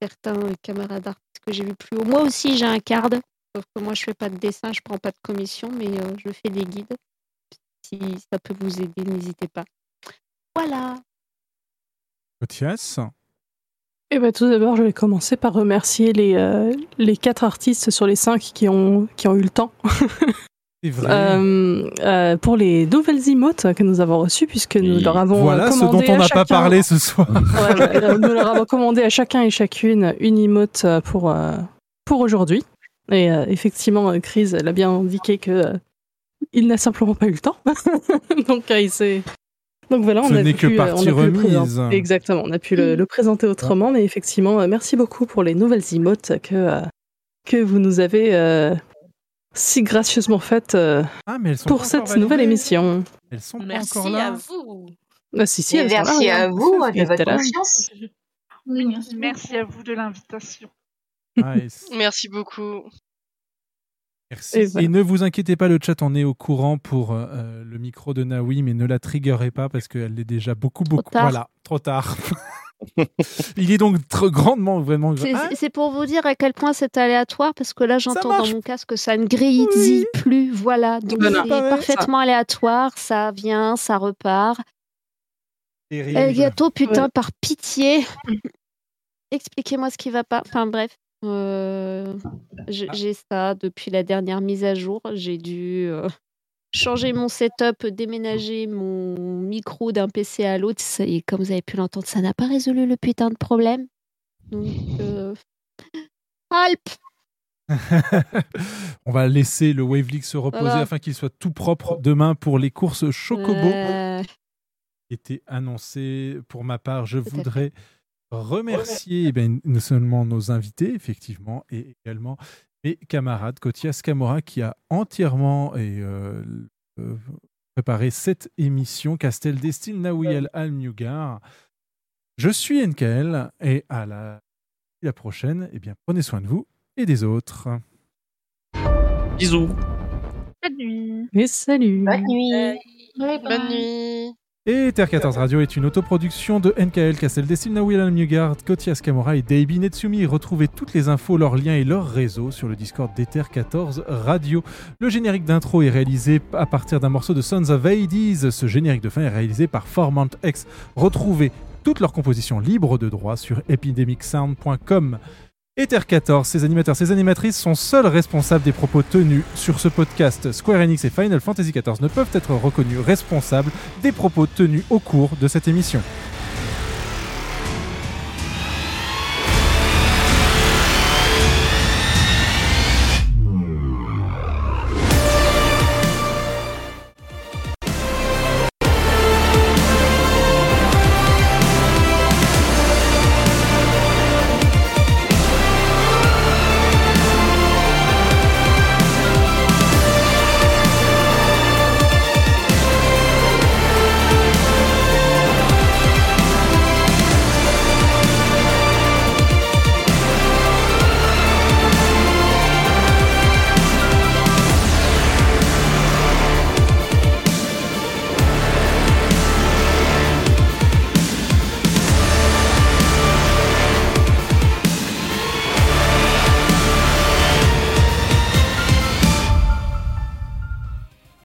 certains camarades artistes que j'ai vus plus haut. Moi aussi, j'ai un card, sauf que moi, je fais pas de dessin, je prends pas de commission, mais euh, je fais des guides. Si ça peut vous aider, n'hésitez pas. Voilà. Mathias? Eh ben, tout d'abord, je vais commencer par remercier les, euh, les quatre artistes sur les cinq qui ont, qui ont eu le temps. Vrai. Euh, euh, pour les nouvelles emotes que nous avons reçues, puisque nous leur avons Voilà ce dont commandé on à n'a pas chacun- parlé ce soir. Ouais, ouais, nous leur avons commandé à chacun et chacune une emote euh, pour, euh, pour aujourd'hui. Et effectivement, Chris l'a bien indiqué que il n'a simplement pas eu le temps. Donc il s'est. Donc voilà, on Ce a pu, que partie on a pu le remise. présenter- Exactement, on a pu le, le présenter autrement, mais effectivement, merci beaucoup pour les nouvelles emotes que, que vous nous avez si gracieusement faites euh, Ah, mais elles sont pour cette nouvelle émission. Elles sont pas Merci encore à vous. Ah, si, si, Et elles sont là, merci à regarde. vous de votre confiance. Merci. Merci à vous de l'invitation. Nice. Merci beaucoup. Merci. Et ne vous inquiétez pas, le chat en est au courant pour euh, le micro de Naoui, mais ne la triggerez pas parce qu'elle est déjà beaucoup, beaucoup. tard. Voilà, trop tard. Il est donc grandement, vraiment. C'est Ah, c'est pour vous dire à quel point c'est aléatoire, parce que là, j'entends dans mon casque que ça ne grésille plus. Voilà. Donc, c'est ça. parfaitement aléatoire. Ça vient, ça repart. terrible. El gâteau, putain, par pitié. Expliquez-moi ce qui va pas. Enfin, bref. Euh, j- J'ai ça depuis la dernière mise à jour. J'ai dû euh, changer mon setup, déménager mon micro d'un PC à l'autre. Est, comme vous avez pu l'entendre, ça n'a pas résolu le putain de problème. Donc, euh... On va laisser le Wave League se reposer Voilà. afin qu'il soit tout propre demain pour les courses Chocobo. Euh, qui étaient annoncées. Pour ma part, je voudrais remercier eh bien, non seulement nos invités, effectivement, et également mes camarades, Kotias Camora, qui a entièrement et, euh, euh, préparé cette émission, Castel Destin Nawiel Al-Mugar. Je suis NKL, et à la, la prochaine, eh bien, prenez soin de vous et des autres. Bisous. Bonne nuit. Et salut. Bonne nuit. Bonne nuit. Et Terre 14 Radio est une autoproduction de NKL Castel Destin, Nawiel Mugard, Kotias Kamora et Daibi Netsumi. Retrouvez toutes les infos, leurs liens et leurs réseaux sur le Discord d'Ether 14 Radio. Le générique d'intro est réalisé à partir d'un morceau de Sons of Hades. Ce générique de fin est réalisé par Formant X. Retrouvez toutes leurs compositions libres de droit sur epidemicsound.com. Ether 14, ses animateurs, ses animatrices sont seuls responsables des propos tenus sur ce podcast. Square Enix et Final Fantasy XIV ne peuvent être reconnus responsables des propos tenus au cours de cette émission.